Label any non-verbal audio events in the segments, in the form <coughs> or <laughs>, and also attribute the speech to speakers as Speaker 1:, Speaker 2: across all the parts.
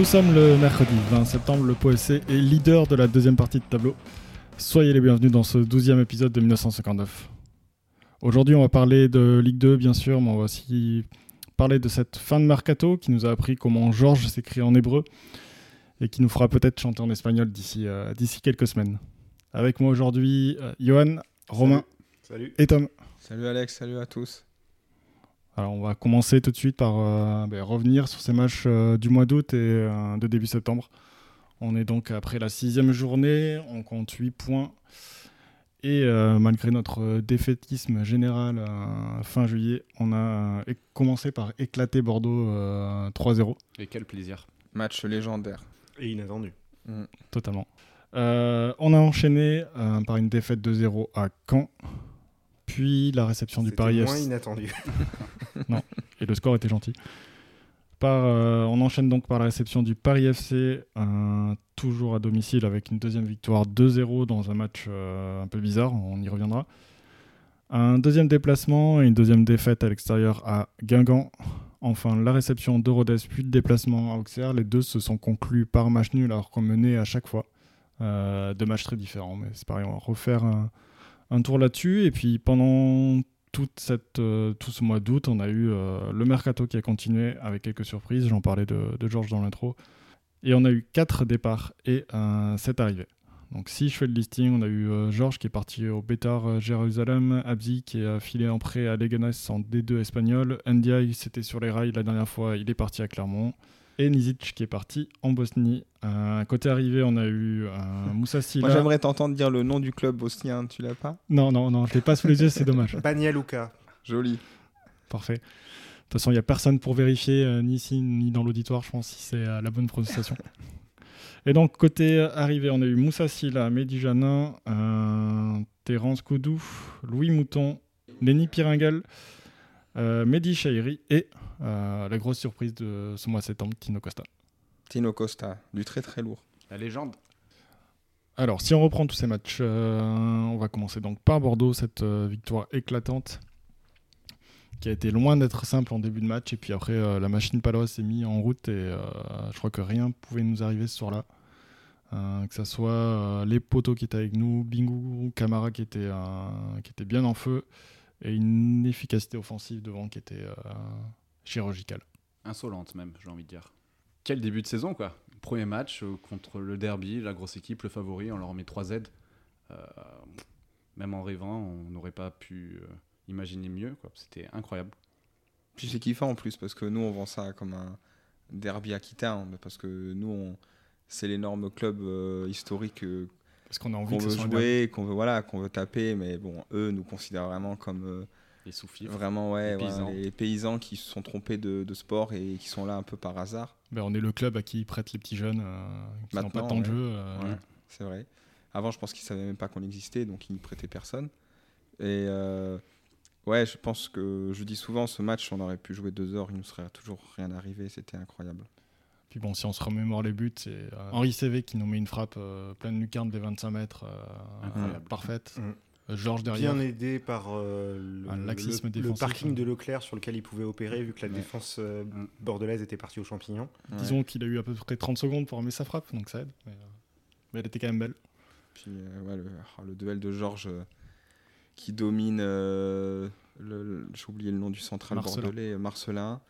Speaker 1: Nous sommes le mercredi 20 septembre, le POSC est leader de la deuxième partie de tableau. Soyez les bienvenus dans ce douzième épisode de 1959. Aujourd'hui on va parler de Ligue 2 bien sûr, mais on va aussi parler de cette fin de mercato qui nous a appris comment Georges s'écrit en hébreu et qui nous fera peut-être chanter en espagnol d'ici euh, quelques semaines. Avec moi aujourd'hui, euh, Johan, Romain
Speaker 2: Salut.
Speaker 1: et Tom.
Speaker 3: Salut Alex, salut à tous.
Speaker 1: Alors on va commencer tout de suite par euh, ben, revenir sur ces matchs euh, du mois d'août et euh, de début septembre. On est donc après la sixième journée, on compte 8 points. Et euh, malgré notre défaitisme général euh, fin juillet, on a euh, commencé par éclater Bordeaux euh, 3-0,
Speaker 4: Et quel plaisir.
Speaker 3: Match légendaire.
Speaker 2: Et inattendu.
Speaker 1: totalement. Euh, on a enchaîné euh, par une défaite de 0 à Caen, puis la réception du Paris
Speaker 2: moins inattendu. <laughs>
Speaker 1: et le score était gentil. Par, euh, on enchaîne donc par la réception du Paris FC, euh, toujours à domicile avec une deuxième victoire 2-0 dans un match euh, un peu bizarre, on y reviendra. Un deuxième déplacement et une deuxième défaite à l'extérieur à Guingamp. Enfin, la réception de Rodez puis le déplacement à Auxerre. Les deux se sont conclus par match nul alors qu'on menait à chaque fois. Deux matchs très différents, mais c'est pareil, on va refaire un, un tour là-dessus. Et puis pendant euh, tout ce mois d'août, on a eu euh, le mercato qui a continué avec quelques surprises. J'en parlais de, de Georges dans l'intro. Et on a eu quatre départs et euh, sept arrivées. Donc si je fais le listing, on a eu euh, Georges qui est parti au Bétar euh, Jérusalem, Abzi qui est filé en prêt à Leganés en D2 espagnol, Ndiaye c'était sur les rails la dernière fois, il est parti à Clermont, et Nizic qui est parti en Bosnie. Euh, côté arrivé, on a eu euh, Moussa Silla.
Speaker 3: Moi j'aimerais t'entendre dire le nom du club bosnien, tu l'as pas?
Speaker 1: Non, non, non, je l'ai pas sous les yeux, c'est dommage. <laughs>
Speaker 2: Bania Luka.
Speaker 3: Joli.
Speaker 1: Parfait. De toute façon, il n'y a personne pour vérifier, euh, ni ici, ni dans l'auditoire, je pense, si c'est euh, la bonne prononciation. <laughs> Et donc, côté arrivé, on a eu Moussa Silla, Mehdi Janin, euh, Terence Koudou, Louis Mouton, Lenny Piringal, euh, Mehdi Chahiri et euh, la grosse surprise de ce mois de septembre, Tino Costa.
Speaker 3: Tino Costa, du très très lourd.
Speaker 4: La légende.
Speaker 1: Alors, si on reprend tous ces matchs, euh, on va commencer donc par Bordeaux, cette euh, victoire éclatante qui a été loin d'être simple en début de match. Et puis après, euh, la machine paloise s'est mise en route et euh, je crois que rien pouvait nous arriver ce soir-là. Euh, que ce soit euh, les poteaux qui étaient avec nous, Bingu, Camara qui était, euh, qui était bien en feu et une efficacité offensive devant qui était euh, chirurgicale.
Speaker 4: Insolente même, j'ai envie de dire. Quel début de saison, quoi. Premier match euh, contre le derby, la grosse équipe, le favori, on leur met 3 Z. Euh, même en rêvant, on n'aurait pas pu euh, imaginer mieux, quoi. C'était incroyable.
Speaker 3: Puis c'est kiffant en plus parce que nous on vend ça comme un derby aquitain, parce que nous on c'est l'énorme club euh, historique euh,
Speaker 1: Parce qu'on a envie
Speaker 3: qu'on veut jouer, qu'on veut voilà, qu'on veut taper, mais bon eux nous considèrent vraiment comme euh,
Speaker 4: Les
Speaker 3: vraiment ouais,
Speaker 4: Les paysans.
Speaker 3: les paysans qui se sont trompés de, de sport et qui sont là un peu par hasard.
Speaker 1: Ben, on est le club à qui ils prêtent les petits jeunes euh, qui n'ont pas tant de
Speaker 3: ouais.
Speaker 1: jeu. euh,
Speaker 3: Ouais, c'est vrai. Avant, je pense qu'ils savaient même pas qu'on existait, donc ils n'y prêtaient personne. Et euh, ouais, je pense que je dis souvent, ce match, on aurait pu jouer deux heures, il nous serait toujours rien arrivé, c'était incroyable.
Speaker 1: Puis bon, si on se remémore les buts, c'est euh, Henri CV qui nous met une frappe euh, pleine lucarne des 25 mètres, euh, euh, parfaite.
Speaker 2: Mm.
Speaker 1: Euh, Georges derrière.
Speaker 2: Bien aidé par euh, le, parking
Speaker 1: hein.
Speaker 2: de Leclerc sur lequel il pouvait opérer vu que la
Speaker 4: Ouais.
Speaker 2: défense euh,
Speaker 4: Mm.
Speaker 2: bordelaise était partie aux champignons.
Speaker 3: Ouais.
Speaker 1: Disons qu'il a eu à peu près 30 secondes pour remettre sa frappe, donc ça aide. Mais, euh, mais elle était quand même belle.
Speaker 3: Puis euh, ouais, le, le duel de Georges euh, qui domine, euh, j'ai oublié le nom du central
Speaker 1: Marcelin.
Speaker 3: bordelais, euh, Marcelin,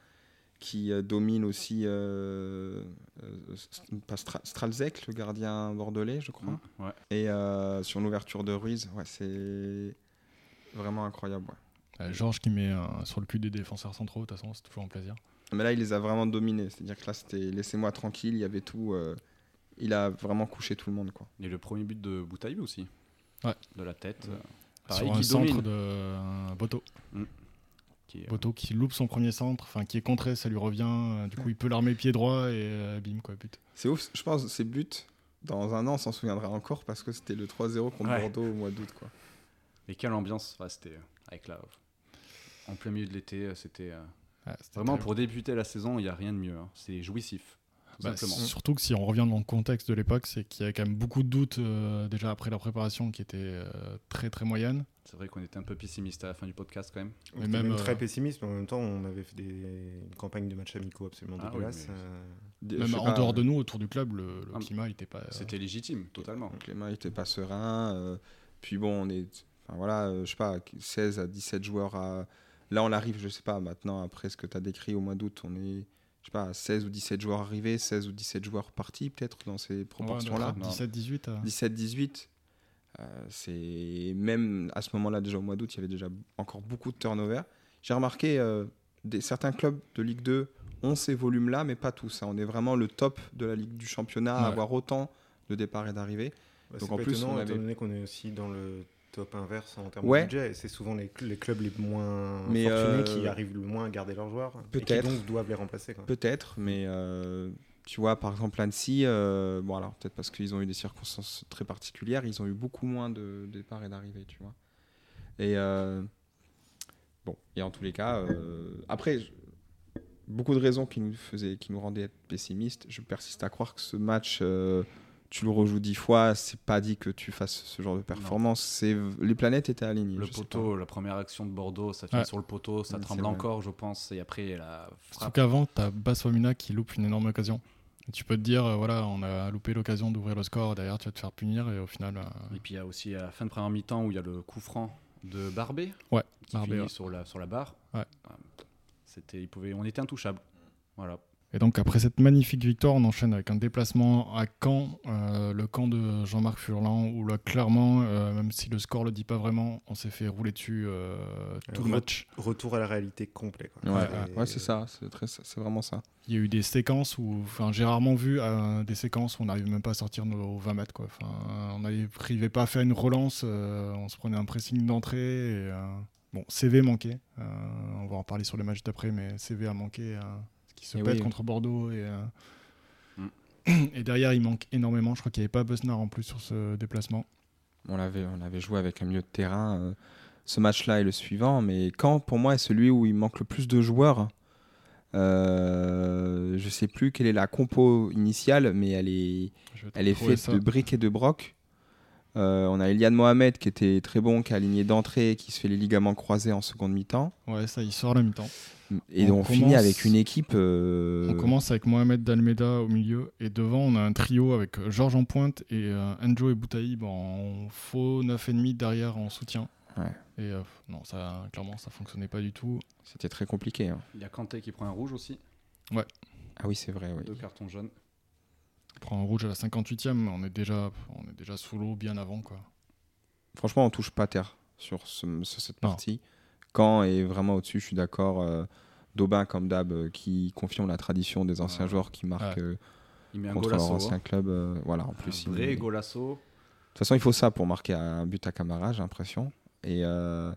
Speaker 3: qui euh, domine aussi euh, euh, Stra- Stralzek, le gardien bordelais, je crois.
Speaker 4: Mm, Ouais.
Speaker 3: Et euh, sur l'ouverture de Ruiz, ouais, c'est vraiment incroyable. ouais.
Speaker 1: Euh, Georges qui met euh, sur le cul des défenseurs centraux, de toute façon, c'est toujours un plaisir.
Speaker 3: Mais là, il les a vraiment dominés. C'est-à-dire que là, c'était laissez-moi tranquille, il y avait tout. euh, il a vraiment couché tout le monde. Quoi.
Speaker 4: Et le premier but de Boutaïb aussi.
Speaker 1: Ouais.
Speaker 4: De la tête.
Speaker 2: Ouais.
Speaker 4: pareil,
Speaker 1: sur un
Speaker 4: qui
Speaker 1: centre
Speaker 4: domine.
Speaker 1: de euh, Boto.
Speaker 4: Qui est-
Speaker 1: Boto qui loupe son premier centre, enfin qui est contré, ça lui revient. euh, du coup, il peut l'armer pied droit et euh, bim, quoi, but.
Speaker 3: C'est ouf, je pense, ces buts, dans un an, on s'en souviendra encore parce que c'était le 3-0 contre
Speaker 4: Ouais.
Speaker 3: Bordeaux au mois d'août. Quoi.
Speaker 4: Et quelle ambiance ouais, C'était euh, avec la. En plein milieu de l'été, euh, c'était. euh,
Speaker 1: Ouais,
Speaker 4: Vraiment, pour débuter la saison, il n'y a rien de mieux. hein. C'est jouissif. Tout
Speaker 1: Bah,
Speaker 4: simplement.
Speaker 1: surtout que si on revient dans le contexte de l'époque, c'est qu'il y avait quand même beaucoup de doutes euh, déjà après la préparation qui était euh, très très moyenne.
Speaker 4: C'est vrai qu'on était un peu pessimiste à la fin du podcast quand même.
Speaker 1: Mais
Speaker 2: Mais
Speaker 1: même,
Speaker 2: même
Speaker 1: euh,
Speaker 2: très pessimiste, mais en même temps, on avait fait des, une campagne de matchs amicaux absolument
Speaker 4: Ah oui, mais-
Speaker 2: euh,
Speaker 1: Même en
Speaker 3: pas,
Speaker 1: dehors de nous, autour du club, le, le
Speaker 4: Ah,
Speaker 1: climat n'était pas. euh,
Speaker 4: C'était légitime, totalement.
Speaker 3: Donc les mains n'étaient pas sereins. euh, puis bon, on est. Enfin voilà, euh, je sais pas, 16 à 17 joueurs à. Là, on arrive, je sais pas, maintenant, après ce que tu as décrit au mois d'août, on est, je sais pas, à 16 ou 17 joueurs arrivés, 16 ou 17 joueurs partis, peut-être, dans ces
Speaker 1: ouais,
Speaker 3: proportions-là.
Speaker 1: de 17-18. euh,
Speaker 3: 17-18. euh, c'est même à ce moment-là, déjà au mois d'août, il y avait déjà encore beaucoup de turnover. J'ai remarqué, euh, des, certains clubs de Ligue 2 ont ces volumes-là, mais pas tous. hein. On est vraiment le top de la Ligue du championnat à
Speaker 1: Ouais.
Speaker 3: avoir autant de départs et d'arrivées.
Speaker 2: Bah,
Speaker 3: Donc
Speaker 2: c'est
Speaker 3: en
Speaker 2: pas
Speaker 3: plus,
Speaker 2: étonnant,
Speaker 3: on
Speaker 2: étant
Speaker 3: avait-
Speaker 2: donné qu'on est aussi dans le top inverse en termes
Speaker 3: Ouais.
Speaker 2: de budget. Et c'est souvent les, cl- les clubs les moins
Speaker 3: Mais,
Speaker 2: fortunés
Speaker 3: euh,
Speaker 2: qui arrivent le moins à garder leurs joueurs. Et
Speaker 3: peut-être.
Speaker 2: donc doivent les remplacer.
Speaker 3: Peut-être, mais euh, tu vois, par exemple, Annecy, euh, bon, alors peut-être parce qu'ils ont eu des circonstances très particulières, ils ont eu beaucoup moins de départs et d'arrivées, tu vois. Et euh, bon, et en tous les cas, euh, après, je- beaucoup de raisons qui nous, faisaient, qui nous rendaient pessimistes. Je persiste à croire que ce match, euh, tu le rejoues dix fois, c'est pas dit que tu fasses ce genre de performance. C'est les planètes étaient alignées.
Speaker 4: Le poteau, la première action de Bordeaux, ça
Speaker 1: Ouais.
Speaker 4: sur le poteau, ça tremble encore, je pense. Et après, la
Speaker 1: Surtout
Speaker 4: frappe.
Speaker 1: qu'avant, t'as Basswamina qui loupe une énorme occasion. Et tu peux te dire, euh, voilà, on a loupé l'occasion d'ouvrir le score, derrière tu vas te faire punir, et au final. euh,
Speaker 4: Et puis il y a aussi à la fin de première mi-temps où il y a le coup franc de Barbé.
Speaker 1: Ouais,
Speaker 4: qui
Speaker 1: Barbé,
Speaker 4: finit
Speaker 1: ouais.
Speaker 4: sur, la, sur la barre.
Speaker 1: Ouais.
Speaker 4: Ah, C'était, il pouvait, on était intouchable. Voilà.
Speaker 1: Et donc après cette magnifique victoire, on enchaîne avec un déplacement à Caen, euh, le camp de Jean-Marc Furlan, où là clairement, euh, même si le score le dit pas vraiment, on s'est fait rouler dessus euh, tout le
Speaker 2: Re-
Speaker 1: match.
Speaker 2: Retour à la réalité complet. Quoi.
Speaker 3: Ouais, c'est ça, c'est vraiment ça.
Speaker 1: Il y a eu des séquences où, enfin, j'ai rarement vu euh, des séquences où on n'arrive même pas à sortir nos 20 mètres, quoi. Enfin, on n'arrivait pas à faire une relance, euh, on se prenait un pressing d'entrée. Euh, bon, CV manquait. euh, on va en parler sur les matchs d'après, mais CV a manqué. Qui se
Speaker 3: Et
Speaker 1: pète
Speaker 3: oui.
Speaker 1: contre Bordeaux et. euh,
Speaker 4: Mm.
Speaker 1: Et derrière, il manque énormément. Je crois qu'il n'y avait pas Besnard en plus sur ce déplacement.
Speaker 3: On l'avait, on avait joué avec un milieu de terrain. euh, ce match-là est le suivant, mais quand pour moi est celui où il manque le plus de joueurs. Euh, je sais plus quelle est la compo initiale, mais elle est, elle est faite
Speaker 1: ça.
Speaker 3: de briques et de brocs. Euh, on a Eliane Mohamed qui était très bon, qui a aligné d'entrée, qui se fait les ligaments croisés en seconde mi-temps.
Speaker 1: Ouais, ça, il sort la mi-temps.
Speaker 3: Et
Speaker 1: On
Speaker 3: on, finit
Speaker 1: commence-
Speaker 3: avec une équipe. euh,
Speaker 1: On commence avec Mohamed Dalmeda au milieu et devant on a un trio avec euh, Georges en pointe et euh, Enjo et Boutaïb en faux 9,5 derrière en soutien.
Speaker 3: Ouais.
Speaker 1: Et euh, non, ça clairement ça fonctionnait pas du tout.
Speaker 3: C'était très compliqué. hein.
Speaker 4: Il y a Kanté qui prend un rouge aussi,
Speaker 3: Ah oui, c'est vrai. Oui.
Speaker 4: deux cartons jaunes.
Speaker 1: On prend un rouge à la 58e, mais on est déjà on est déjà sous l'eau bien avant quoi.
Speaker 3: Franchement, on touche pas terre sur, ce- sur cette
Speaker 1: Non.
Speaker 3: partie. Quand est vraiment au-dessus, je suis d'accord. euh, Daubin, comme d'hab, euh, qui confirme la tradition des anciens joueurs qui marquent
Speaker 1: Ouais.
Speaker 3: euh,
Speaker 4: Il met un
Speaker 3: contre leur
Speaker 4: golasso.
Speaker 3: ancien
Speaker 4: hein.
Speaker 3: club. euh, voilà, en
Speaker 4: Un
Speaker 3: plus. il-
Speaker 4: vrai
Speaker 3: De
Speaker 4: golasso.
Speaker 3: toute façon, il faut ça pour marquer un but à Camara, j'ai l'impression. Et euh,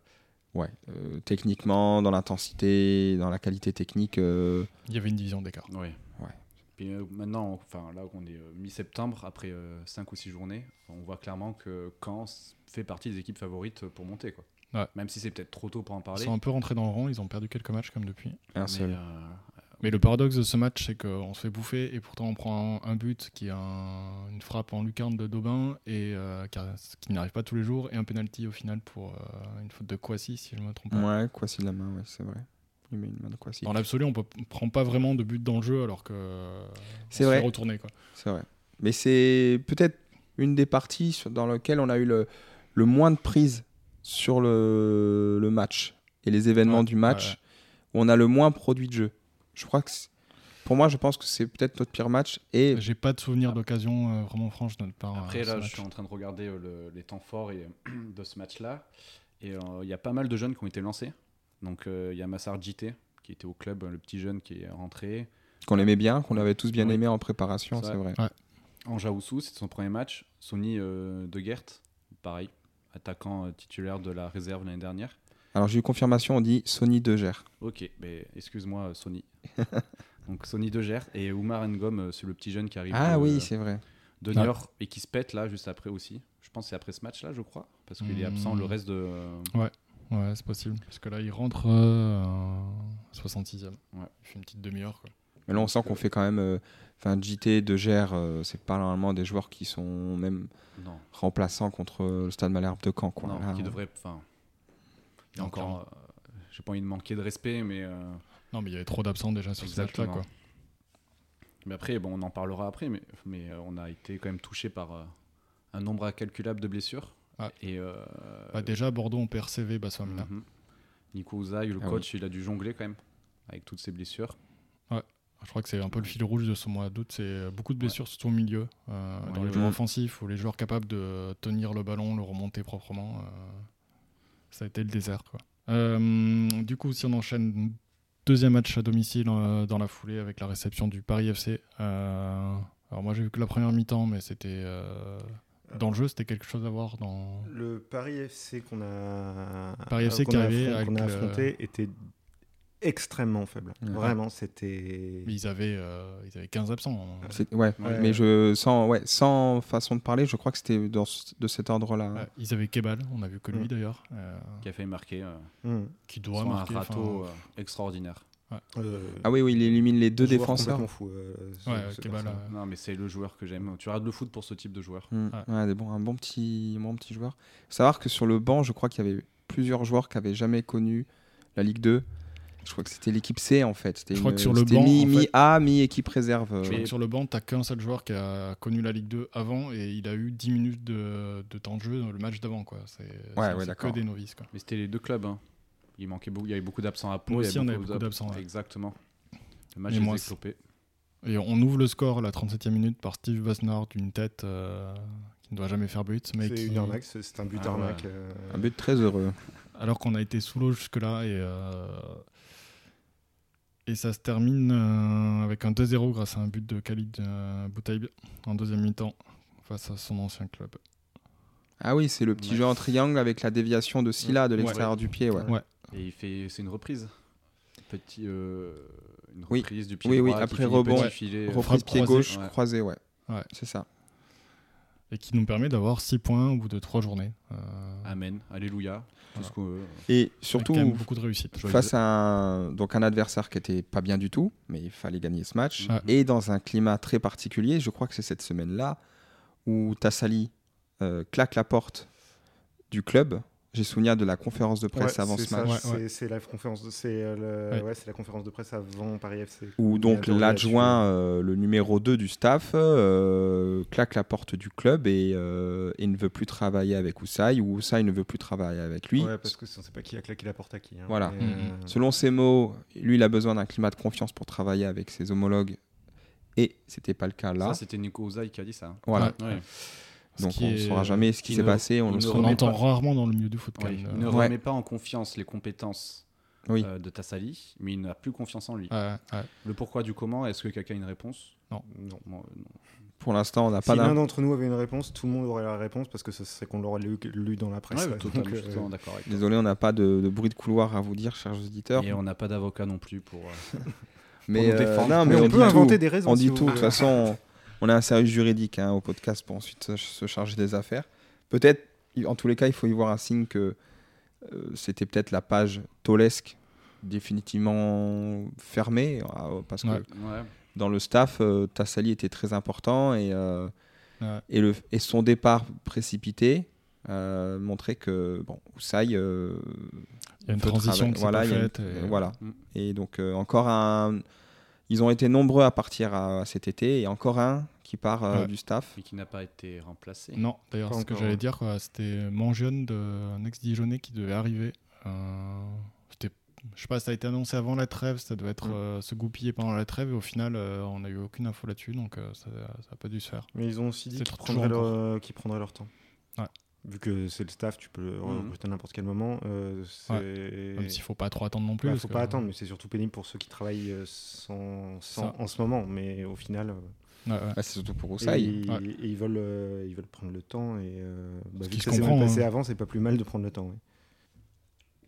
Speaker 3: ouais, euh, techniquement, dans l'intensité, dans la qualité technique, euh,
Speaker 1: Il y avait une division d'écart.
Speaker 4: Oui.
Speaker 3: Ouais.
Speaker 4: Puis maintenant, enfin là on est mi-septembre, après 5 ou 6 journées, on voit clairement que Caen fait partie des équipes favorites pour monter. Quoi.
Speaker 1: Ouais.
Speaker 4: Même si c'est peut-être trop tôt pour en
Speaker 1: Ils
Speaker 4: parler.
Speaker 1: sont un peu rentrés dans le rang, ils ont perdu quelques matchs comme depuis.
Speaker 3: un
Speaker 4: mais,
Speaker 3: seul.
Speaker 4: euh,
Speaker 1: Mais le paradoxe de ce match, c'est qu'on se fait bouffer et pourtant on prend un, un but qui est un- une frappe en lucarne de Daubin et euh, qui, n'arrive pas tous les jours et un penalty au final pour euh, une faute de Kwasi si je ne me trompe pas.
Speaker 3: Ouais, quoi de la main, ouais, c'est vrai. Il met une main de quoi
Speaker 1: Dans l'absolu, on ne prend pas vraiment de but dans le jeu alors que
Speaker 3: C'est vrai.
Speaker 1: quoi.
Speaker 3: C'est vrai. Mais c'est peut-être une des parties dans lesquelles on a eu le, le moins de prise sur le, le match et les événements
Speaker 1: Ouais,
Speaker 3: du match
Speaker 1: ouais.
Speaker 3: où on a le moins produit de jeu. Je crois que c'est- pour moi, je pense que c'est peut-être notre pire match. Et
Speaker 1: J'ai pas de souvenir d'occasion euh, vraiment franche de notre part.
Speaker 4: Après,
Speaker 1: euh,
Speaker 4: là, je
Speaker 1: match.
Speaker 4: suis en train de regarder euh, le- les temps forts et, <clears throat> de ce match-là. Et euh, il y a pas mal de jeunes qui ont été lancés. Donc, euh, il y a Massar JT, qui était au club, euh, le petit jeune qui est rentré.
Speaker 3: qu'on aimait bien, qu'on avait tous bien aimé en préparation,
Speaker 4: C'est
Speaker 3: c'est vrai.
Speaker 4: Anja Oussou, c'était son premier match. Sony euh, de Gert, pareil, attaquant euh, titulaire de la réserve l'année dernière.
Speaker 3: Alors j'ai eu confirmation, on dit Sony De Gers.
Speaker 4: Ok, mais excuse-moi, euh, Sony. <laughs> Donc, Sony de Gert et Oumar Ngom, euh, c'est le petit jeune qui arrive
Speaker 3: Ah
Speaker 4: de,
Speaker 3: oui, c'est vrai.
Speaker 4: de
Speaker 1: Ah.
Speaker 4: Niort et qui se pète là, juste après aussi. Je pense que c'est après ce match-là, je crois. Parce qu'il est absent
Speaker 1: Hmm.
Speaker 4: le reste de. euh,
Speaker 1: Ouais, c'est possible. Parce que là, il rentre euh, à 66e.
Speaker 4: Ouais.
Speaker 1: Il fait une petite demi-heure. quoi.
Speaker 3: Mais là, on sent qu'on fait quand même. euh, Enfin, JT, De Gers, euh, c'est pas normalement des joueurs qui sont même
Speaker 4: Non,
Speaker 3: remplaçants contre le Stade Malherbe de Caen. Quoi.
Speaker 4: non,
Speaker 3: Là,
Speaker 4: qui
Speaker 3: on-
Speaker 4: devrait. Enfin, il y a encore. euh, J'ai pas envie de manquer de respect, mais. euh,
Speaker 1: Non, mais il y avait trop d'absents déjà sur ce match-là. Quoi.
Speaker 4: Mais après, bon, on en parlera après, mais, mais euh, on a été quand même touché par euh, un nombre incalculable de blessures.
Speaker 1: Ah.
Speaker 4: Et euh,
Speaker 1: Bah, déjà, Bordeaux, on perd CV, Bassamina.
Speaker 4: mhm. Nico Ouzaï, le
Speaker 3: Ah
Speaker 4: coach, il a dû jongler quand même avec toutes ces blessures.
Speaker 1: Je crois que c'est un peu le fil rouge de ce mois d'août. C'est euh, beaucoup de blessures, surtout au milieu, euh,
Speaker 4: Ouais,
Speaker 1: dans les
Speaker 4: ouais.
Speaker 1: joueurs offensifs ou les joueurs capables de tenir le ballon, le remonter proprement. euh, ça a été le désert. Quoi. Euh, du coup, si on enchaîne, deuxième match à domicile euh, dans la foulée avec la réception du Paris FC. Euh, alors moi, j'ai vu que la première mi-temps, mais c'était euh, dans le jeu, c'était quelque chose à voir dans.
Speaker 2: Le Paris FC qu'on a,
Speaker 1: Paris FC
Speaker 2: qu'on
Speaker 1: qui
Speaker 2: a
Speaker 1: arrivait
Speaker 2: affron-
Speaker 1: avec
Speaker 2: qu'on a affronté était extrêmement faible.
Speaker 3: Ouais.
Speaker 2: Vraiment, c'était.
Speaker 1: Mais ils avaient, euh, ils avaient 15 absents.
Speaker 3: C'est- Ouais,
Speaker 2: Ouais.
Speaker 3: mais je sans, ouais, sans façon de parler, je crois que c'était de cet ordre-là.
Speaker 1: Ouais, ils avaient Kebal, on a vu que lui
Speaker 2: Mm.
Speaker 1: d'ailleurs, euh,
Speaker 4: Qui a failli marquer euh,
Speaker 2: Hum.
Speaker 1: qui doit
Speaker 4: sur un
Speaker 1: marquer.
Speaker 4: râteau euh, extraordinaire.
Speaker 2: Euh,
Speaker 3: Ah oui, oui, il élimine les deux défenseurs.
Speaker 2: fou, euh, ce-
Speaker 1: Ouais,
Speaker 2: ce
Speaker 1: Kebal, euh,
Speaker 4: Non, mais c'est le joueur que j'aime. Tu regardes le foot pour ce type de joueur.
Speaker 3: Mm.
Speaker 1: Ouais.
Speaker 3: Ouais, des bons- un bon petit, un bon petit joueur. Faut savoir que sur le banc, je crois qu'il y avait plusieurs joueurs qui avaient jamais connu la Ligue 2. Je crois que c'était l'équipe C en fait. C'était
Speaker 1: Je crois
Speaker 3: une-
Speaker 1: que sur le banc,
Speaker 3: mi,
Speaker 1: en
Speaker 3: mi
Speaker 1: fait-
Speaker 3: A, mi équipe réserve.
Speaker 1: Je crois que sur le banc, t'as qu'un seul joueur qui a connu la Ligue 2 avant et il a eu 10 minutes de, de temps de jeu dans le match d'avant. quoi. C'est c'est-
Speaker 3: ouais,
Speaker 1: c'est que des novices. Quoi.
Speaker 4: Mais c'était les deux clubs. hein. Il manquait beaucoup, il y avait beaucoup d'absents à Pau.
Speaker 1: Nous
Speaker 4: il y
Speaker 1: aussi, on avait beaucoup
Speaker 4: d'ab-
Speaker 1: d'absents, ouais.
Speaker 4: Exactement. Le match
Speaker 1: c'est-
Speaker 4: éclopés.
Speaker 1: Et on ouvre le score à la 37e minute par Steve Basnard d'une tête euh, qui ne doit jamais faire but. Mais
Speaker 2: C'est
Speaker 1: qui,
Speaker 2: une arnaque, c'est un but
Speaker 4: Ah
Speaker 2: euh,
Speaker 3: Un but très heureux.
Speaker 1: alors qu'on a été sous l'eau jusque-là. Et, euh, et ça se termine euh, avec un 2-0 grâce à un but de Khalid euh, Boutaïb en deuxième mi-temps face à son ancien club.
Speaker 3: Ah oui, c'est le petit
Speaker 4: Ouais.
Speaker 3: jeu en triangle avec la déviation de Silla de
Speaker 1: Ouais.
Speaker 3: l'extérieur du pied. Ouais.
Speaker 1: Ouais.
Speaker 4: Et il fait, c'est une reprise. Petit, euh, une
Speaker 3: Oui.
Speaker 4: reprise du pied
Speaker 3: Oui, oui,
Speaker 4: droit qui
Speaker 3: après rebond.
Speaker 4: petit
Speaker 1: Ouais.
Speaker 4: filet, euh,
Speaker 3: Reprise pied gauche
Speaker 4: Ouais.
Speaker 3: croisé, ouais.
Speaker 1: Ouais.
Speaker 3: C'est ça.
Speaker 1: Et qui nous permet d'avoir 6 points au bout de 3 journées. Euh,
Speaker 4: Amen, alléluia. Tout
Speaker 1: Voilà.
Speaker 4: ce qu'on veut.
Speaker 3: Et surtout
Speaker 1: quand même beaucoup de réussite.
Speaker 3: face à un, donc un adversaire qui était pas bien du tout, mais il fallait gagner ce match.
Speaker 1: Ouais.
Speaker 3: Et dans un climat très particulier, je crois que c'est cette semaine-là où Tassali euh, claque la porte du club. J'ai souvenir de la conférence de presse
Speaker 2: ouais,
Speaker 3: avant ce match.
Speaker 2: c'est-
Speaker 1: Ouais,
Speaker 2: la conférence de, c'est le-
Speaker 1: Ouais.
Speaker 2: ouais, c'est la conférence de presse avant Paris FC.
Speaker 3: Où donc l'adjoint, euh, le numéro 2 du staff, euh, claque la porte du club et, euh, et ne veut plus travailler avec Oussaï, ou Oussaï ne veut plus travailler avec lui.
Speaker 2: Ouais, parce que on sait pas qui a claqué la porte à qui. hein.
Speaker 3: Voilà.
Speaker 1: Mhm.
Speaker 2: euh,
Speaker 3: Selon ses mots, lui, il a besoin d'un climat de confiance pour travailler avec ses homologues, et c'était pas le cas là.
Speaker 4: Ça, c'était Nico Ouzaï qui a dit ça.
Speaker 3: voilà. Donc on ne saura jamais ce qui s'est passé, on
Speaker 4: il
Speaker 3: le
Speaker 4: ne
Speaker 3: saura.
Speaker 1: On
Speaker 4: remet
Speaker 1: entend
Speaker 4: pas-
Speaker 1: rarement dans le milieu du foot quand
Speaker 4: Ouais,
Speaker 1: même.
Speaker 4: Il ne
Speaker 3: Ouais.
Speaker 4: remet pas en confiance les compétences
Speaker 3: Oui.
Speaker 4: euh, de Tassali, mais il n'a plus confiance en lui.
Speaker 1: ouais, ouais.
Speaker 4: Le pourquoi du comment, est-ce que quelqu'un a une réponse?
Speaker 2: Non.
Speaker 3: Pour l'instant, on n'a
Speaker 2: Si
Speaker 3: pas
Speaker 2: l'un
Speaker 3: d'un.
Speaker 2: d'entre nous avait une réponse, tout le monde aurait la réponse parce que ce serait qu'on l'aurait lu, lu dans la presse.
Speaker 4: Ouais,
Speaker 2: Donc, euh,
Speaker 4: totalement d'accord avec toi.
Speaker 3: Désolé, on n'a pas de, de bruit de couloir à vous dire, chers auditeurs.
Speaker 4: Et on n'a pas d'avocat non plus pour. euh, <laughs>
Speaker 3: mais
Speaker 4: nous défendre.
Speaker 3: non, mais
Speaker 2: Mais
Speaker 3: on,
Speaker 2: on peut inventer
Speaker 3: tout.
Speaker 2: des raisons.
Speaker 3: On
Speaker 2: si
Speaker 3: dit tout. De toute façon, on, a un service juridique hein, au podcast pour ensuite se, charger des affaires. Peut-être, en tous les cas, il faut y voir un signe que euh, c'était peut-être la page Tolesque définitivement fermée, euh, parce que
Speaker 1: Ouais.
Speaker 4: Ouais.
Speaker 3: dans le staff, euh, Tassali était très important et, euh,
Speaker 1: Ouais.
Speaker 3: et, le, et son départ précipité montrait que bon, euh,
Speaker 1: Il y a une transition qui
Speaker 3: voilà,
Speaker 1: pas faite. et-
Speaker 3: voilà.
Speaker 4: Mm.
Speaker 3: Et donc encore un, ils ont été nombreux à partir à, cet été et encore un qui part euh,
Speaker 1: Ouais.
Speaker 3: du staff.
Speaker 4: Mais qui n'a pas été remplacé.
Speaker 1: Non, d'ailleurs, ce que j'allais dire, quoi, c'était Mangione, de, un ex-Dijonais qui devait arriver. Euh, c'était, je sais pas, ça a été annoncé avant la trêve, ça devait être
Speaker 2: Mm.
Speaker 1: euh, se goupiller pendant la trêve, et au final, euh, on n'a eu aucune info là-dessus, donc euh, ça n'a pas dû se faire.
Speaker 2: Mais ils ont aussi dit
Speaker 1: C'est
Speaker 2: qu'ils prendraient, leur, qu'ils prendraient leur temps.
Speaker 1: Ouais.
Speaker 2: Vu que c'est le staff, tu peux le
Speaker 4: Mhm.
Speaker 2: recruter à n'importe quel moment. euh, c'est...
Speaker 1: Même s'il faut pas trop attendre non plus.
Speaker 2: Ouais,
Speaker 1: parce
Speaker 2: faut
Speaker 1: que-
Speaker 2: pas attendre, mais c'est surtout pénible pour ceux qui travaillent euh, sans, sans-
Speaker 1: Ça.
Speaker 2: en ce moment. Mais au final, euh,
Speaker 1: Ouais, ouais.
Speaker 3: Bah, c'est surtout pour
Speaker 2: et,
Speaker 3: Oussaï.
Speaker 2: ils,
Speaker 1: Ouais.
Speaker 2: et ils veulent, euh, ils veulent prendre le temps. Et euh, bah,
Speaker 1: Ce
Speaker 2: vu
Speaker 1: qui
Speaker 2: que
Speaker 1: se
Speaker 2: ça s'est passé
Speaker 1: hein.
Speaker 2: avant, c'est pas plus mal de prendre le temps. ouais.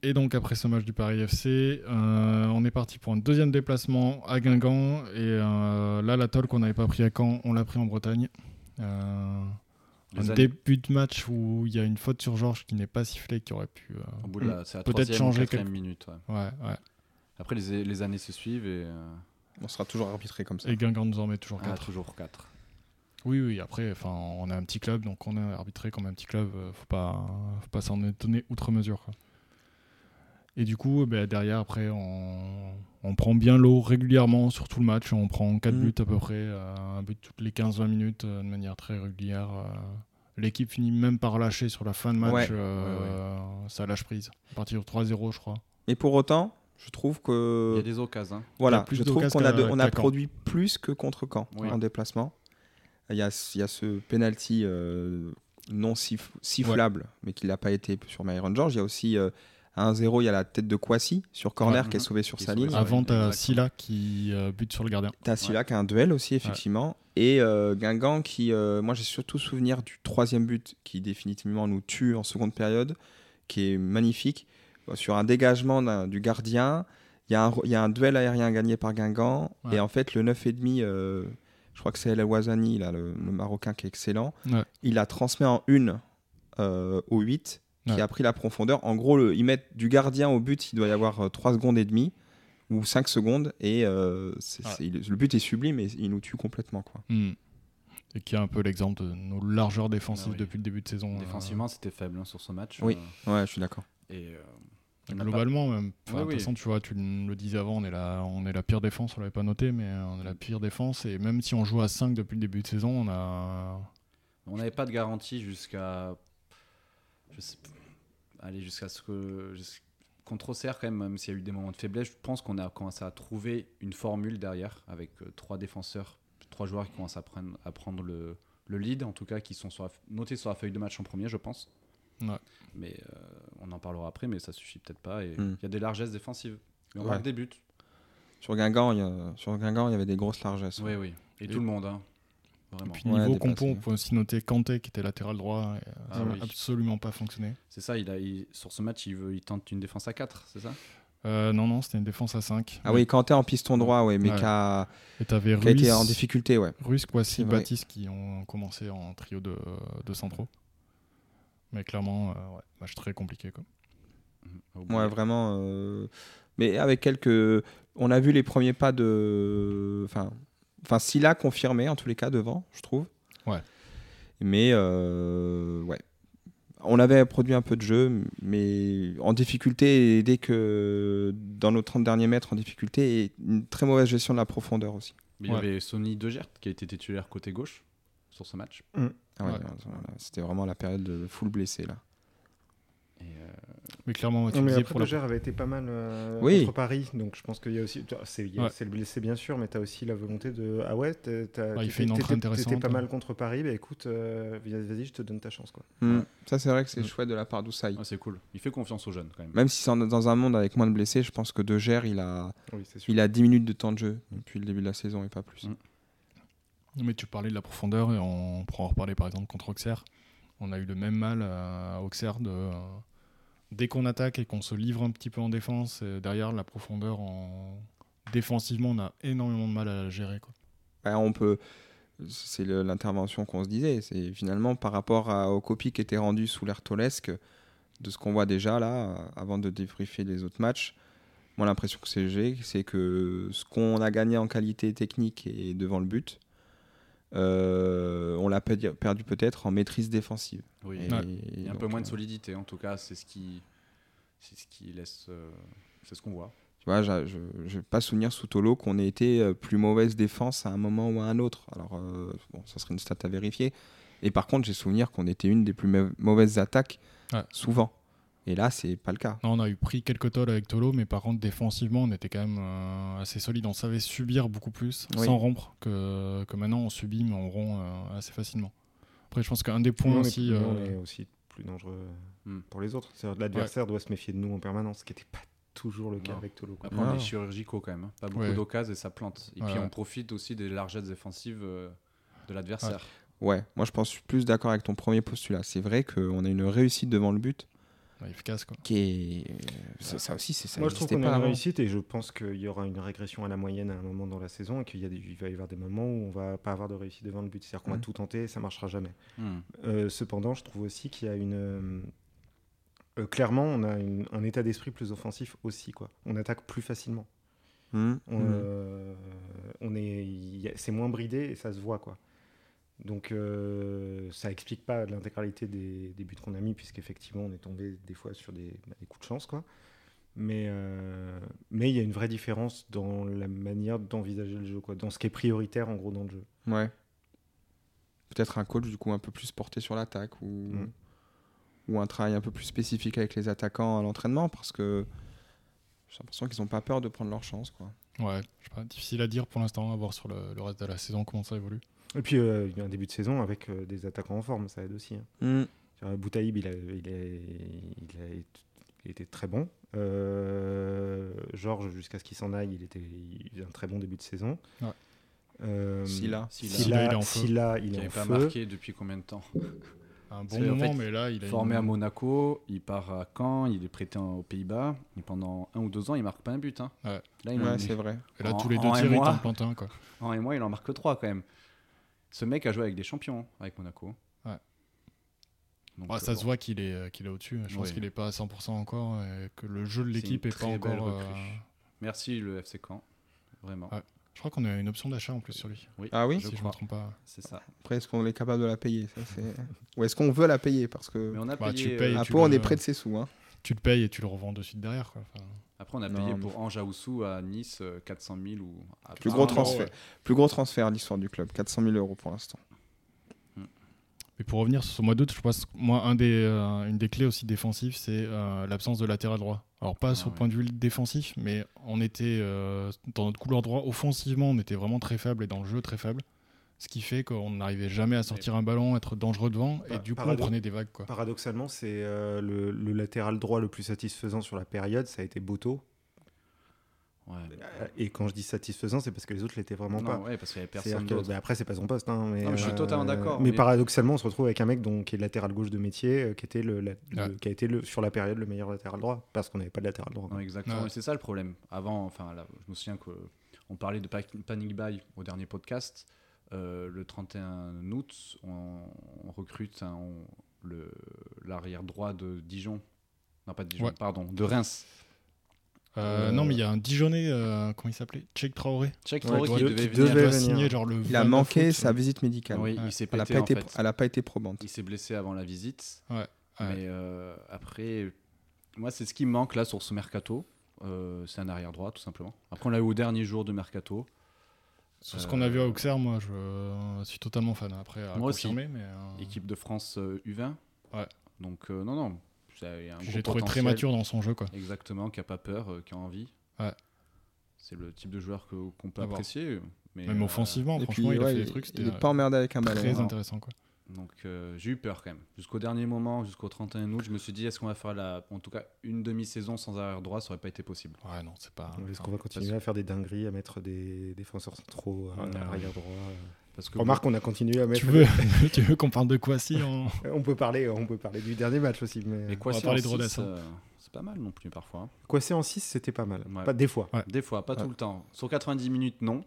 Speaker 1: Et donc après ce match du Paris FC, euh, on est parti pour un deuxième déplacement à Guingamp. Et euh, là, la tôle qu'on n'avait pas pris à Caen, on l'a pris en Bretagne. Euh, un début de match où il y a une faute sur Georges qui n'est pas sifflée, qui aurait pu... euh, Peut-être changer
Speaker 4: minute. ouais.
Speaker 1: Ouais, ouais.
Speaker 4: Après, les, les années se suivent et euh,
Speaker 3: On sera toujours arbitré comme ça.
Speaker 1: Et Guingamp nous en met toujours
Speaker 4: ah,
Speaker 1: 4.
Speaker 4: toujours 4.
Speaker 1: Oui, oui, après, enfin, on a un petit club, donc on est arbitré comme un petit club, euh, faut pas, faut pas s'en étonner outre mesure. quoi. Et du coup, bah, derrière, après, on, on prend bien l'eau régulièrement sur tout le match. On prend 4
Speaker 3: Mm.
Speaker 1: buts à peu près, euh, un but toutes les 15-20 minutes euh, de manière très régulière. euh. L'équipe finit même par lâcher sur la fin de match.
Speaker 3: Ouais.
Speaker 1: euh, Ça lâche prise. À partir de 3-0, je crois.
Speaker 3: Mais pour autant, je trouve
Speaker 4: Il y
Speaker 3: que
Speaker 4: a des occasions. hein.
Speaker 3: Voilà,
Speaker 1: plus
Speaker 3: je trouve qu'on a, de- on produit plus que contre Caen
Speaker 4: Oui.
Speaker 3: en déplacement. Il y a, il y a ce penalty euh, non siff- sifflable, mais qui l'a pas été sur Myron George. Il y a aussi euh, à 1-0, il y a la tête de Kwasi sur corner
Speaker 4: Ouais.
Speaker 3: qui est sauvé sur
Speaker 4: Qui est
Speaker 3: sa ligne.
Speaker 4: sur-
Speaker 1: Avant, tu
Speaker 4: exactement.
Speaker 1: Silla qui euh, bute sur le gardien.
Speaker 3: T'as celui-là qui a un duel aussi, effectivement. Et euh, Guingamp qui, euh, moi j'ai surtout souvenir du troisième but qui définitivement nous tue en seconde période, qui est magnifique. Euh, Sur un dégagement du gardien, il y, a un, il y a un duel aérien gagné par Guingamp.
Speaker 1: Ouais.
Speaker 3: Et en fait, le 9,5, euh, je crois que c'est El Ouazani, là, le, le Marocain qui est excellent,
Speaker 1: Ouais.
Speaker 3: il a transmis en une euh, au 8, qui
Speaker 1: Ouais.
Speaker 3: a pris la profondeur. En gros, le, ils mettent du gardien au but, il doit y avoir 3 secondes et demie ou 5 secondes et euh, c'est-
Speaker 1: Ouais.
Speaker 3: c'est- il- le but est sublime et il nous tue complètement quoi.
Speaker 1: Hmm. Et qui est un peu l'exemple de nos largeurs défensives
Speaker 4: Ah oui.
Speaker 1: depuis le début de saison. euh,
Speaker 4: Défensivement, c'était faible hein, sur ce match.
Speaker 3: Oui.
Speaker 4: euh,
Speaker 3: Ouais, je suis d'accord.
Speaker 4: Et euh,
Speaker 1: globalement, même. Enfin, de toute
Speaker 4: oui.
Speaker 1: façon, tu vois, tu le disais avant, on est la, on est la pire défense, on l'avait pas noté, mais euh, on est la pire défense. Et même si on joue à 5 depuis le début de saison, on a.
Speaker 4: On n'avait pas de garantie jusqu'à. Je sais pas. Allez, jusqu'à ce que. Contre Auxerre, quand même, même s'il y a eu des moments de faiblesse, je pense qu'on a commencé à trouver une formule derrière avec euh, trois défenseurs, trois joueurs qui commencent à prendre, à prendre le, le lead, en tout cas, qui sont sur la f- notés sur la feuille de match en premier, je pense.
Speaker 1: Ouais.
Speaker 4: Mais euh, on en parlera après, mais ça suffit peut-être pas. Et il
Speaker 3: Mm.
Speaker 4: y a des largesses défensives. Mais on
Speaker 3: Ouais.
Speaker 4: marque des buts.
Speaker 3: Sur Guingamp, il y, a- sur Guingamp, il y avait des grosses largesses.
Speaker 4: Oui, oui. Et,
Speaker 1: Et-
Speaker 4: tout le monde, hein.
Speaker 1: Et puis
Speaker 3: Ouais,
Speaker 1: niveau
Speaker 3: dépassé.
Speaker 1: compo, on peut aussi noter Kanté qui était latéral droit. Et, euh,
Speaker 4: Ah
Speaker 1: ça n'a
Speaker 4: oui.
Speaker 1: absolument pas fonctionné.
Speaker 4: C'est ça, il a, il- sur ce match, il, veut, il tente une défense à 4, c'est ça?
Speaker 1: Euh, non, non, c'était une défense à 5.
Speaker 3: Ah oui, Kanté en piston droit, ouais, mais
Speaker 1: Ouais.
Speaker 3: qui a, été en difficulté, ouais.
Speaker 1: Ruiz, Kwasi. Baptiste qui ont commencé en trio de, de centraux. Mais clairement, euh, ouais, match très compliqué. Quoi.
Speaker 3: Ouais, vraiment. euh, Mais avec quelques. On a vu les premiers pas de. Enfin, enfin Silla confirmé en tous les cas devant, je trouve.
Speaker 1: Ouais.
Speaker 3: Mais euh, ouais. On avait produit un peu de jeu, mais en difficulté, et dès que dans nos 30 derniers mètres en difficulté, et une très mauvaise gestion de la profondeur aussi.
Speaker 4: Mais il y avait Sonny Degert qui a été titulaire côté gauche sur ce match.
Speaker 3: Ah ouais,
Speaker 1: Ouais.
Speaker 3: voilà, C'était vraiment la période de full blessé là.
Speaker 4: Et, euh,
Speaker 1: Mais clairement, tu
Speaker 2: Non, mais après,
Speaker 1: pour.
Speaker 2: Le Gers avait été pas mal euh,
Speaker 3: Oui.
Speaker 2: contre Paris, donc je pense qu'il y a aussi. C'est
Speaker 1: Ouais.
Speaker 2: le blessé, bien sûr, mais tu as aussi la volonté de. Ah ouais, t'as-
Speaker 1: Ouais, il fait
Speaker 2: t'étais-
Speaker 1: une entrée
Speaker 2: t'étais-
Speaker 1: intéressante,
Speaker 2: T'étais pas mal contre Paris, bah écoute, euh, vas-y, je te donne ta chance. quoi.
Speaker 4: Ouais.
Speaker 3: Ça, c'est vrai que c'est
Speaker 1: Mm.
Speaker 3: chouette de la part d'Oussaï.
Speaker 4: ouais, c'est cool. Il fait confiance aux jeunes quand même.
Speaker 3: Même si c'est dans un monde avec moins de blessés, je pense que De Gers, il a,
Speaker 2: Oui,
Speaker 3: il a 10 minutes de temps de jeu depuis le début de la saison et pas plus.
Speaker 4: Mm.
Speaker 1: Mais tu parlais de la profondeur et on pourra en reparler par exemple contre Auxerre. On a eu le même mal à Auxerre de dès qu'on attaque et qu'on se livre un petit peu en défense, derrière la profondeur en défensivement, on a énormément de mal à la gérer quoi.
Speaker 3: Bah, on peut. C'est l'intervention qu'on se disait. C'est finalement par rapport à- aux copies qui étaient rendues sous l'air Tolesque, de ce qu'on voit déjà là, avant de débriefer les autres matchs. Moi, l'impression que c'est j'ai, c'est que ce qu'on a gagné en qualité technique et devant le but, on l'a perdu, perdu peut-être en maîtrise défensive.
Speaker 4: Oui.
Speaker 3: Et-
Speaker 1: Ouais.
Speaker 4: Il y a un
Speaker 3: donc,
Speaker 4: peu moins de
Speaker 3: euh,
Speaker 4: solidité. En tout cas, c'est ce qui, c'est ce qui laisse, euh, c'est ce qu'on voit.
Speaker 3: Tu vois, je n'ai pas souvenir sous Tolo qu'on ait été euh, plus mauvaise défense à un moment ou à un autre. Alors, euh, bon, ça serait une stat à vérifier. Et par contre, j'ai souvenir qu'on était une des plus mau- mauvaises attaques
Speaker 1: Ouais.
Speaker 3: souvent. Et là, c'est pas le cas.
Speaker 1: Non, on a eu pris quelques tolls avec Tolo, mais par contre défensivement, on était quand même euh, assez solide. On savait subir beaucoup plus
Speaker 3: Oui.
Speaker 1: sans rompre que, que maintenant on subit mais on rompt euh, assez facilement. Après, je pense qu'un des points aussi.
Speaker 2: nous,
Speaker 1: euh,
Speaker 2: on est aussi plus dangereux
Speaker 4: Hmm.
Speaker 2: pour les autres. C'est-à-dire que L'adversaire doit se méfier de nous en permanence, ce qui n'était pas toujours le cas
Speaker 4: Non.
Speaker 2: avec Tolo. quoi.
Speaker 4: Après, on est chirurgicaux quand même. hein. Pas beaucoup
Speaker 1: Ouais.
Speaker 4: d'occasions et ça plante. Et
Speaker 1: Ouais,
Speaker 4: puis on profite aussi des largesses défensives de l'adversaire.
Speaker 3: Ouais, moi je pense je suis plus d'accord avec ton premier postulat. C'est vrai qu'on a une réussite devant le but
Speaker 1: efficace quoi.
Speaker 3: qui est. ça, ça aussi, c'est ça.
Speaker 2: Moi, je trouve qu'on a une réussite et je pense qu'il y aura une régression à la moyenne à un moment dans la saison et qu'il y a des- il va y avoir des moments où on va pas avoir de réussite devant le but. C'est-à-dire qu'on va
Speaker 3: Mhm.
Speaker 2: tout tenter et ça marchera jamais.
Speaker 4: Hmm.
Speaker 2: Euh, cependant, je trouve aussi qu'il y a une. euh, euh, clairement, on a une- un état d'esprit plus offensif aussi. Quoi. On attaque plus facilement.
Speaker 3: Hmm,
Speaker 2: On, euh, on est, c'est moins bridé et ça se voit. Quoi. Donc, euh, ça explique pas l'intégralité des, des buts qu'on a mis, puisqu'effectivement, on est tombé des fois sur des, bah, des coups de chance. Quoi. Mais euh, mais il y a une vraie différence dans la manière d'envisager le jeu, quoi, dans ce qui est prioritaire en gros dans le jeu.
Speaker 3: Ouais. Peut-être un coach du coup un peu plus porté sur l'attaque ou,
Speaker 2: Mm.
Speaker 3: ou un travail un peu plus spécifique avec les attaquants à l'entraînement parce que j'ai l'impression qu'ils n'ont pas peur de prendre leur chance. Quoi.
Speaker 1: Ouais, je sais pas, difficile à dire pour l'instant, à voir sur le, le reste de la saison comment ça évolue.
Speaker 2: Et puis euh, il y a un début de saison avec euh, des attaquants en forme, ça aide aussi. hein.
Speaker 3: Mm.
Speaker 2: Boutaïb, il a, il, a, il, a, il était très bon. Euh, Georges, jusqu'à ce qu'il s'en aille, il était il a un très bon début de saison.
Speaker 1: Ouais.
Speaker 2: Euh,
Speaker 3: Silla.
Speaker 4: Silla.
Speaker 1: Silla, il est en feu.
Speaker 2: Silla, il
Speaker 4: n'avait pas
Speaker 2: feu.
Speaker 4: marqué depuis combien de temps
Speaker 1: Un bon
Speaker 4: en
Speaker 1: moment,
Speaker 4: fait,
Speaker 1: mais là, il a
Speaker 4: Formé
Speaker 1: une-
Speaker 4: à Monaco, il part à Caen, il est prêté en- aux Pays-Bas. Et pendant un ou deux ans, il marque pas un but. hein.
Speaker 1: Ouais.
Speaker 4: Là,
Speaker 3: Ouais, c'est vrai.
Speaker 1: Et là,
Speaker 4: en-
Speaker 1: tous les deux tirs, il plante un, quoi.
Speaker 4: en un mois, il en marque que trois quand même. Ce mec a joué avec des champions hein, avec Monaco.
Speaker 1: Ouais.
Speaker 4: Donc, euh,
Speaker 1: ça
Speaker 4: bon,
Speaker 1: se voit qu'il est, euh, qu'il est au-dessus. Je pense qu'il est pas à 100% encore et que le jeu de l'équipe
Speaker 4: une
Speaker 1: est, pas encore. euh.
Speaker 4: Merci le FC Caen. Vraiment.
Speaker 1: Ouais. Je crois qu'on a une option d'achat en plus sur lui.
Speaker 4: Oui,
Speaker 3: Ah oui
Speaker 4: je
Speaker 1: si je me
Speaker 4: crois.
Speaker 1: trompe pas.
Speaker 4: C'est ça.
Speaker 3: Après, est-ce qu'on est capable de la payer? Ça, c'est- Ou est-ce qu'on veut la payer? Parce que
Speaker 4: Mais on a
Speaker 1: Bah,
Speaker 4: payé.
Speaker 1: tu payes,
Speaker 4: euh,
Speaker 1: tu
Speaker 3: on
Speaker 1: le-
Speaker 3: est près de ses sous. Hein.
Speaker 1: Tu le payes et tu le revends de suite derrière. Quoi. Enfin,
Speaker 4: Après, on a
Speaker 3: Non,
Speaker 4: payé
Speaker 3: mais-
Speaker 4: pour Ange Aoussou à Nice euh, 400 000 ou. à
Speaker 3: Plus gros transfert.
Speaker 4: ouais.
Speaker 3: Plus gros transfert de l'histoire du club, 400 000 euros pour l'instant.
Speaker 1: Mais pour revenir sur ce mois d'août, je pense que moi, un des, euh, une des clés aussi défensives, c'est euh, l'absence de latéral droit. Alors, pas
Speaker 4: Ah
Speaker 1: sur le
Speaker 4: ouais.
Speaker 1: point de vue défensif, mais on était euh, dans notre couloir droit, offensivement, on était vraiment très faible et dans le jeu très faible. Ce qui fait qu'on n'arrivait jamais à sortir un ballon, être dangereux devant, et du coup, on prenait des vagues. Quoi.
Speaker 2: Paradoxalement, c'est euh, le, le latéral droit le plus satisfaisant sur la période, ça a été Boto.
Speaker 4: Ouais.
Speaker 2: Euh, Et quand je dis satisfaisant, c'est parce que les autres l'étaient vraiment
Speaker 4: Non,
Speaker 2: pas.
Speaker 4: ouais, parce qu'il n'y avait personne
Speaker 2: que, bah, après, c'est pas son poste. hein, mais,
Speaker 4: Non, mais je suis totalement d'accord,
Speaker 2: Mais,
Speaker 4: mais-
Speaker 2: paradoxalement, on se retrouve avec un mec donc, qui est latéral gauche de métier, euh, qui, était le, la- le-
Speaker 1: Ouais.
Speaker 2: qui a été le, sur la période le meilleur latéral droit, parce qu'on n'avait pas de latéral droit.
Speaker 4: Non, exactement. C'est ça le problème. Avant, enfin, là, je me souviens qu'on parlait de pa- Panic Buy au dernier podcast. Euh, le 31 août, on, on recrute un- on- le- l'arrière droit de Dijon. Non, pas de Dijon,
Speaker 1: Ouais.
Speaker 4: pardon, de Reims.
Speaker 1: Euh,
Speaker 4: Euh,
Speaker 1: Non, mais il y a un Dijonais, euh, comment il s'appelait? Cheikh Traoré.
Speaker 4: Cheikh Traoré
Speaker 2: qui
Speaker 4: qui
Speaker 2: doit-
Speaker 4: devait
Speaker 2: qui
Speaker 4: venir.
Speaker 2: Devait
Speaker 1: signer genre le
Speaker 3: Il a
Speaker 1: 29
Speaker 3: manqué
Speaker 1: août.
Speaker 3: sa visite médicale.
Speaker 4: Oui,
Speaker 1: Ouais.
Speaker 4: il s'est
Speaker 3: Elle n'a
Speaker 4: pété
Speaker 3: pas,
Speaker 4: en
Speaker 3: été,
Speaker 4: fait.
Speaker 3: elle a pas été probante.
Speaker 4: Il s'est blessé avant la visite.
Speaker 1: Ouais, ouais.
Speaker 4: Mais euh, après, moi, c'est ce qui me manque là sur ce mercato. Euh, c'est un arrière droit, tout simplement. Après, on l'a eu au dernier jour de mercato.
Speaker 1: Sur ce qu'on a vu à
Speaker 4: Euh,
Speaker 1: Auxerre, moi, je euh, suis totalement fan. Après, à
Speaker 4: Moi aussi.
Speaker 1: confirmer, mais. euh,
Speaker 4: Équipe de France euh, U20.
Speaker 1: Ouais.
Speaker 4: Donc, euh, non, non.
Speaker 1: J'ai trouvé très mature dans son jeu, quoi.
Speaker 4: Exactement, qui a pas peur, euh, qui a envie.
Speaker 1: Ouais.
Speaker 4: C'est le type de joueur que- qu'on peut apprécier. Mais,
Speaker 1: Même
Speaker 4: euh,
Speaker 1: offensivement,
Speaker 3: Et
Speaker 1: franchement,
Speaker 3: puis,
Speaker 1: il a fait des trucs,
Speaker 3: il
Speaker 1: c'était
Speaker 3: n'est pas emmerdé avec un ballon.
Speaker 1: très
Speaker 3: hein.
Speaker 1: intéressant, quoi.
Speaker 4: Donc euh, j'ai eu peur quand même. Jusqu'au dernier moment, jusqu'au 31 août, je me suis dit est-ce qu'on va faire la, en tout cas une demi-saison sans arrière droit, ça aurait pas été possible.
Speaker 1: Ouais, non, c'est pas.
Speaker 2: Est-ce qu'on va continuer à faire des dingueries, à mettre des défenseurs centraux à
Speaker 4: Ah, non.
Speaker 2: arrière droit
Speaker 4: Parce que
Speaker 2: Remarque, on a continué à mettre.
Speaker 1: Tu veux, <laughs> tu veux qu'on parle de quoi si on... <laughs>
Speaker 2: On peut parler, on peut parler du dernier match aussi, mais,
Speaker 4: mais quoi
Speaker 1: va parler
Speaker 4: en
Speaker 1: de
Speaker 4: euh, c'est pas mal non plus parfois. hein.
Speaker 2: quoi c'est en 6, c'était pas mal.
Speaker 4: Ouais.
Speaker 2: Pas des fois.
Speaker 1: Ouais.
Speaker 4: Des fois, pas
Speaker 3: Ouais.
Speaker 4: tout le temps. Sur 90 minutes, non.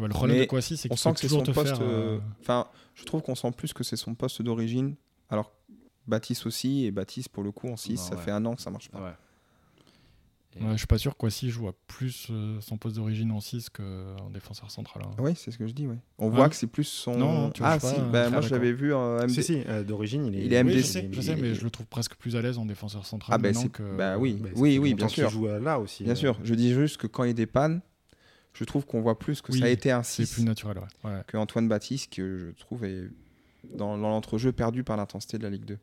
Speaker 1: Ouais, le problème
Speaker 3: Mais
Speaker 1: de Kwasi, c'est
Speaker 3: On
Speaker 1: qu'il
Speaker 3: sent que c'est
Speaker 1: toujours
Speaker 3: son
Speaker 1: te
Speaker 3: poste.
Speaker 1: faire. euh,
Speaker 3: euh, Enfin, je trouve qu'on sent plus que c'est son poste d'origine. Alors, Baptiste aussi, et Baptiste, pour le coup, en 6,
Speaker 4: Non,
Speaker 3: ça
Speaker 4: ouais.
Speaker 3: fait un an que ça marche pas.
Speaker 4: Ouais. Et-
Speaker 1: ouais, je suis pas sûr que Kwasi joue à plus euh, son poste d'origine en 6 qu'en défenseur central. hein.
Speaker 3: Oui, c'est ce que je dis, ouais. On
Speaker 1: Ah,
Speaker 3: voit que c'est plus son.
Speaker 1: Non, tu vois,
Speaker 3: ah,
Speaker 1: sais
Speaker 3: si,
Speaker 1: pas,
Speaker 3: bah,
Speaker 1: euh,
Speaker 3: moi
Speaker 1: d'accord.
Speaker 3: je l'avais vu en MD.
Speaker 2: Si, si, euh, d'origine, il est.
Speaker 3: Il est
Speaker 1: Oui,
Speaker 3: MD,
Speaker 1: je sais, je sais,
Speaker 2: il-
Speaker 1: mais je le trouve presque plus à l'aise en défenseur central
Speaker 3: Ah, bah,
Speaker 1: que.
Speaker 3: bah oui.
Speaker 2: Bah,
Speaker 3: oui, oui, bien sûr.
Speaker 2: joue euh, là aussi.
Speaker 3: Bien
Speaker 2: euh.
Speaker 3: sûr. Je dis juste que quand il y a des pannes, je trouve qu'on voit plus que
Speaker 1: Oui,
Speaker 3: ça a été un
Speaker 1: C'est
Speaker 3: 6
Speaker 1: plus naturel, ouais. ouais.
Speaker 3: que Antoine Baptiste, que je trouve est dans, dans l'entrejeu perdu par l'intensité de la Ligue 2.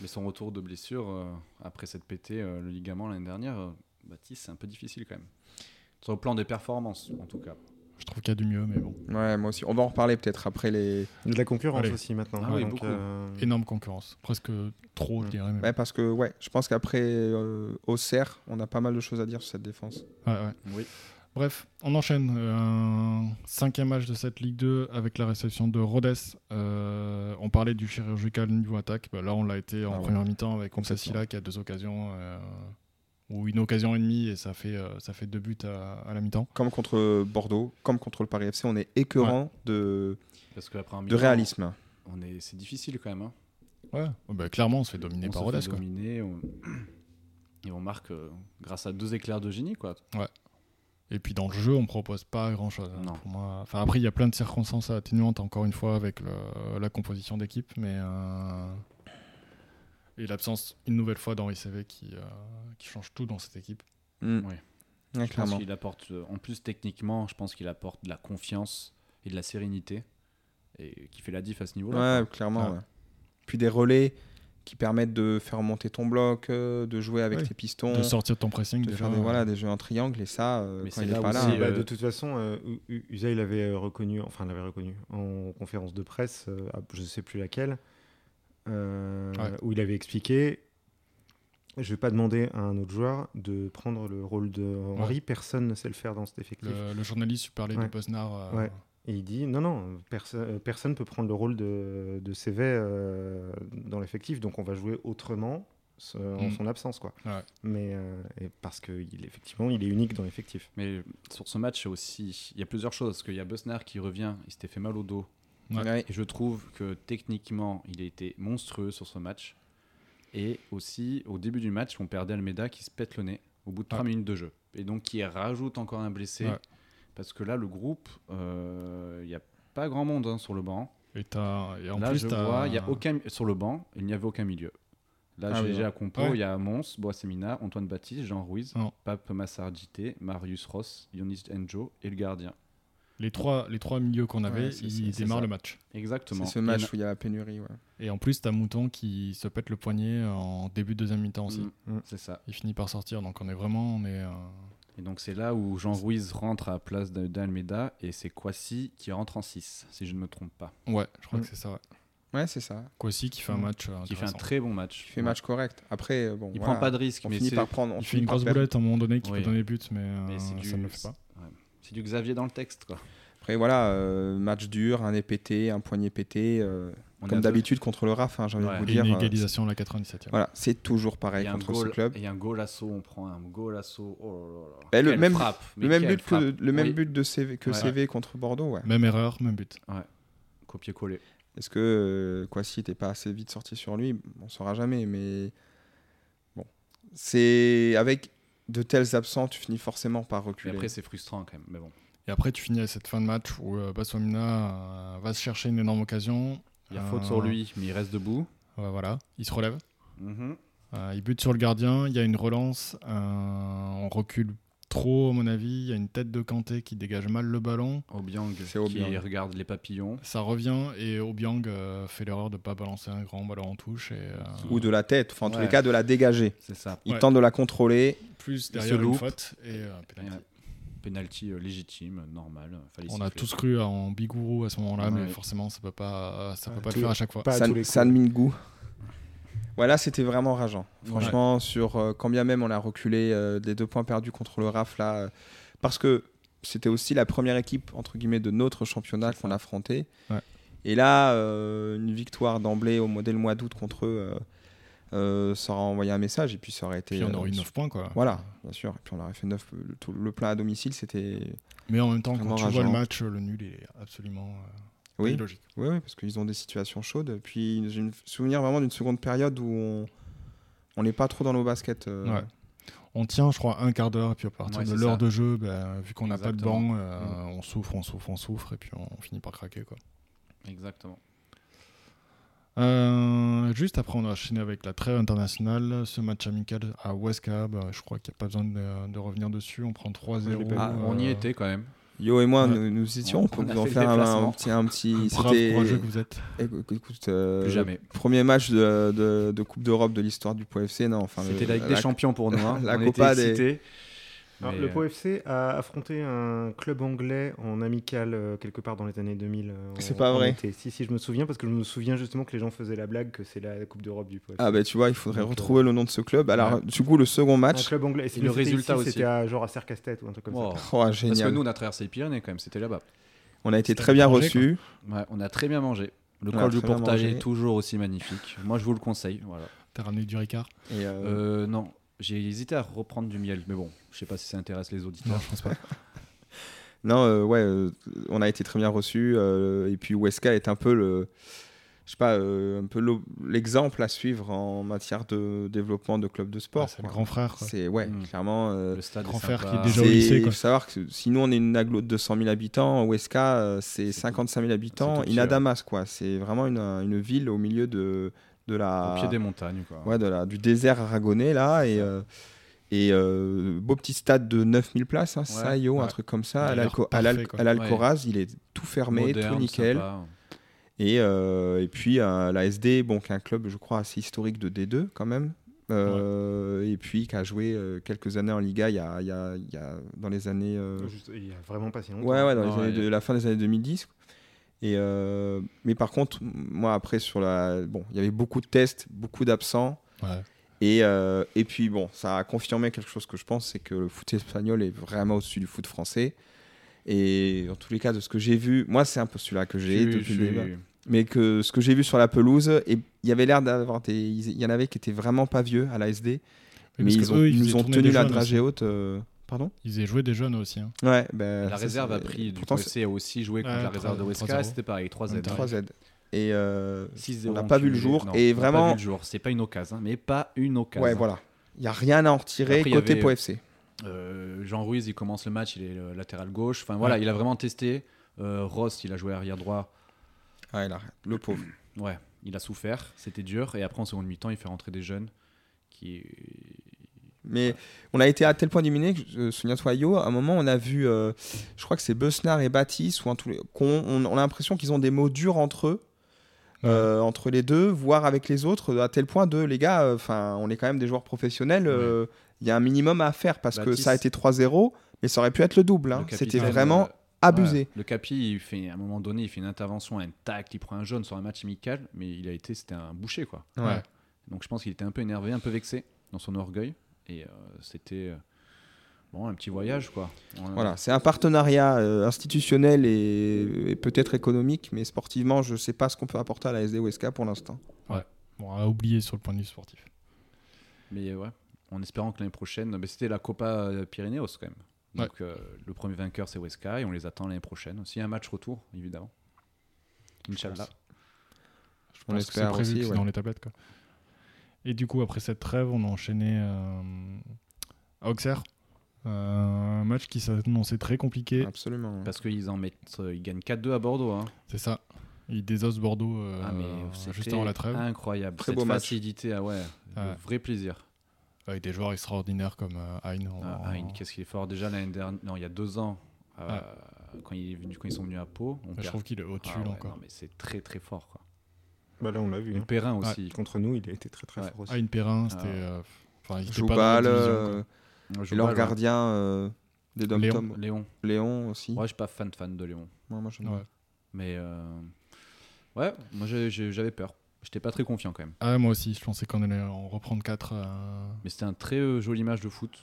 Speaker 4: Mais son retour de blessure, euh, après s'être pété euh, le ligament l'année dernière, euh, Baptiste, c'est un peu difficile quand même. Sur le plan des performances, en tout cas.
Speaker 1: Je trouve qu'il y a du mieux, mais bon.
Speaker 3: Ouais, moi aussi. On va en reparler peut-être après les.
Speaker 2: De la concurrence
Speaker 1: Allez.
Speaker 2: aussi maintenant.
Speaker 4: Ah oui,
Speaker 2: donc,
Speaker 4: beaucoup.
Speaker 2: euh,
Speaker 1: Énorme concurrence. Presque trop, je dirais. Même.
Speaker 3: Ouais, parce que ouais, je pense qu'après euh, Auxerre, on a pas mal de choses à dire sur cette défense.
Speaker 1: Ouais, ouais.
Speaker 4: Oui.
Speaker 1: Bref, on enchaîne. Euh, un cinquième match de cette Ligue 2 avec la réception de Rhodes. Euh, on parlait du chirurgical niveau attaque. Bah, là, on l'a été en
Speaker 3: Ah ouais.
Speaker 1: première mi-temps avec. Silla qui a deux occasions. euh, ou une occasion et demie et ça fait, euh, ça fait deux buts à, à la mi-temps.
Speaker 3: Comme contre Bordeaux, comme contre le Paris FC, on est écœurant de,
Speaker 4: Parce que après un
Speaker 3: de réalisme.
Speaker 4: on est, c'est difficile quand même. hein.
Speaker 1: Ouais. Bah, clairement, on se fait dominer
Speaker 4: on
Speaker 1: par
Speaker 4: se
Speaker 1: Rhodes.
Speaker 4: fait
Speaker 1: quoi.
Speaker 4: dominer, on- <clears throat> et on marque euh, grâce à deux éclairs de génie, quoi.
Speaker 1: Et puis dans le jeu, on propose pas grand chose.
Speaker 4: Non.
Speaker 1: Pour moi. Enfin, après, il y a plein de circonstances atténuantes, encore une fois, avec le- la composition d'équipe. Mais, euh, Et l'absence, une nouvelle fois, d'Henri CV qui, euh, qui change tout dans cette équipe.
Speaker 3: Mm.
Speaker 4: Ouais.
Speaker 3: Ouais,
Speaker 4: Je pense
Speaker 3: clairement.
Speaker 4: qu'il apporte, euh, en plus techniquement, je pense qu'il apporte de la confiance et de la sérénité et qui fait la diff à ce niveau-là.
Speaker 3: Ouais, clairement.
Speaker 1: Ouais.
Speaker 3: Puis des relais qui permettent de faire monter ton bloc, euh, de jouer avec
Speaker 1: Ouais.
Speaker 3: tes pistons,
Speaker 1: De sortir de ton pressing,
Speaker 3: de
Speaker 1: déjà.
Speaker 3: faire des, voilà, des jeux en triangle. Et ça, euh,
Speaker 4: Mais
Speaker 3: quand il n'est pas là. hein.
Speaker 2: Bah,
Speaker 4: euh,
Speaker 2: de toute façon, euh, U- U- Usain l'avait euh, reconnu, enfin l'avait reconnu en conférence de presse, euh, je ne sais plus laquelle, euh,
Speaker 1: Ouais.
Speaker 2: où il avait expliqué je ne vais pas demander à un autre joueur de prendre le rôle de Henri, personne ne sait le faire dans cet effectif.
Speaker 1: Le, le journaliste parlait de
Speaker 2: Ouais.
Speaker 1: Euh.
Speaker 2: Et il dit non, non, perso- euh, personne ne peut prendre le rôle de, de CV euh, dans l'effectif, donc on va jouer autrement ce- en
Speaker 1: Mm.
Speaker 2: son absence. Quoi.
Speaker 1: Ouais.
Speaker 2: Mais euh, et parce qu'effectivement, il est unique dans l'effectif.
Speaker 4: Mais sur ce match aussi, il y a plusieurs choses. Parce qu'il y a Bosnar qui revient, il s'était fait mal au dos.
Speaker 1: Ouais.
Speaker 3: Ouais.
Speaker 4: Et je trouve que techniquement, il a été monstrueux sur ce match. Et aussi, au début du match, on perdait Almeida qui se pète le nez au bout de 3
Speaker 1: Ouais.
Speaker 4: minutes de jeu. Et donc, qui rajoute encore un blessé. Parce que là, le groupe, euh, il n'y a pas grand monde hein, sur le banc.
Speaker 1: Et, t'as- et en
Speaker 4: là,
Speaker 1: plus,
Speaker 4: je vois, il y a aucun sur le banc, il n'y avait aucun milieu. Là,
Speaker 3: Ah
Speaker 4: j'ai déjà à compo,
Speaker 1: Ouais.
Speaker 4: il y a Mons, Boissemina, Antoine Baptiste, Jean Ruiz,
Speaker 1: Non.
Speaker 4: Pape Massardité, Marius Ross, Yonis Enjo et le gardien.
Speaker 1: les, trois, les trois milieux qu'on avait,
Speaker 3: Ouais,
Speaker 1: ils démarrent
Speaker 4: ça.
Speaker 1: le match.
Speaker 4: Exactement.
Speaker 3: C'est ce match
Speaker 4: a-
Speaker 3: où il y a la pénurie. Ouais.
Speaker 1: Et en plus, t'as Mouton qui se pète le poignet en début de deuxième mi-temps aussi.
Speaker 4: Mm,
Speaker 2: Mm.
Speaker 4: C'est ça.
Speaker 1: Il finit par sortir, donc on est vraiment. On est, euh,
Speaker 4: Et donc c'est là où Jean Ruiz rentre à la place d'Almeida et c'est Kwasi qui rentre en 6, si je ne me trompe pas.
Speaker 1: Ouais, je crois
Speaker 2: Mm.
Speaker 1: que c'est ça. Ouais.
Speaker 3: Ouais, c'est ça.
Speaker 1: Kwasi qui fait un
Speaker 2: Mm.
Speaker 1: match. euh,
Speaker 4: Qui fait un très bon match.
Speaker 3: Il fait match correct. Après, euh, bon.
Speaker 4: Il
Speaker 3: voilà.
Speaker 4: prend pas de risque,
Speaker 3: On
Speaker 4: mais
Speaker 3: finit par prendre. on
Speaker 1: Il fait une grosse boulette à un moment donné qui
Speaker 4: Oui.
Speaker 1: peut donner but, mais, euh,
Speaker 4: mais du-
Speaker 1: ça ne le fait pas.
Speaker 4: c'est du Xavier dans le texte. Quoi.
Speaker 3: Après, voilà, euh, match dur, un nez pété, un poignet pété. euh, comme
Speaker 4: a
Speaker 3: d'habitude contre le RAF, hein, j'ai envie
Speaker 4: Ouais.
Speaker 3: de vous
Speaker 1: Et
Speaker 3: dire.
Speaker 1: une
Speaker 3: euh,
Speaker 1: égalisation à la 97e.
Speaker 3: Voilà, c'est toujours pareil
Speaker 4: et
Speaker 3: contre
Speaker 4: goal,
Speaker 3: ce club.
Speaker 4: Et un goal assaut, on prend un goal assaut. Oh là là là.
Speaker 3: Le même-
Speaker 4: frappe, mais
Speaker 3: Le même
Speaker 4: quelle
Speaker 3: but que le même
Speaker 4: Oui,
Speaker 3: but de CV, que
Speaker 4: Ouais.
Speaker 3: CV contre Bordeaux, ouais.
Speaker 1: Même erreur, même but.
Speaker 4: Copier-coller.
Speaker 3: Est-ce que euh, Kwasi n'était pas assez vite sorti sur lui? On ne saura jamais, mais bon. C'est avec de tels absents, tu finis forcément par reculer.
Speaker 4: après, c'est frustrant quand même. Mais bon.
Speaker 1: Et après, tu finis à cette fin de match où euh, Baswamina euh, va se chercher une énorme occasion.
Speaker 4: Il y a
Speaker 1: Euh,
Speaker 4: faute sur lui, mais il reste debout.
Speaker 1: voilà, il se relève.
Speaker 4: Mhm.
Speaker 1: Euh, il bute sur le gardien. Il y a une relance. euh, on recule trop, à mon avis. Il y a une tête de Kanté qui dégage mal le ballon.
Speaker 4: Obiang
Speaker 3: C'est
Speaker 4: qui
Speaker 3: Obiang.
Speaker 4: regarde les papillons.
Speaker 1: Ça revient et Obiang euh, fait l'erreur de ne pas balancer un grand ballon en touche. Et, euh,
Speaker 3: Ou de la tête, enfin en tous
Speaker 4: Ouais.
Speaker 3: les cas de la dégager.
Speaker 4: C'est ça.
Speaker 3: Il
Speaker 1: Ouais.
Speaker 3: tente de la contrôler.
Speaker 1: plus
Speaker 4: Il
Speaker 1: derrière
Speaker 4: se
Speaker 1: une faute et euh, penalty.
Speaker 4: Euh, légitime, normal. Fallait
Speaker 1: On a tous cru en Bigourou à ce moment-là, mais
Speaker 4: Ouais.
Speaker 1: forcément, ça peut pas, ça peut pas le faire à chaque fois.
Speaker 2: Pas à
Speaker 3: San, Minggu. Voilà, c'était vraiment rageant.
Speaker 4: Ouais.
Speaker 3: Franchement, sur euh, quand bien même on a reculé euh, des deux points perdus contre le RAF là, euh, parce que c'était aussi la première équipe entre guillemets de notre championnat qu'on
Speaker 4: ça.
Speaker 3: affrontait.
Speaker 1: Ouais.
Speaker 3: Et là, euh, une victoire d'emblée au modèle mois d'août contre eux, euh, euh, ça aurait envoyé un message et puis ça aurait été.
Speaker 1: Puis on
Speaker 3: euh,
Speaker 1: aurait eu 9 points, quoi.
Speaker 3: Voilà, bien sûr. Et puis on aurait fait 9 le, tout- le plein à domicile, c'était.
Speaker 1: Mais en même temps, quand tu vois le match, le nul est absolument euh,
Speaker 3: Oui,
Speaker 1: illogique.
Speaker 3: oui, oui, parce qu'ils ont des situations chaudes. Puis j'ai un souvenir vraiment d'une seconde période où on on n'est pas trop dans nos baskets. euh,
Speaker 1: Ouais. On tient, je crois, un quart d'heure, et puis à partir
Speaker 4: Ouais,
Speaker 1: de l'heure de jeu, ben, vu qu'on n'a pas de banc, euh, on souffre, on souffre, on souffre, et puis on, finit par craquer. Quoi.
Speaker 4: Exactement.
Speaker 1: Euh, juste après, on a enchaîné avec la trêve internationale, ce match amical à Wesca. bah, je crois qu'il n'y a pas besoin de, de revenir dessus. On prend 3-0.
Speaker 2: Je l'ai pas vu.
Speaker 4: Ah, on y
Speaker 1: euh,
Speaker 4: était quand même.
Speaker 3: Yo et moi,
Speaker 1: Ouais.
Speaker 3: nous, nous étions. On,
Speaker 4: On-
Speaker 3: peut vous en faire un, un petit. Un petit c'était.
Speaker 1: que vous êtes.
Speaker 3: Écoute, écoute, euh,
Speaker 4: Plus jamais.
Speaker 3: Premier match de, de- de Coupe d'Europe de l'histoire du POFC. Non, enfin,
Speaker 4: C'était la Ligue des Champions pour nous. hein. <laughs>
Speaker 3: la
Speaker 4: on
Speaker 3: Copa
Speaker 4: était
Speaker 3: des-.
Speaker 2: Alors, le
Speaker 4: euh,
Speaker 2: Pau FC a affronté un club anglais en amical euh, quelque part dans les années 2000. euh,
Speaker 3: C'est pas vrai.
Speaker 2: été. Si, si, je me souviens parce que je me souviens justement que les gens faisaient la blague que c'est la Coupe d'Europe du Pau FC.
Speaker 3: Ah, bah tu vois, il faudrait
Speaker 2: Donc, euh,
Speaker 3: retrouver le nom de ce club. Alors,
Speaker 4: ouais.
Speaker 3: du coup, le second
Speaker 2: un
Speaker 3: match.
Speaker 2: club anglais. Et,
Speaker 4: le résultat
Speaker 2: ici,
Speaker 4: aussi.
Speaker 2: C'était à, genre à Sercastet ou un truc comme
Speaker 4: wow.
Speaker 2: ça.
Speaker 3: Oh,
Speaker 4: Parce que
Speaker 3: génial.
Speaker 4: nous, on a traversé les Pyrénées quand même, c'était là-bas.
Speaker 3: On a été très bien reçus.
Speaker 4: Ouais, on a très bien mangé. Le col du portage est toujours aussi magnifique. Moi, je vous le conseille. Voilà.
Speaker 1: T'as ramené du Ricard
Speaker 3: Et, euh,
Speaker 4: Euh, non, j'ai hésité à reprendre du miel, mais bon, je sais pas si ça intéresse les auditeurs.
Speaker 1: Non, je pense pas. <laughs>
Speaker 3: Non, euh, ouais, euh, on a été très bien reçus. euh, et puis Weska est un peu le, je sais pas, euh, un peu l'exemple à suivre en matière de développement de clubs de sport.
Speaker 1: Ah, c'est le grand frère.
Speaker 3: C'est ouais,
Speaker 4: Mm.
Speaker 3: clairement. euh,
Speaker 4: Le stade
Speaker 1: Grand frère
Speaker 4: sympa.
Speaker 1: qui est déjà au lycée,
Speaker 3: Il faut savoir que si nous on est une aglo de 200 000 habitants, Weska c'est
Speaker 4: C'est
Speaker 3: 55 000
Speaker 4: C'est
Speaker 3: habitants, Inadamas quoi. C'est vraiment une, une ville au milieu de de la
Speaker 4: Au pied des montagnes, quoi.
Speaker 3: ouais, de la, du désert aragonais là et euh, et euh, beau petit stade de 9000 places, hein, ça, Yo, un
Speaker 1: ouais.
Speaker 3: truc comme ça.
Speaker 1: a
Speaker 3: À
Speaker 1: quoi.
Speaker 3: l'Alcoraz, il est tout fermé,
Speaker 4: Moderne,
Speaker 3: tout nickel.
Speaker 4: sympa.
Speaker 3: Et, euh, et puis euh, la SD, bon, qui est un club, je crois, assez historique de D2 quand même. Euh, Et puis qui a joué euh, quelques années en Liga il y a, il y a- il y a- dans les années. euh,
Speaker 2: Juste- il y a vraiment pas si longtemps.
Speaker 3: Ouais, ouais, dans les années
Speaker 4: ouais.
Speaker 3: de la fin des années 2010. Et euh, mais par contre, moi après sur la, bon, il y avait beaucoup de tests, beaucoup d'absents.
Speaker 1: Ouais.
Speaker 3: Et, euh, et puis bon, ça a confirmé quelque chose que je pense, c'est que le foot espagnol est vraiment au-dessus du foot français. Et en tous les cas, de ce que j'ai vu, moi c'est un postulat que j'ai depuis le début. Mais que ce que j'ai vu sur la pelouse, et il y avait l'air d'avoir des, il y en avait qui étaient vraiment pas vieux à la SD, mais ils, ont,
Speaker 1: eux,
Speaker 3: ils
Speaker 1: faisaient
Speaker 3: nous ont tenu la dragée haute. euh, Pardon
Speaker 1: Ils faisaient jouer des jeunes aussi. hein.
Speaker 3: Ouais, ben,
Speaker 4: La réserve a pris du
Speaker 3: pourtant,
Speaker 4: a aussi joué contre
Speaker 1: Ouais,
Speaker 4: la réserve de
Speaker 1: 3-0.
Speaker 4: Weska, c'était pareil, 3Z.
Speaker 1: Ouais,
Speaker 3: c'est 3Z. Et euh,
Speaker 4: 6-0
Speaker 3: on n'a pas vu le jour. Et
Speaker 4: on n'a pas
Speaker 3: vraiment,
Speaker 4: vu le jour. C'est pas une occasion, hein, mais pas une occasion.
Speaker 3: ouais, voilà. Il n'y a rien à en retirer
Speaker 4: Après, il y
Speaker 3: côté
Speaker 4: avait-
Speaker 3: POFC.
Speaker 4: Euh, Jean Ruiz, il commence le match, il est euh, latéral gauche. Enfin voilà,
Speaker 1: Ouais.
Speaker 4: il a vraiment testé. Euh, Ross, il a joué arrière droit.
Speaker 3: Ouais, là, le pauvre.
Speaker 4: Ouais, il a souffert, c'était dur. Et après, en seconde mi-temps, il fait rentrer des jeunes qui.
Speaker 3: Mais on a été à tel point dominé que, euh, souviens-toi, Yo, à un moment, on a vu, euh, je crois que c'est Besnard et Baptiste, ou tous les- qu'on- on, on a l'impression qu'ils ont des mots durs entre eux, euh, entre les deux, voire avec les autres, à tel point de, les gars, enfin, on est quand même des joueurs professionnels, euh, il y a un minimum à faire parce que ça a été 3-0, mais ça aurait pu être le double. hein. C'était vraiment
Speaker 4: euh,
Speaker 3: abusé.
Speaker 4: ouais, le Capi, il fait, à un moment donné, il fait une intervention, un tacle, il prend un jaune sur un match amical, mais il a été, c'était un boucher, quoi.
Speaker 3: Ouais.
Speaker 4: Donc je pense qu'il était un peu énervé, un peu vexé dans son orgueil. Et euh, c'était. euh, Bon, un petit voyage, quoi. On-
Speaker 3: Voilà, c'est un partenariat euh, institutionnel et, et peut-être économique, mais sportivement, je ne sais pas ce qu'on peut apporter à la SD OSK pour l'instant.
Speaker 1: Bon, à oublier sur le point de vue sportif.
Speaker 4: Mais ouais, en espérant que l'année prochaine. mais c'était la Copa Pyrénéos quand même. Donc euh, le premier vainqueur, c'est Weska et on les attend l'année prochaine. Aussi un match retour, évidemment. Inch'Allah.
Speaker 1: Je
Speaker 3: On
Speaker 1: pense que c'est
Speaker 3: espère
Speaker 1: prévu
Speaker 3: aussi,
Speaker 1: que c'est
Speaker 3: ouais.
Speaker 1: dans les tablettes. Quoi. Et du coup, après cette trêve, on a enchaîné euh, à Auxerre. Euh, un match qui s'annonçait très compliqué.
Speaker 3: Absolument.
Speaker 4: Parce qu'ils en mettent. euh, ils gagnent 4-2 à Bordeaux. Hein.
Speaker 1: C'est ça. Il désosse Bordeaux euh,
Speaker 4: ah, mais
Speaker 1: juste
Speaker 4: c'était
Speaker 1: avant la trêve.
Speaker 4: Incroyable.
Speaker 3: Très
Speaker 4: Cette
Speaker 3: beau match.
Speaker 4: facilité, ah ouais, vrai plaisir.
Speaker 1: Avec des joueurs extraordinaires comme euh, Hein en-
Speaker 4: Ah, Hein, qu'est-ce qu'il est fort déjà l'année dernière. Non, il y a deux ans. euh, quand, il est venu, quand ils sont venus à Pau. On
Speaker 1: Je
Speaker 4: perd.
Speaker 1: trouve qu'il est au-dessus
Speaker 4: Ah ouais,
Speaker 1: là, encore.
Speaker 4: non, mais c'est très très fort. Quoi.
Speaker 2: Bah là, on l'a vu.
Speaker 4: Et
Speaker 2: hein.
Speaker 4: Perrin aussi.
Speaker 2: Contre nous, il a été très très
Speaker 4: Ouais.
Speaker 2: fort aussi.
Speaker 1: Ah, une Perrin, c'était.
Speaker 4: Ah.
Speaker 1: euh, Enfin, il était
Speaker 3: Joubal,
Speaker 1: pas dans division,
Speaker 3: euh, leur gardien euh, des Dom
Speaker 1: Léon.
Speaker 3: Tom,
Speaker 4: Léon.
Speaker 3: Léon aussi.
Speaker 4: Moi, je suis pas fan fan de Léon.
Speaker 3: Ouais, moi,
Speaker 1: Ouais.
Speaker 4: Mais euh, ouais, moi j'avais peur. J'étais pas très confiant quand même.
Speaker 1: Ah, moi aussi, je pensais qu'on allait en reprendre 4.
Speaker 4: Mais c'était un très euh, joli match de foot.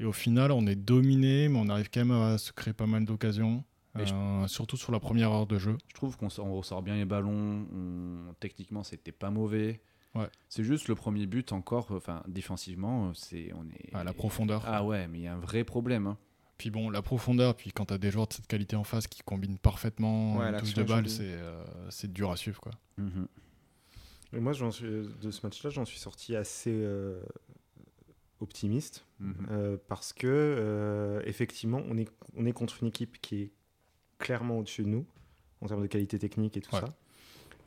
Speaker 1: Et au final, on est dominé, mais on arrive quand même à se créer pas mal d'occasions.
Speaker 4: Je-
Speaker 1: euh, Surtout sur la première heure de jeu.
Speaker 4: Je trouve qu'on ressort bien les ballons. on- Techniquement, c'était pas mauvais.
Speaker 1: Ouais.
Speaker 4: C'est juste le premier but encore. Enfin, défensivement, euh, c'est on est.
Speaker 1: À la profondeur.
Speaker 4: Ah ouais, mais il y a un vrai problème. hein.
Speaker 1: Puis bon, la profondeur, puis quand tu as des joueurs de cette qualité en face qui combinent parfaitement
Speaker 3: Ouais,
Speaker 1: touche de balle, c'est euh, c'est dur à suivre. Quoi.
Speaker 4: Mhm.
Speaker 2: Et moi, j'en suis, de ce match-là, j'en suis sorti assez euh, optimiste.
Speaker 4: Mhm.
Speaker 2: Euh, parce que euh, effectivement, on est, on est contre une équipe qui est clairement au-dessus de nous en termes de qualité technique et tout
Speaker 1: Ouais.
Speaker 2: ça.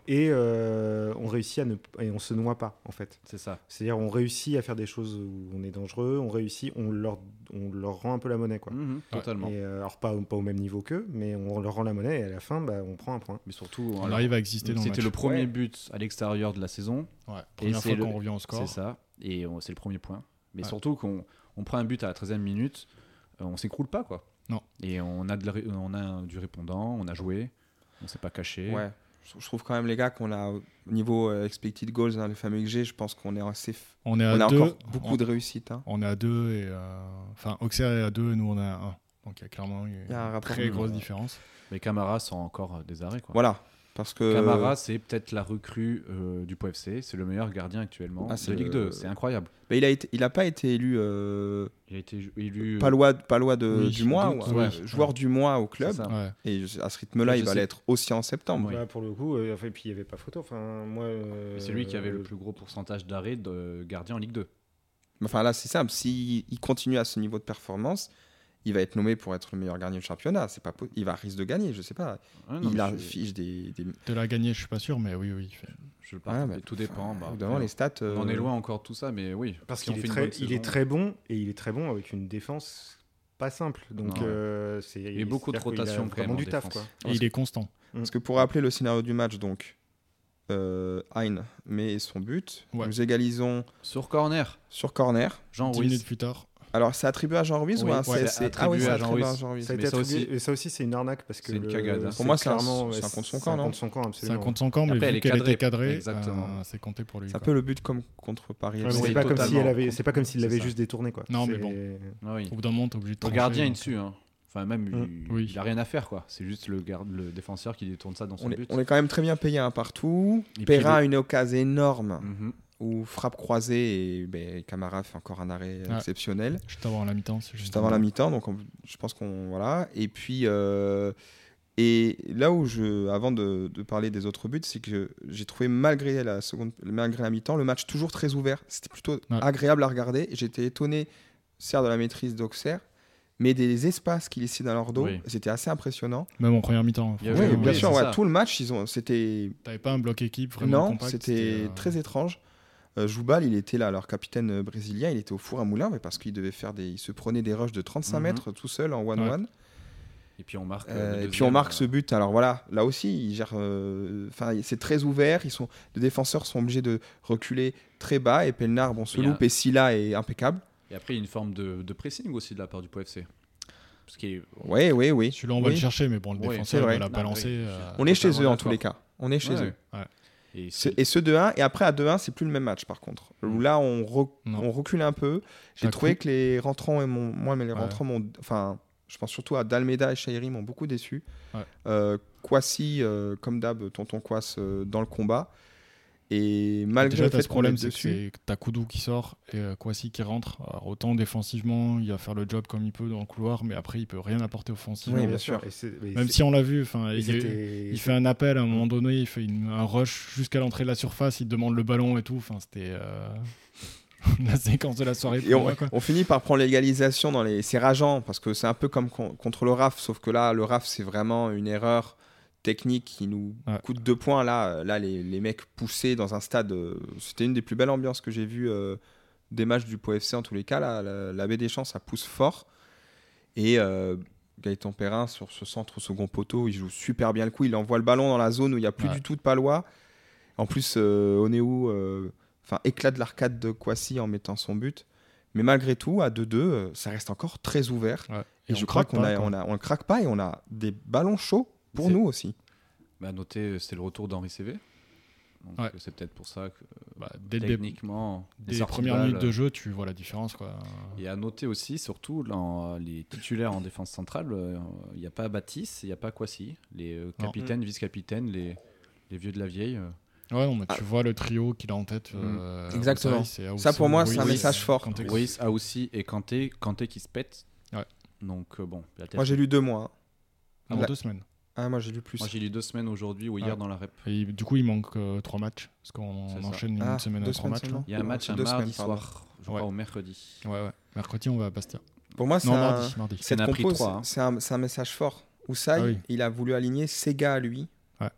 Speaker 2: Et euh, on réussit à ne et on se noie pas en fait.
Speaker 4: C'est ça.
Speaker 2: C'est-à-dire on réussit à faire des choses où on est dangereux, on réussit, on leur, on leur rend un peu la monnaie quoi.
Speaker 4: Mhm, Totalement.
Speaker 2: Et, euh, alors pas, pas au même niveau qu'eux, mais on leur rend la monnaie et à la fin bah, on prend un point.
Speaker 4: Mais surtout,
Speaker 1: On
Speaker 4: alors,
Speaker 1: arrive à exister dans le
Speaker 4: c'était le premier
Speaker 2: Ouais.
Speaker 4: but à l'extérieur de la saison.
Speaker 1: Ouais, Première
Speaker 4: c'est
Speaker 1: fois qu'on revient au score.
Speaker 4: C'est ça. Et c'est le premier point. Mais
Speaker 1: Ouais.
Speaker 4: surtout qu'on on prend un but à la 13e minute, euh, on s'écroule pas quoi.
Speaker 1: Non.
Speaker 4: Et on a, de la ré- on a du répondant, on a joué, on s'est pas caché.
Speaker 3: Ouais. Je trouve quand même, les gars, qu'on a au niveau euh, expected goals, hein, le fameux XG, je pense qu'on est assez.
Speaker 1: On est à
Speaker 3: On a
Speaker 1: deux.
Speaker 3: encore beaucoup
Speaker 1: on,
Speaker 3: de réussite. hein.
Speaker 1: on est à deux et euh, enfin Auxerre est à deux et nous on est à un. Donc il y a clairement une
Speaker 3: Il y a un rapport.
Speaker 1: très grosse différence.
Speaker 4: Mais Camara sont encore euh, des arrêts quoi.
Speaker 3: Voilà. Parce que.
Speaker 4: Camara, c'est peut-être la recrue euh, du POFC. C'est le meilleur gardien actuellement
Speaker 3: Ah, c'est
Speaker 4: de Ligue
Speaker 3: le-
Speaker 4: 2. C'est incroyable.
Speaker 3: Bah, il a été, il a pas été élu euh,
Speaker 4: Il a été élu. euh,
Speaker 3: palois, palois de,
Speaker 1: Oui,
Speaker 3: du mois,
Speaker 1: doute,
Speaker 3: ou,
Speaker 1: ouais.
Speaker 3: euh, joueur du mois au club.
Speaker 1: Ouais.
Speaker 3: Et à ce rythme-là, il va l'être aussi en septembre.
Speaker 4: Oui.
Speaker 2: Bah, pour le coup, euh, enfin, et puis il n'y avait pas photo. Enfin, moi, euh,
Speaker 4: C'est lui qui avait le plus gros pourcentage d'arrêts de gardien en Ligue 2.
Speaker 3: Enfin là, c'est simple. S'il il continue à ce niveau de performance, il va être nommé pour être le meilleur gardien du championnat. C'est pas, il va risque de gagner, je sais pas.
Speaker 4: Ouais, non,
Speaker 3: il
Speaker 4: mais
Speaker 3: a
Speaker 4: je-
Speaker 3: fiche des, des-
Speaker 1: De la gagner, je suis pas sûr, mais oui, oui. il fait-
Speaker 4: Je le
Speaker 3: Ouais,
Speaker 4: partage.
Speaker 3: mais-
Speaker 4: tout dépend. bah,
Speaker 3: Évidemment,
Speaker 4: après,
Speaker 3: les stats.
Speaker 4: On en est
Speaker 3: euh,
Speaker 4: loin encore de tout ça, mais oui.
Speaker 2: Parce qu'il est, très, il est très bon et il est très bon avec une défense pas simple. Donc euh, c'est.
Speaker 4: y a beaucoup de rotation
Speaker 2: vraiment
Speaker 4: en
Speaker 2: du taf quoi.
Speaker 1: Et il est constant.
Speaker 3: Parce que pour rappeler le scénario du match, donc, euh, Hein met son but.
Speaker 1: Ouais.
Speaker 3: Nous égalisons
Speaker 4: Sur corner,
Speaker 3: sur corner.
Speaker 4: Jean
Speaker 1: 10
Speaker 4: Ruiz.
Speaker 1: minutes plus tard.
Speaker 3: Alors, c'est attribué à Jean Ruiz
Speaker 4: Oui,
Speaker 3: ou à un
Speaker 4: ouais, c'est
Speaker 3: Ah oui,
Speaker 4: attribué
Speaker 3: c'est
Speaker 4: à Jean
Speaker 3: attribué à. Jean Ruiz.
Speaker 2: Ça a été
Speaker 4: Mais ça
Speaker 2: attribué-
Speaker 4: aussi-
Speaker 2: et ça aussi, c'est une arnaque parce que.
Speaker 4: C'est une cagade, hein.
Speaker 3: Pour moi, c'est un-
Speaker 2: clairement,
Speaker 3: c'est un contre son
Speaker 2: c'est
Speaker 3: camp,
Speaker 2: un
Speaker 3: non
Speaker 2: contre son camp,
Speaker 1: C'est un
Speaker 2: absolument.
Speaker 1: contre son camp, mais
Speaker 4: Après,
Speaker 1: vu
Speaker 4: est
Speaker 1: qu'elle était cadrée,
Speaker 4: Exactement.
Speaker 1: euh, c'est compté pour lui.
Speaker 3: C'est un peu le but comme contre Paris.
Speaker 2: Ouais, c'est pas comme si
Speaker 4: totalement.
Speaker 2: elle avait, c'est pas comme s'il
Speaker 4: C'est
Speaker 2: l'avait juste détourné quoi.
Speaker 1: Non, mais
Speaker 2: C'est-
Speaker 1: bon.
Speaker 4: Ah.
Speaker 1: Au bout d'un moment, t'es obligé de
Speaker 4: Le gardien est dessus. hein. Enfin, même,
Speaker 2: Mm.
Speaker 4: il,
Speaker 1: Oui.
Speaker 4: il a rien à faire, quoi. C'est juste le, garde, le défenseur qui détourne ça dans son
Speaker 3: On est,
Speaker 4: but.
Speaker 3: on est quand même très bien payé un partout.
Speaker 4: Et puis
Speaker 3: Perrin a une occasion énorme
Speaker 4: Mhm.
Speaker 3: Où frappe croisée et ben, Camara fait encore un arrêt
Speaker 1: Ouais.
Speaker 3: exceptionnel.
Speaker 1: Juste avant la mi-temps. c'est
Speaker 3: juste avant la mi-temps. Donc, on- je pense qu'on voilà. Et puis, euh, et là où je, avant de, de parler des autres buts, c'est que j'ai trouvé malgré la seconde, malgré la mi-temps, le match toujours très ouvert. C'était plutôt
Speaker 1: Ouais.
Speaker 3: agréable à regarder. J'étais étonné, certes de la maîtrise d'Auxerre, mais des espaces qu'il laissait dans leur dos,
Speaker 4: Oui.
Speaker 3: c'était assez impressionnant.
Speaker 1: Même en première mi-temps.
Speaker 4: A-
Speaker 3: Oui, bien
Speaker 4: oui,
Speaker 3: sûr. ouais, tout le match, ils ont, c'était
Speaker 1: T'avais pas un bloc équipe vraiment
Speaker 3: non, c'était
Speaker 1: euh,
Speaker 3: très étrange. Euh, Joubal, il était là, leur capitaine euh, brésilien, il était au four à moulin, mais parce qu'il devait faire des, il se prenait des rushs de 35
Speaker 4: Mhm.
Speaker 3: mètres tout seul en one-one.
Speaker 4: Et puis on marque.
Speaker 3: Euh, et puis on marque
Speaker 4: euh,
Speaker 3: ce but. Alors voilà, là aussi, ils gèrent. euh, Enfin, c'est très ouvert. Ils sont, les défenseurs sont obligés de reculer très bas. Et Pelnard, bon, se
Speaker 4: Il y a-
Speaker 3: loupe. Et Silla est impeccable.
Speaker 4: Et après, il y a une forme de, de pressing aussi de la part du POFC. Parce qu'il est-
Speaker 3: Oui, oui, oui.
Speaker 1: Celui-là, on va
Speaker 3: Oui.
Speaker 1: le chercher, mais bon, le
Speaker 4: Oui,
Speaker 1: défenseur,
Speaker 3: vrai.
Speaker 1: va la
Speaker 4: Non,
Speaker 1: balancer.
Speaker 4: oui.
Speaker 1: euh,
Speaker 3: On est chez eux en tous les cas. On est chez
Speaker 4: Ouais,
Speaker 3: eux.
Speaker 4: Et
Speaker 3: Ce- Et ce 2-1, et après à 2-1, c'est plus le même match par contre. Où là, on, re- on recule un peu. J'ai trouvé
Speaker 1: coup.
Speaker 3: que les rentrants, et mon- moi, mais les
Speaker 1: Ouais.
Speaker 3: rentrants. Enfin, je pense surtout à Dalmeda et Shairi m'ont beaucoup déçu.
Speaker 1: Ouais.
Speaker 3: Euh, Kwasi, euh, comme d'hab, tonton Kwasi euh, dans le combat. Et malgré
Speaker 1: Déjà,
Speaker 3: le fait
Speaker 1: ce
Speaker 3: qu'on
Speaker 1: problème,
Speaker 3: est
Speaker 1: c'est que t'as Koudou qui sort et euh, Kwasi qui rentre. Alors, autant défensivement, il va faire le job comme il peut dans le couloir, mais après, il peut rien apporter offensivement.
Speaker 3: Oui,
Speaker 2: bien sûr. Et
Speaker 1: Même si on l'a vu, enfin, il, fait un appel à un moment donné, il fait une- un rush jusqu'à l'entrée de la surface, il demande le ballon et tout. Enfin, c'était euh, <laughs> la séquence de la soirée.
Speaker 3: Et on,
Speaker 1: moi, quoi.
Speaker 3: on finit par prendre l'égalisation dans les. C'est rageant parce que c'est un peu comme con- contre le RAF, sauf que là, le RAF, c'est vraiment une erreur technique qui nous
Speaker 1: Ouais.
Speaker 3: coûte deux points. Là, euh, là les, les mecs poussés dans un stade. euh, C'était une des plus belles ambiances que j'ai vues euh, des matchs du POFC en tous les cas. Là, la, la baie des Champs, ça pousse fort. Et euh, Gaëtan Perrin, sur ce centre au second poteau, il joue super bien le coup. Il envoie le ballon dans la zone où il n'y a plus
Speaker 1: Ouais.
Speaker 3: du tout de palois. En plus, Oneu enfin, éclate l'arcade de Kwasi en mettant son but. Mais malgré tout, à 2-2, euh, ça reste encore très ouvert.
Speaker 1: Ouais.
Speaker 3: Et,
Speaker 1: on
Speaker 3: je crois qu'on on on le craque pas et on a des ballons chauds pour nous aussi.
Speaker 4: bah, à noter, c'est le retour d'Henri CV. Donc
Speaker 1: Ouais.
Speaker 4: euh, c'est peut-être pour ça que
Speaker 1: Bah, dès le dé-
Speaker 4: techniquement, les
Speaker 1: des
Speaker 4: sorties
Speaker 1: premières minutes de jeu, tu vois la différence. Quoi.
Speaker 4: Et à noter aussi, surtout, dans les titulaires en défense centrale, euh, il n'y a pas Baptiste, il n'y a pas Kwasi. Les euh, capitaines, vice-capitaines, les, les vieux de la vieille. euh,
Speaker 1: Ouais, non, mais tu vois le trio qu'il a en tête.
Speaker 4: Mm.
Speaker 1: euh,
Speaker 3: Exactement. Ça, pour moi, c'est un message fort.
Speaker 4: Ruiz, Aoussi et Kanté, Kanté qui se pète.
Speaker 1: Ouais.
Speaker 4: Donc euh, bon,
Speaker 3: Moi, j'ai lu deux mois. hein.
Speaker 1: Ah,
Speaker 3: La-
Speaker 1: deux semaines.
Speaker 3: Ah, moi, j'ai lu plus.
Speaker 4: Moi, j'ai lu deux semaines aujourd'hui ou hier
Speaker 1: Ouais.
Speaker 4: dans la rep.
Speaker 1: Et du coup, il manque euh, trois matchs. Parce qu'on enchaîne une
Speaker 3: Ah,
Speaker 1: semaine
Speaker 3: deux
Speaker 1: à trois matchs.
Speaker 4: Il y a un match un mardi
Speaker 3: semaines,
Speaker 4: soir, je
Speaker 1: Ouais.
Speaker 4: crois au mercredi.
Speaker 1: Ouais, ouais. Mercredi, on va à Bastia.
Speaker 3: Pour moi, c'est un,
Speaker 1: mardi.
Speaker 4: hein.
Speaker 3: c'est c'est un, un message fort. Oussaï,
Speaker 1: Ah oui.
Speaker 3: il a voulu aligner Sega à lui
Speaker 1: Ouais.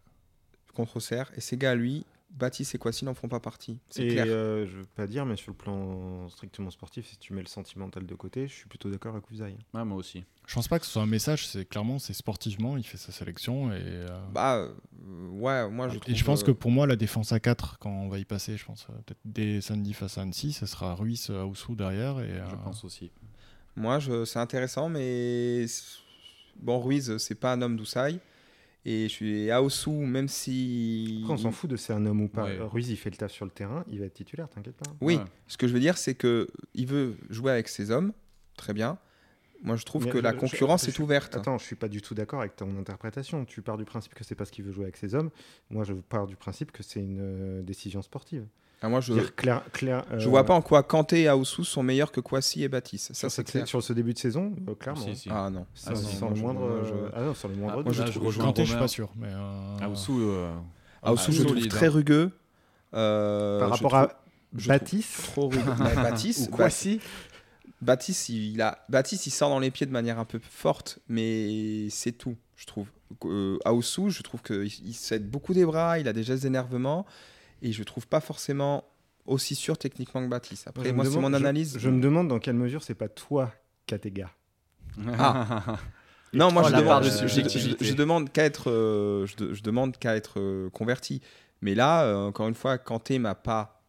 Speaker 3: contre Auxerre et Sega à lui. Baptiste et Kwasi n'en font pas partie. C'est clair.
Speaker 2: euh, je veux pas dire, mais sur le plan strictement sportif, si tu mets le sentimental de côté, je suis plutôt d'accord avec Ouzaï.
Speaker 4: Ouais, moi aussi.
Speaker 1: Je pense pas que ce soit un message. C'est clairement, c'est sportivement, il fait sa sélection. Et, euh,
Speaker 3: Bah, euh, ouais, moi, je
Speaker 1: et
Speaker 3: trouve.
Speaker 1: je pense
Speaker 3: euh,
Speaker 1: que pour moi, la défense à 4, quand on va y passer, je pense, peut-être dès samedi face à Annecy, ce sera Ruiz, Aoussou derrière. Et,
Speaker 4: Je
Speaker 1: euh,
Speaker 4: pense aussi.
Speaker 3: Moi, je, c'est intéressant, mais bon, Ruiz, c'est pas un homme d'Oussaï. Et je suis Aosu, même si.
Speaker 2: Après, on s'en fout de c'est un homme ou pas.
Speaker 4: Ouais.
Speaker 2: Ruiz, il fait le taf sur le terrain, il va être titulaire, t'inquiète pas.
Speaker 3: Oui,
Speaker 4: Ouais.
Speaker 3: ce que je veux dire, c'est que il veut jouer avec ses hommes, très bien. Moi, je trouve
Speaker 2: Mais
Speaker 3: que
Speaker 2: je-
Speaker 3: la
Speaker 2: je-
Speaker 3: concurrence
Speaker 2: je-
Speaker 3: est ouverte.
Speaker 2: Attends, je suis pas du tout d'accord avec ton interprétation. Tu pars du principe que c'est parce qu'il veut jouer avec ses hommes. Moi, je pars du principe que c'est une euh, décision sportive.
Speaker 3: Ah, moi, je,
Speaker 2: Dire clair, clair,
Speaker 3: je
Speaker 2: euh,
Speaker 3: vois pas en quoi Kanté et Aosu sont meilleurs que Kwasi et Baptiste. Ça,
Speaker 2: sur,
Speaker 3: c'est clair.
Speaker 2: sur ce début de saison, euh, clairement.
Speaker 4: Si, si.
Speaker 3: Ah non.
Speaker 2: Sans,
Speaker 4: Ah,
Speaker 2: sans le
Speaker 3: je-
Speaker 2: moindre.
Speaker 3: moi, je-
Speaker 2: euh, Ah non, sur le moindre.
Speaker 4: Ah,
Speaker 3: moi, je
Speaker 4: je
Speaker 3: trouve-
Speaker 4: rejoins
Speaker 1: Kanté, je suis pas sûr. Mais, euh,
Speaker 4: Aoussou, euh,
Speaker 3: Aosu,
Speaker 4: ah,
Speaker 3: je le trouve très rugueux. Euh,
Speaker 2: Par
Speaker 3: je
Speaker 2: rapport
Speaker 3: trouve-
Speaker 2: à
Speaker 3: je
Speaker 2: Baptiste,
Speaker 3: trop rugueux. <laughs> Baptiste,
Speaker 4: Ou Kwasi.
Speaker 3: Baptiste, il a, Baptiste, il sort dans les pieds de manière un peu forte, mais c'est tout, je trouve. Euh, Aousou, je trouve qu'il il cède beaucoup des bras, il a des gestes d'énervement, et je trouve pas forcément aussi sûr techniquement que Baptiste. Après,
Speaker 2: Je
Speaker 3: moi, c'est mon analyse.
Speaker 2: Je, me demande dans quelle mesure c'est pas toi qui as tes gars.
Speaker 3: Ah. <laughs> Non, moi je, demande,
Speaker 4: de
Speaker 3: je- je-
Speaker 4: subjectivité.
Speaker 3: je- je demande qu'à être, euh, je, de- je demande qu'à être euh, converti. Mais là, euh, encore une fois, Kanté m'a pas.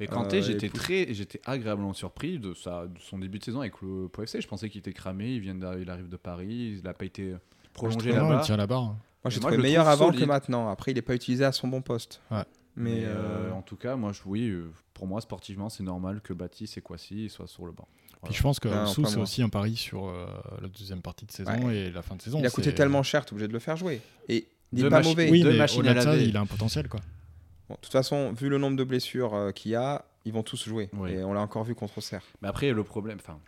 Speaker 4: Mais Kanté,
Speaker 3: Euh,
Speaker 4: j'étais très, j'étais agréablement surpris de, sa, de son début de saison avec le Pau FC. Je pensais qu'il était cramé. Il vient, d'arriver- il arrive de Paris. Il n'a pas été prolongé
Speaker 1: il
Speaker 4: là-bas.
Speaker 1: tient la barre.
Speaker 3: Moi, j'ai trouvé meilleur
Speaker 4: trouve
Speaker 3: avant
Speaker 4: solide.
Speaker 3: que maintenant. Après, il n'est pas utilisé à son bon poste.
Speaker 1: Ouais.
Speaker 3: Mais,
Speaker 4: Mais,
Speaker 3: euh,
Speaker 4: euh, en tout cas, moi, je, oui, euh, pour moi, sportivement, c'est normal que Baptiste et Kwasi soient sur le banc.
Speaker 1: Puis je pense que
Speaker 3: pas
Speaker 1: c'est aussi un pari sur euh, la deuxième partie de saison
Speaker 3: Ouais.
Speaker 1: et la fin de saison.
Speaker 3: il a coûté tellement cher, tu es obligé de le faire jouer. Et il n'est pas
Speaker 4: machi-
Speaker 3: mauvais.
Speaker 1: Oui,
Speaker 4: Deux
Speaker 1: mais
Speaker 4: machines à laver.
Speaker 1: il a un potentiel quoi.
Speaker 3: Bon, de toute façon, vu le nombre de blessures euh, qu'il y a, ils vont tous jouer.
Speaker 4: Oui.
Speaker 3: Et on l'a encore vu contre Auxerre.
Speaker 4: Mais après, le problème, enfin,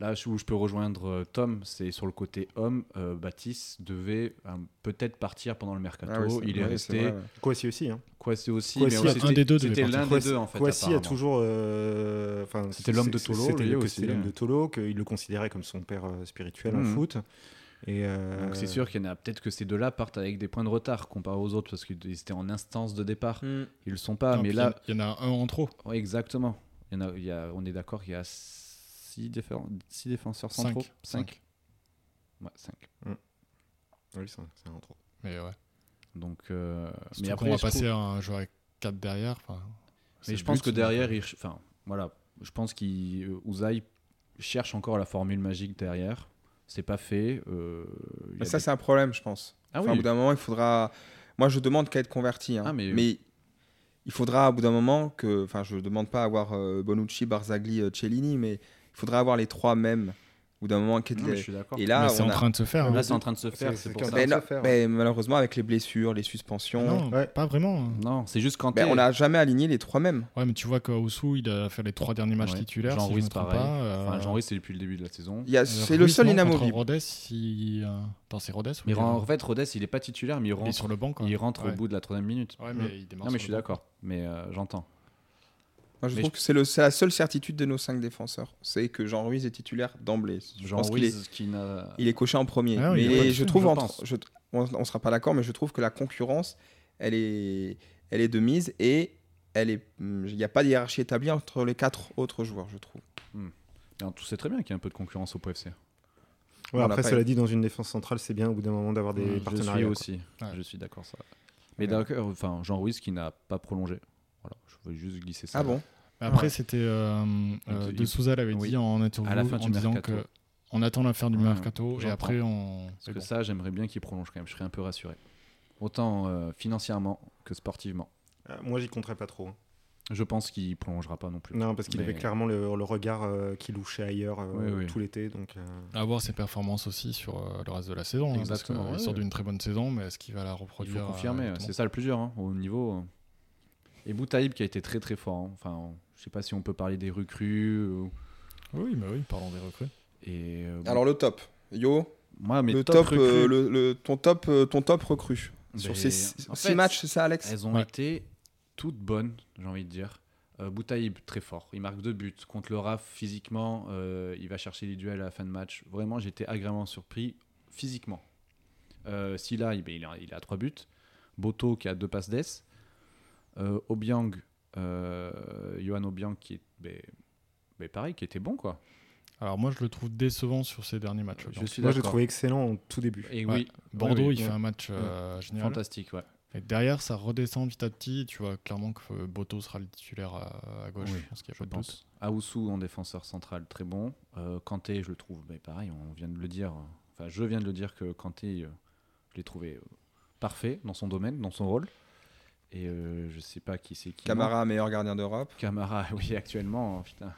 Speaker 4: là où je peux rejoindre euh, Tom, c'est sur le côté homme. euh, Baptiste devait euh, peut-être partir pendant le mercato.
Speaker 3: Ah oui,
Speaker 4: il est resté.
Speaker 3: ouais.
Speaker 2: Kwasi aussi. Hein.
Speaker 4: Kwasi aussi. Mais
Speaker 2: un
Speaker 4: c'était-
Speaker 1: des deux devait
Speaker 4: C'était
Speaker 1: partir.
Speaker 4: l'un des deux en fait.
Speaker 2: A toujours. euh,
Speaker 4: C'était l'homme de Tolo,
Speaker 2: C'était l'homme
Speaker 4: hein.
Speaker 2: de Tolo, qu'il le considérait comme son père euh, spirituel en
Speaker 4: Mhm.
Speaker 2: foot. Et euh,
Speaker 4: Donc c'est sûr qu'il y en a peut-être que ces deux-là partent avec des points de retard comparé aux autres parce qu'ils étaient en instance de départ.
Speaker 3: Hmm.
Speaker 4: Ils le sont pas,
Speaker 1: Non,
Speaker 4: mais là,
Speaker 1: il y en a un en trop.
Speaker 4: ouais, exactement. Il y en a, il y a- on est d'accord qu'il y a six, défenseurs, six défenseurs centraux.
Speaker 1: Cinq.
Speaker 4: Cinq. Ouais, cinq.
Speaker 2: oui, c'est c'est un trop.
Speaker 1: Mais ouais.
Speaker 4: Donc, euh, mais après,
Speaker 1: va
Speaker 4: je
Speaker 1: passer
Speaker 4: trouve-
Speaker 1: à un joueur avec 4 derrière.
Speaker 4: Mais je pense
Speaker 1: but,
Speaker 4: que derrière,
Speaker 1: euh,
Speaker 4: il, enfin, voilà, je pense qu'Ouzaï cherche encore la formule magique derrière. C'est pas fait. euh,
Speaker 3: Mais ça,
Speaker 4: des-
Speaker 3: c'est un problème, je pense.
Speaker 4: Ah
Speaker 3: Enfin, Au bout d'un moment, il faudra. Moi, je demande qu'à être converti. hein.
Speaker 4: Ah, mais-
Speaker 3: mais... il faudra, au bout d'un moment, que. Enfin, je demande pas avoir euh, Bonucci, Barzagli, euh, Cellini, mais il faudra avoir les trois mêmes. Bout d'un moment,
Speaker 4: Non, mais
Speaker 3: les-
Speaker 4: je suis d'accord.
Speaker 3: Et là,
Speaker 1: mais c'est en
Speaker 3: a-
Speaker 1: train de se faire.
Speaker 4: Là,
Speaker 1: hein.
Speaker 4: c'est en train de se faire.
Speaker 2: c'est-
Speaker 4: pour ça.
Speaker 3: Mais
Speaker 2: se
Speaker 3: non,
Speaker 2: faire.
Speaker 3: mais malheureusement, avec les blessures, les suspensions,
Speaker 1: Non,
Speaker 2: Ouais.
Speaker 1: pas vraiment. hein.
Speaker 4: Non, c'est juste quand
Speaker 3: ben, on n'a jamais aligné les trois mêmes.
Speaker 1: Ouais, mais tu vois qu'Oussou, il a fait les trois derniers matchs
Speaker 4: Ouais.
Speaker 1: titulaires.
Speaker 4: Jean
Speaker 1: si je
Speaker 4: Ruiz,
Speaker 1: trompe
Speaker 4: pareil.
Speaker 1: pas. euh,
Speaker 4: Enfin, Jean Ruiz, c'est depuis le début de la saison.
Speaker 3: Il y a-
Speaker 1: euh,
Speaker 3: C'est le seul inamovible.
Speaker 1: Il... euh, Attends, c'est Rodez ou
Speaker 4: Il
Speaker 1: est-
Speaker 4: rend- en fait, Rodez, il est pas titulaire, mais il rentre,
Speaker 1: sur le banc. Quoi.
Speaker 4: il rentre au bout de la troisième minute.
Speaker 1: Ouais, mais il démarre
Speaker 4: Non, mais je suis d'accord. Mais j'entends.
Speaker 3: Moi, je
Speaker 4: Mais
Speaker 3: trouve que c'est le- c'est la seule certitude de nos cinq défenseurs. C'est que Jean Ruiz est titulaire d'emblée. Je
Speaker 4: Jean
Speaker 3: pense qu'il est-
Speaker 4: Ruiz qui n'a.
Speaker 3: Il est coché en premier.
Speaker 1: Ah
Speaker 3: mais je trouve,
Speaker 4: je
Speaker 3: entre-
Speaker 4: pense.
Speaker 3: je- on, on sera pas d'accord, mais je trouve que la concurrence, elle est, elle est de mise et elle est, hum, il n'y a pas de hiérarchie établie entre les quatre autres joueurs, je trouve.
Speaker 4: Alors, tu sais très bien qu'il y a un peu de concurrence au PFC.
Speaker 2: Ouais, après, cela
Speaker 3: eu.
Speaker 2: dit, dans une défense centrale, c'est bien au bout d'un moment d'avoir des
Speaker 1: Je
Speaker 2: partenariats.
Speaker 4: suis aussi.
Speaker 1: Ouais.
Speaker 4: Je suis d'accord ça. Mais
Speaker 3: Ouais.
Speaker 4: d'accord, enfin Jean Ruiz qui n'a pas prolongé. Voilà, je voulais juste glisser ça.
Speaker 3: Ah bon
Speaker 1: Après,
Speaker 2: Ouais.
Speaker 1: c'était. euh, euh,
Speaker 4: il-
Speaker 1: De Souza l'avait
Speaker 4: oui.
Speaker 1: dit en interview
Speaker 4: À la fin
Speaker 1: en
Speaker 4: du
Speaker 1: disant
Speaker 4: mercato.
Speaker 1: que on attend la fin du
Speaker 4: Ouais,
Speaker 1: mercato et après on.
Speaker 4: Parce que
Speaker 1: bon.
Speaker 4: ça, j'aimerais bien qu'il prolonge quand même. Je serais un peu rassuré. Autant euh, financièrement que sportivement.
Speaker 2: Euh, Moi, j'y compterais pas trop. hein.
Speaker 4: Je pense qu'il prolongera pas non plus.
Speaker 2: Non, parce qu'il
Speaker 4: Mais-
Speaker 2: avait clairement le, le regard euh, qui louchait ailleurs euh,
Speaker 4: Oui, oui.
Speaker 2: tout l'été. Donc, euh,
Speaker 1: À voir ses performances aussi sur euh, le reste de la saison. hein, parce
Speaker 4: Exactement,
Speaker 1: qu'il
Speaker 4: ouais,
Speaker 1: sort
Speaker 4: ouais.
Speaker 1: d'une très bonne saison, mais est-ce qu'il va la
Speaker 4: Il
Speaker 1: reproduire
Speaker 4: faut
Speaker 1: euh,
Speaker 4: confirmer,
Speaker 1: exactement
Speaker 4: c'est ça le plus dur hein, au niveau. Et Boutaïb qui a été très très fort. hein. Enfin, je sais pas si on peut parler des recrues. ou-
Speaker 1: Oui, mais oui, parlons des recrues.
Speaker 4: Et euh, bon,
Speaker 3: Alors le top, Yo,
Speaker 4: moi, mes
Speaker 3: le
Speaker 4: top,
Speaker 3: euh, le, le- ton top, euh, ton top recrue
Speaker 4: Ben,
Speaker 3: sur ces six
Speaker 4: en
Speaker 3: six
Speaker 4: fait,
Speaker 3: matchs, c'est ça, Alex?
Speaker 4: elles ont
Speaker 1: Ouais.
Speaker 4: été toutes bonnes, j'ai envie de dire. Euh, Boutaïb très fort, il marque deux buts contre le RAF physiquement. euh, il va chercher les duels à la fin de match. Vraiment, j'étais agréablement surpris physiquement. Euh, Silla, il, ben, il a, il a trois buts. Boto qui a deux passes d'ess. Euh, Obiang, euh, Johan Obiang qui est ben, ben, pareil, qui était bon quoi.
Speaker 1: Alors moi, je le trouve décevant sur ces derniers matchs.
Speaker 4: Je suis
Speaker 2: moi, je l'ai
Speaker 4: d'accord.
Speaker 2: trouvé excellent au tout début.
Speaker 4: Et
Speaker 1: Ouais.
Speaker 4: oui,
Speaker 1: Bordeaux,
Speaker 4: oui,
Speaker 1: il
Speaker 2: oui.
Speaker 1: fait un match euh, génial.
Speaker 4: fantastique, ouais.
Speaker 1: Et derrière, ça redescend petit à petit. Tu vois clairement que Boto sera le titulaire à, à gauche.
Speaker 4: Oui,
Speaker 1: je pense qu'il y a
Speaker 4: Je
Speaker 1: pas de doute.
Speaker 4: pense. Aoussou en défenseur central, très bon. Euh, Kanté, je le trouve, mais pareil, on vient de le dire. Enfin, je viens de le dire que Kanté, euh, je l'ai trouvé parfait dans son domaine, dans son rôle. Et euh, je sais pas qui c'est qui.
Speaker 3: Camara, meilleur gardien d'Europe.
Speaker 4: Camara, <laughs> oui, actuellement, putain.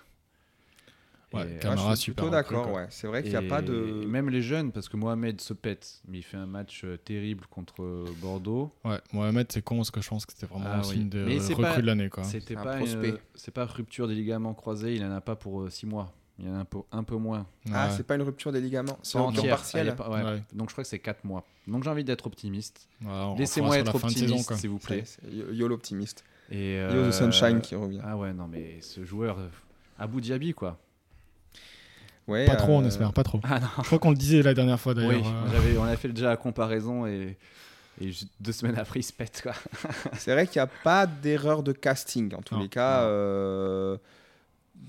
Speaker 1: Ouais,
Speaker 4: Et,
Speaker 1: Camara,
Speaker 3: Ouais, je suis
Speaker 1: super
Speaker 3: plutôt d'accord, ouais. C'est vrai qu'il n'y a pas de.
Speaker 4: Même les jeunes, parce que Mohamed se pète, mais il fait un match euh, terrible contre euh, Bordeaux.
Speaker 1: Ouais, Mohamed, c'est con parce que je pense que c'était vraiment
Speaker 4: Ah
Speaker 1: un
Speaker 4: oui.
Speaker 1: signe de recrue
Speaker 4: pas-
Speaker 1: de l'année. quoi.
Speaker 4: C'était pas,
Speaker 3: prospect.
Speaker 4: une- c'est pas rupture des ligaments croisés, il en a pas pour 6 mois. Il y en a un peu, un peu moins.
Speaker 3: Ah,
Speaker 1: Ouais.
Speaker 3: c'est pas une rupture des ligaments, c'est.
Speaker 4: Ah, ouais.
Speaker 1: Ouais.
Speaker 4: Donc je crois que c'est 4 mois. Donc j'ai envie d'être optimiste. Laissez-moi être optimiste, s'il vous plaît.
Speaker 3: C'est- c'est Yo Yo l'optimiste.
Speaker 4: Et
Speaker 3: Yo
Speaker 4: euh,
Speaker 3: the Sunshine qui revient.
Speaker 4: Ah ouais, non, mais ce joueur, euh, Abu Dhabi, quoi.
Speaker 3: Ouais,
Speaker 1: Pas trop, on
Speaker 3: euh,
Speaker 1: espère, pas trop.
Speaker 4: Ah non,
Speaker 1: Je crois qu'on le disait la dernière fois d'ailleurs. euh,
Speaker 4: on a fait déjà la comparaison et deux semaines après, il se pète.
Speaker 3: C'est vrai qu'il n'y a pas d'erreur de casting, en tous
Speaker 4: Non,
Speaker 3: les cas, euh,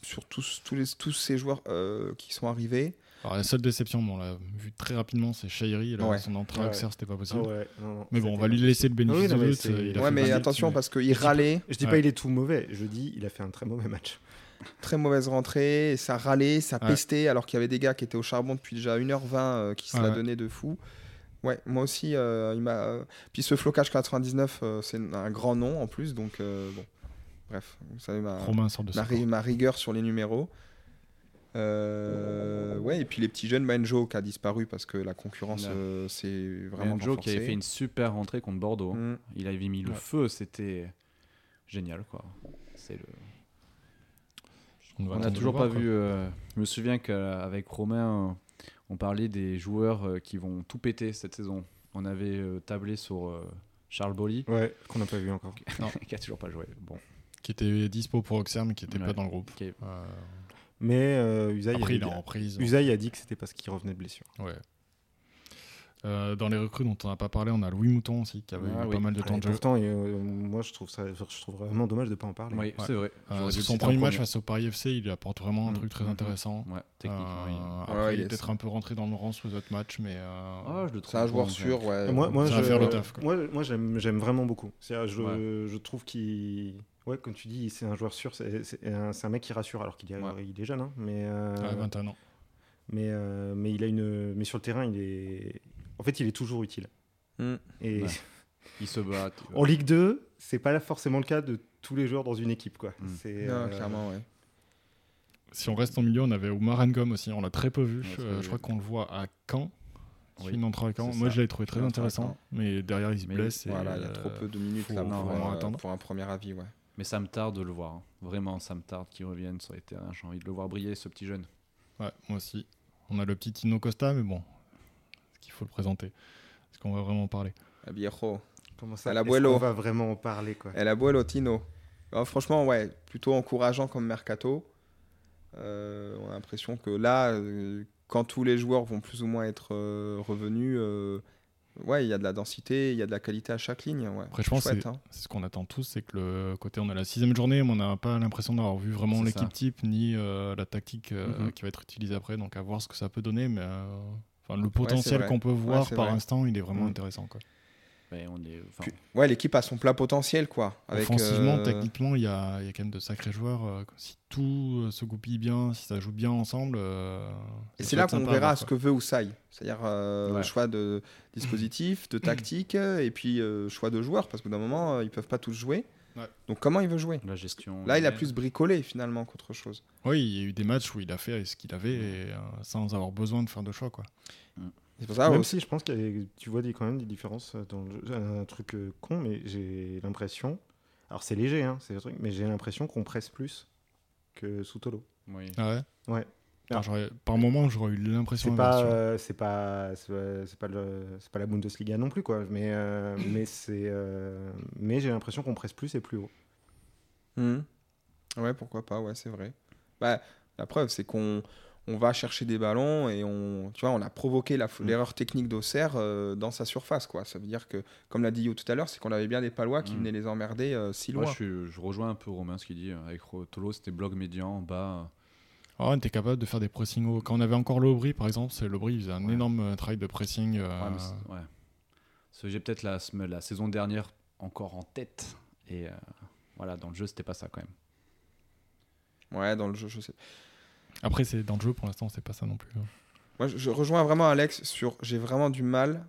Speaker 3: sur tous, tous, les, tous ces joueurs euh, qui sont arrivés.
Speaker 1: Alors, la seule déception, bon, on l'a vu très rapidement, c'est Shairi. Là,
Speaker 3: Ouais.
Speaker 1: Son entrée à
Speaker 2: Ouais.
Speaker 1: Auxerre, c'était pas
Speaker 2: Ah
Speaker 1: possible.
Speaker 2: ouais, non, non,
Speaker 1: Mais bon, on va lui laisser le bénéfice doute. fait
Speaker 3: Ouais, mais attention,
Speaker 1: mais-
Speaker 3: parce qu'il râlait,
Speaker 2: Je dis
Speaker 1: Ouais.
Speaker 2: pas il est tout mauvais, je dis il a fait un très mauvais match.
Speaker 3: très mauvaise rentrée, ça râlait, ça
Speaker 1: Ouais.
Speaker 3: pestait, alors qu'il y avait des gars qui étaient au charbon depuis déjà 1h20 euh, qui se
Speaker 1: Ouais,
Speaker 3: la donnaient de fou. Ouais, moi aussi, euh, il m'a. Puis ce flocage 99, euh, c'est un grand nom en plus, donc euh, bon. Bref, vous savez ma,
Speaker 1: Romain sort de
Speaker 3: ma,
Speaker 1: sa
Speaker 3: ri- ma rigueur sur les numéros. Euh, ouais, et puis les petits jeunes, Benjo qui a disparu parce que la concurrence
Speaker 4: Ouais.
Speaker 3: euh, vraiment
Speaker 4: Joe qui avait fait une super rentrée contre Bordeaux.
Speaker 3: Mm.
Speaker 4: Il avait mis le
Speaker 1: Ouais.
Speaker 4: feu, c'était génial, quoi. C'est le...
Speaker 1: On,
Speaker 4: n'a toujours pas
Speaker 1: voir,
Speaker 4: vu. euh, Je me souviens qu'avec Romain, on parlait des joueurs qui vont tout péter cette saison. On avait tablé sur euh, Charles Bolly,
Speaker 2: Ouais, qu'on n'a pas vu encore. <laughs>
Speaker 4: qui a toujours pas joué. Bon,
Speaker 1: Qui était dispo pour Auxerre, mais qui était
Speaker 4: Ouais.
Speaker 1: pas dans le groupe. Euh,
Speaker 2: Mais euh, Usaï,
Speaker 1: Après, il est.
Speaker 2: Usaï a dit que c'était parce qu'il revenait de blessure.
Speaker 1: Ouais. Euh, dans les recrues dont on n'a pas parlé, on a Louis Mouton aussi, qui avait
Speaker 4: Ah
Speaker 1: eu
Speaker 4: oui.
Speaker 1: pas mal de
Speaker 2: Ouais,
Speaker 1: temps de jeu.
Speaker 2: pourtant, euh, moi je trouve ça, je trouve vraiment dommage de pas en parler.
Speaker 4: Oui,
Speaker 1: Ouais.
Speaker 4: c'est vrai.
Speaker 1: Euh, son premier match face au Paris FC, il apporte vraiment un
Speaker 4: Mm,
Speaker 1: truc très
Speaker 4: mhm.
Speaker 1: intéressant.
Speaker 4: Ouais, techniquement.
Speaker 1: Euh,
Speaker 4: il-
Speaker 1: après,
Speaker 3: Ouais,
Speaker 1: il est peut-être un peu rentré dans le rang sur les autres matchs, mais euh,
Speaker 4: Ah, je le trouve
Speaker 3: C'est un joueur sûr, ouais.
Speaker 2: Moi, moi,
Speaker 1: Ça
Speaker 2: je,
Speaker 1: va faire le taf,
Speaker 2: moi, moi, j'aime, vraiment beaucoup. Je trouve qu'il, ouais, comme tu dis, c'est un joueur sûr. C'est, c'est un, mec qui rassure, alors qu'il est,
Speaker 4: Ouais.
Speaker 2: il est jeune, hein, mais, euh,
Speaker 1: à 21 ans.
Speaker 2: mais, euh, mais il a une, mais sur le terrain, il est, en fait, il est toujours utile.
Speaker 3: Mm.
Speaker 2: Et
Speaker 4: Ouais. <laughs> Il se bat.
Speaker 2: en Ligue 2, c'est pas forcément le cas de tous les joueurs dans une équipe, quoi.
Speaker 4: Mm.
Speaker 2: C'est, euh,
Speaker 3: clairement, ouais.
Speaker 1: Si on reste en milieu, on avait Oumar Ngom aussi, on l'a très peu vu.
Speaker 4: Ouais,
Speaker 1: Euh, je crois qu'on le voit à Caen.
Speaker 4: Oui,
Speaker 1: une entrée à Caen. Moi,
Speaker 4: ça.
Speaker 1: je l'avais trouvé très intéressant, mais derrière, il se
Speaker 4: Mais
Speaker 1: blesse.
Speaker 3: Voilà, il y a
Speaker 1: euh,
Speaker 3: trop peu de minutes
Speaker 1: faut
Speaker 3: là pour,
Speaker 1: vraiment
Speaker 3: euh,
Speaker 1: attendre.
Speaker 3: pour un premier avis, ouais.
Speaker 4: Mais ça me tarde de le voir. hein. Vraiment, ça me tarde qu'il revienne sur les terrains. J'ai envie de le voir briller, ce petit jeune.
Speaker 1: Ouais, moi aussi. On a le petit Tino Costa, mais bon, est-ce qu'il faut le présenter? Est-ce qu'on va vraiment en parler?
Speaker 3: Ah, viejo.
Speaker 2: Comment ça?
Speaker 3: Abuelo.
Speaker 2: qu'on va vraiment en parler, quoi?
Speaker 3: El abuelo Tino. Alors, franchement, ouais, plutôt encourageant comme mercato. Euh, on a l'impression que là, euh, quand tous les joueurs vont plus ou moins être euh, revenus, euh, ouais, il y a de la densité, il y a de la qualité à chaque ligne. Ouais.
Speaker 1: Après, je pense que c'est-
Speaker 3: hein.
Speaker 1: c'est ce qu'on attend tous, c'est que le côté, on a la sixième journée, mais on n'a pas l'impression d'avoir vu vraiment l'équipe type ni euh, la tactique euh,
Speaker 3: Mhm.
Speaker 1: qui va être utilisée après. Donc à voir ce que ça peut donner, mais euh, le potentiel qu'on peut voir par
Speaker 3: vrai.
Speaker 1: instant, il est vraiment
Speaker 3: Mhm.
Speaker 1: intéressant. Quoi.
Speaker 4: Mais on est, enfin,
Speaker 3: Puis- ouais, l'équipe a son plat potentiel, quoi. Avec,
Speaker 1: Offensivement,
Speaker 3: euh,
Speaker 1: techniquement, il y a, il y a quand même de sacrés joueurs. euh, si tout euh, se goupille bien, si ça joue bien ensemble. euh,
Speaker 3: Et c'est là qu'on verra
Speaker 1: voir,
Speaker 3: ce que veut Ousai. C'est-à-dire euh,
Speaker 4: Ouais.
Speaker 3: choix de dispositif, de tactique, et puis euh, choix de joueurs, parce que d'un moment, euh, ils peuvent pas tous jouer.
Speaker 1: Ouais.
Speaker 3: Donc comment il veut jouer?
Speaker 4: La gestion.
Speaker 3: Là, il a plus bricolé finalement qu'autre chose.
Speaker 1: Oui, il y a eu des matchs où il a fait ce qu'il avait et, euh, sans avoir besoin de faire de choix. Quoi.
Speaker 3: C'est pour ça
Speaker 2: Même
Speaker 3: aussi.
Speaker 2: si je pense que tu vois des, quand même des différences dans le jeu. Un truc euh, con, mais j'ai l'impression. Alors c'est léger, hein, c'est le truc, mais j'ai l'impression qu'on presse plus que sous Tolo.
Speaker 4: Oui.
Speaker 1: Ah ouais?
Speaker 2: Ouais.
Speaker 1: Alors, Par moment, j'aurais eu l'impression
Speaker 2: C'est pas, euh, c'est pas, c'est pas, c'est pas, le- c'est pas la Bundesliga non plus, quoi. Mais, euh, <coughs> mais c'est, euh, mais j'ai l'impression qu'on presse plus et plus haut.
Speaker 3: Mhm. Ouais, pourquoi pas, ouais, c'est vrai. Bah, la preuve, c'est qu'on on va chercher des ballons et on, tu vois, on a provoqué
Speaker 2: Mm.
Speaker 3: l'erreur technique d'Auxerre euh, dans sa surface. Quoi. Ça veut dire que, comme l'a dit Yo tout à l'heure, c'est qu'on avait bien des Palois qui
Speaker 4: Mm.
Speaker 3: venaient les emmerder euh, si
Speaker 4: Moi,
Speaker 3: loin.
Speaker 4: je, suis- je rejoins un peu Romain ce qu'il dit. Avec Ro- Tolo, c'était blog médian en bas.
Speaker 1: Ah, on était capable de faire des pressings hauts. Quand on avait encore l'Aubry, par exemple, c'est l'Aubry, il faisait un
Speaker 4: Ouais.
Speaker 1: énorme travail de pressing. euh,
Speaker 4: Ouais, ouais. J'ai peut-être la, saison dernière encore en tête. Et euh, voilà, dans le jeu, c'était pas ça quand même.
Speaker 3: Ouais, dans le jeu, je sais.
Speaker 1: Après, c'est dans le jeu, pour l'instant, c'est pas ça non plus. hein.
Speaker 3: Moi, je, je rejoins vraiment Alex sur. J'ai vraiment du mal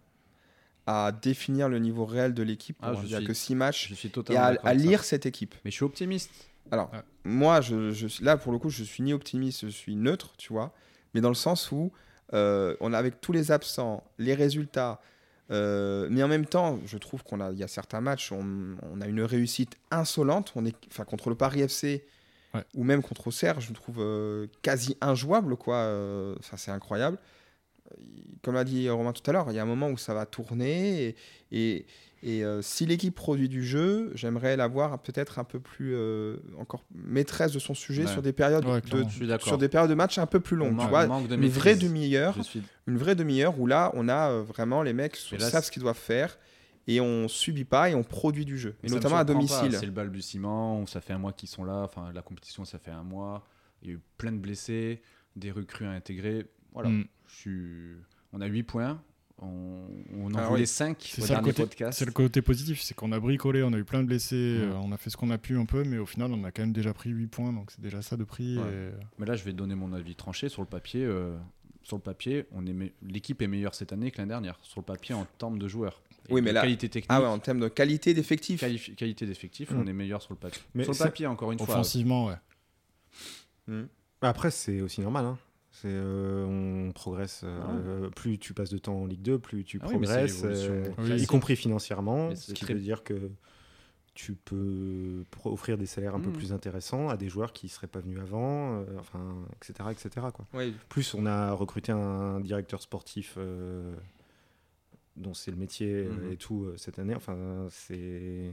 Speaker 3: à définir le niveau réel de l'équipe.
Speaker 4: Ah,
Speaker 3: Il
Speaker 4: je
Speaker 3: n'y a
Speaker 4: suis-
Speaker 3: que six matchs.
Speaker 4: Je suis
Speaker 3: Et à, lire cette équipe.
Speaker 4: Mais je suis optimiste.
Speaker 3: Alors,
Speaker 1: Ouais.
Speaker 3: moi, je, je suis- là, pour le coup, je suis ni optimiste, je suis neutre, tu vois. Mais dans le sens où, euh, on a avec tous les absents, les résultats, euh, mais en même temps, je trouve qu'on a, il y a certains matchs, on, on a une réussite insolente. On est, enfin, contre le Paris FC
Speaker 1: Ouais.
Speaker 3: ou même contre Auxerre, je le trouve euh, quasi injouable, quoi. Euh, ça, c'est incroyable. Euh, Comme l'a dit Romain tout à l'heure, il y a un moment où ça va tourner et, et, et, euh, si l'équipe produit du jeu, j'aimerais la voir peut-être un peu plus encore maîtresse de son sujet
Speaker 4: Ouais.
Speaker 3: sur des périodes
Speaker 1: Ouais,
Speaker 3: de, sur des périodes de match un peu plus
Speaker 4: On
Speaker 3: longues. Tu vois,
Speaker 4: de
Speaker 3: une vraie demi-heure,
Speaker 4: suis
Speaker 3: une vraie demi-heure où là, on a vraiment les mecs qui savent ce qu'ils doivent faire et on subit pas et on produit du jeu. Et
Speaker 4: Ça
Speaker 3: notamment à domicile.
Speaker 4: C'est le balbutiement. Ça fait un mois qu'ils sont là. Enfin, la compétition, ça fait un mois. Il y a eu plein de blessés, des recrues à intégrer. Voilà.
Speaker 1: Mm.
Speaker 4: Je suis... On a 8 points. On, on en
Speaker 3: Ah
Speaker 4: voulait
Speaker 3: oui.
Speaker 4: 5
Speaker 1: C'est
Speaker 4: au
Speaker 1: ça le côté,
Speaker 4: podcast.
Speaker 1: c'est le côté positif, c'est qu'on a bricolé, on a eu plein de blessés,
Speaker 4: Ouais.
Speaker 1: euh, on a fait ce qu'on a pu un peu, mais au final on a quand même déjà pris 8 points, donc c'est déjà ça de prix.
Speaker 4: Ouais.
Speaker 1: et-
Speaker 4: Mais là, je vais donner mon avis tranché sur le papier. euh, sur le papier, on est me- l'équipe est meilleure cette année que l'année dernière. Sur le papier, en termes de joueurs. Et
Speaker 3: Oui, mais là-
Speaker 4: qualité technique,
Speaker 3: Ah ouais, en termes de qualité d'effectif.
Speaker 4: quali- qualité d'effectif,
Speaker 2: Mm.
Speaker 4: on est meilleur sur le papier.
Speaker 2: Mais
Speaker 4: sur le papier, encore une fois.
Speaker 1: Offensivement, ouais.
Speaker 3: Hmm.
Speaker 2: Après, c'est aussi normal. hein. C'est, euh, on progresse. euh, Plus tu passes de temps en Ligue 2, plus tu
Speaker 4: Ah
Speaker 2: progresses, euh,
Speaker 1: Oui.
Speaker 2: y compris financièrement. Ce qui
Speaker 4: très-
Speaker 2: veut dire que tu peux offrir des salaires un peu
Speaker 4: Mhm.
Speaker 2: plus intéressants à des joueurs qui seraient pas venus avant, euh, enfin, etc., etc. Quoi.
Speaker 3: Oui.
Speaker 2: Plus on a recruté un directeur sportif euh, dont c'est le métier
Speaker 4: Mhm.
Speaker 2: et tout euh, cette année. Enfin, c'est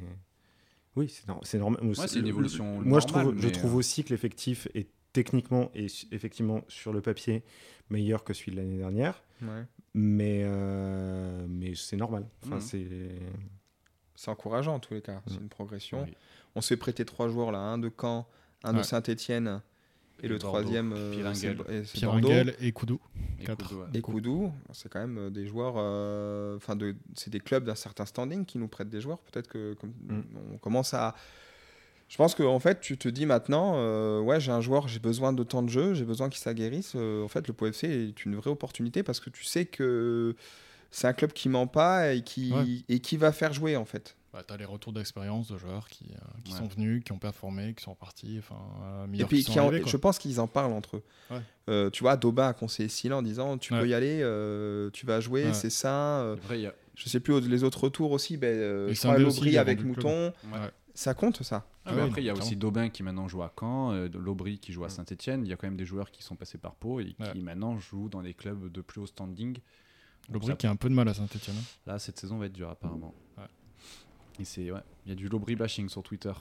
Speaker 2: oui, c'est nor- c'est normal.
Speaker 4: c'est une
Speaker 2: le-
Speaker 4: évolution
Speaker 2: Moi, je trouve, je
Speaker 4: mais,
Speaker 2: trouve aussi que l'effectif est techniquement et effectivement sur le papier meilleur que celui de l'année dernière,
Speaker 3: Ouais.
Speaker 2: mais mais c'est normal. Enfin,
Speaker 4: Mhm.
Speaker 2: c'est
Speaker 3: C'est encourageant en tous les cas. C'est
Speaker 2: Mm.
Speaker 3: une progression.
Speaker 4: Oui.
Speaker 3: On se fait prêter trois joueurs là, un de Caen, un de
Speaker 1: Ouais.
Speaker 3: Saint-Etienne et,
Speaker 4: Et
Speaker 3: le
Speaker 4: Bordeaux.
Speaker 3: troisième euh, et
Speaker 1: Koudou.
Speaker 4: Et. Koudou, ouais.
Speaker 3: Et Koudou, c'est quand même euh, des joueurs, euh, enfin de, c'est des clubs d'un certain standing qui nous prêtent des joueurs. Peut-être que comme,
Speaker 2: Mm.
Speaker 3: on commence à, je pense que en fait, tu te dis maintenant, euh, ouais, j'ai un joueur, j'ai besoin de temps de jeu, j'ai besoin qu'il s'aguerrisse. Euh, en fait, le POFC est une vraie opportunité parce que tu sais que c'est un club qui ment pas et qui
Speaker 1: Ouais.
Speaker 3: et qui va faire jouer en fait.
Speaker 1: Bah, t'as les retours d'expérience de joueurs qui, euh, qui
Speaker 4: Ouais.
Speaker 1: sont venus, qui ont performé, qui sont repartis, enfin, euh,
Speaker 3: Et
Speaker 1: meilleurs
Speaker 3: puis,
Speaker 1: qui sont
Speaker 3: qui en-
Speaker 1: arrivés, quoi.
Speaker 3: je pense qu'ils en parlent entre eux.
Speaker 1: Ouais.
Speaker 3: Euh, tu vois, Doba a conseillé Silla en disant Tu
Speaker 1: Ouais.
Speaker 3: peux y aller, euh, tu vas jouer,
Speaker 1: Ouais.
Speaker 3: c'est ça. euh,
Speaker 4: vrai, il y a-
Speaker 3: je sais plus les autres retours aussi. Ben, euh,
Speaker 1: a
Speaker 3: avec. Mouton. Ça compte ça.
Speaker 4: Ah,
Speaker 1: Ah
Speaker 4: après, il y a aussi Daubin qui maintenant joue à Caen, euh, Lobry qui joue à. Saint-Etienne. Il y a quand même des joueurs qui sont passés par Pau et qui
Speaker 1: Ouais.
Speaker 4: maintenant jouent dans des clubs de plus haut standing. Ça-
Speaker 1: qui a un peu de mal à Saint-Etienne.
Speaker 4: Là, cette saison va être dure apparemment.
Speaker 1: Ouais.
Speaker 4: Et c'est ouais, il y a du Lobry bashing sur Twitter.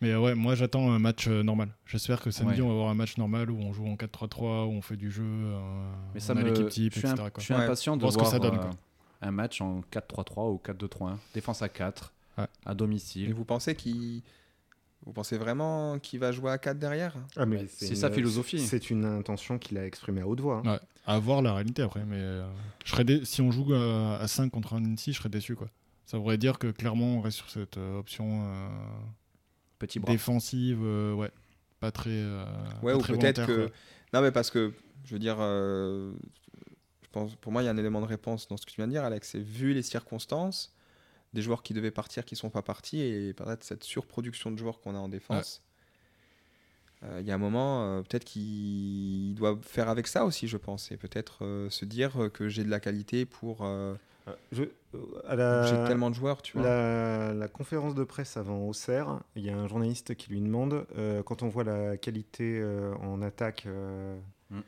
Speaker 1: Mais euh, ouais, moi j'attends un match euh, normal. J'espère que samedi
Speaker 4: Ouais.
Speaker 1: on va avoir un match normal où on joue en 4-3-3, où on fait du jeu, euh,
Speaker 4: Mais ça
Speaker 1: on a
Speaker 4: me,
Speaker 1: l'équipe type,
Speaker 4: je
Speaker 1: etc. quoi.
Speaker 4: je suis
Speaker 3: Ouais.
Speaker 4: impatient de
Speaker 1: Voir ce que ça donne,
Speaker 4: euh,
Speaker 1: quoi.
Speaker 4: un match en 4-3-3 ou 4-2-3-1, défense à 4,
Speaker 1: Ouais.
Speaker 4: à
Speaker 3: Et
Speaker 4: domicile.
Speaker 3: vous pensez qu'il vous pensez vraiment qu'il va jouer à 4 derrière?
Speaker 2: Ah,
Speaker 4: c'est sa philosophie.
Speaker 2: C'est une intention qu'il a exprimée à haute voix. hein.
Speaker 1: Ouais, à voir la réalité après. Mais euh, je serais dé- si on joue à 5 contre un Nancy, je serais déçu. Quoi. Ça voudrait dire que clairement on reste sur cette euh, option euh,
Speaker 4: Petit bras.
Speaker 1: défensive, ouais, pas très.
Speaker 3: Ouais,
Speaker 1: pas
Speaker 3: ou peut-être que.
Speaker 1: quoi.
Speaker 3: Non, mais parce que, je veux dire, je pense, pour moi, il y a un élément de réponse dans ce que tu viens de dire, Alex. C'est vu les circonstances, des joueurs qui devaient partir qui sont pas partis, et peut-être cette surproduction de joueurs qu'on a en défense. Euh, Il y a un moment, euh, peut-être qu'il doit faire avec ça aussi, je pense, et peut-être euh, se dire euh, que j'ai de la qualité pour. euh,
Speaker 2: Euh, je- euh, à la-
Speaker 3: j'ai tellement de joueurs, tu vois.
Speaker 2: La, la conférence de presse avant Auxerre, il y a un journaliste qui lui demande euh, quand on voit la qualité euh, en attaque euh,
Speaker 4: Mm.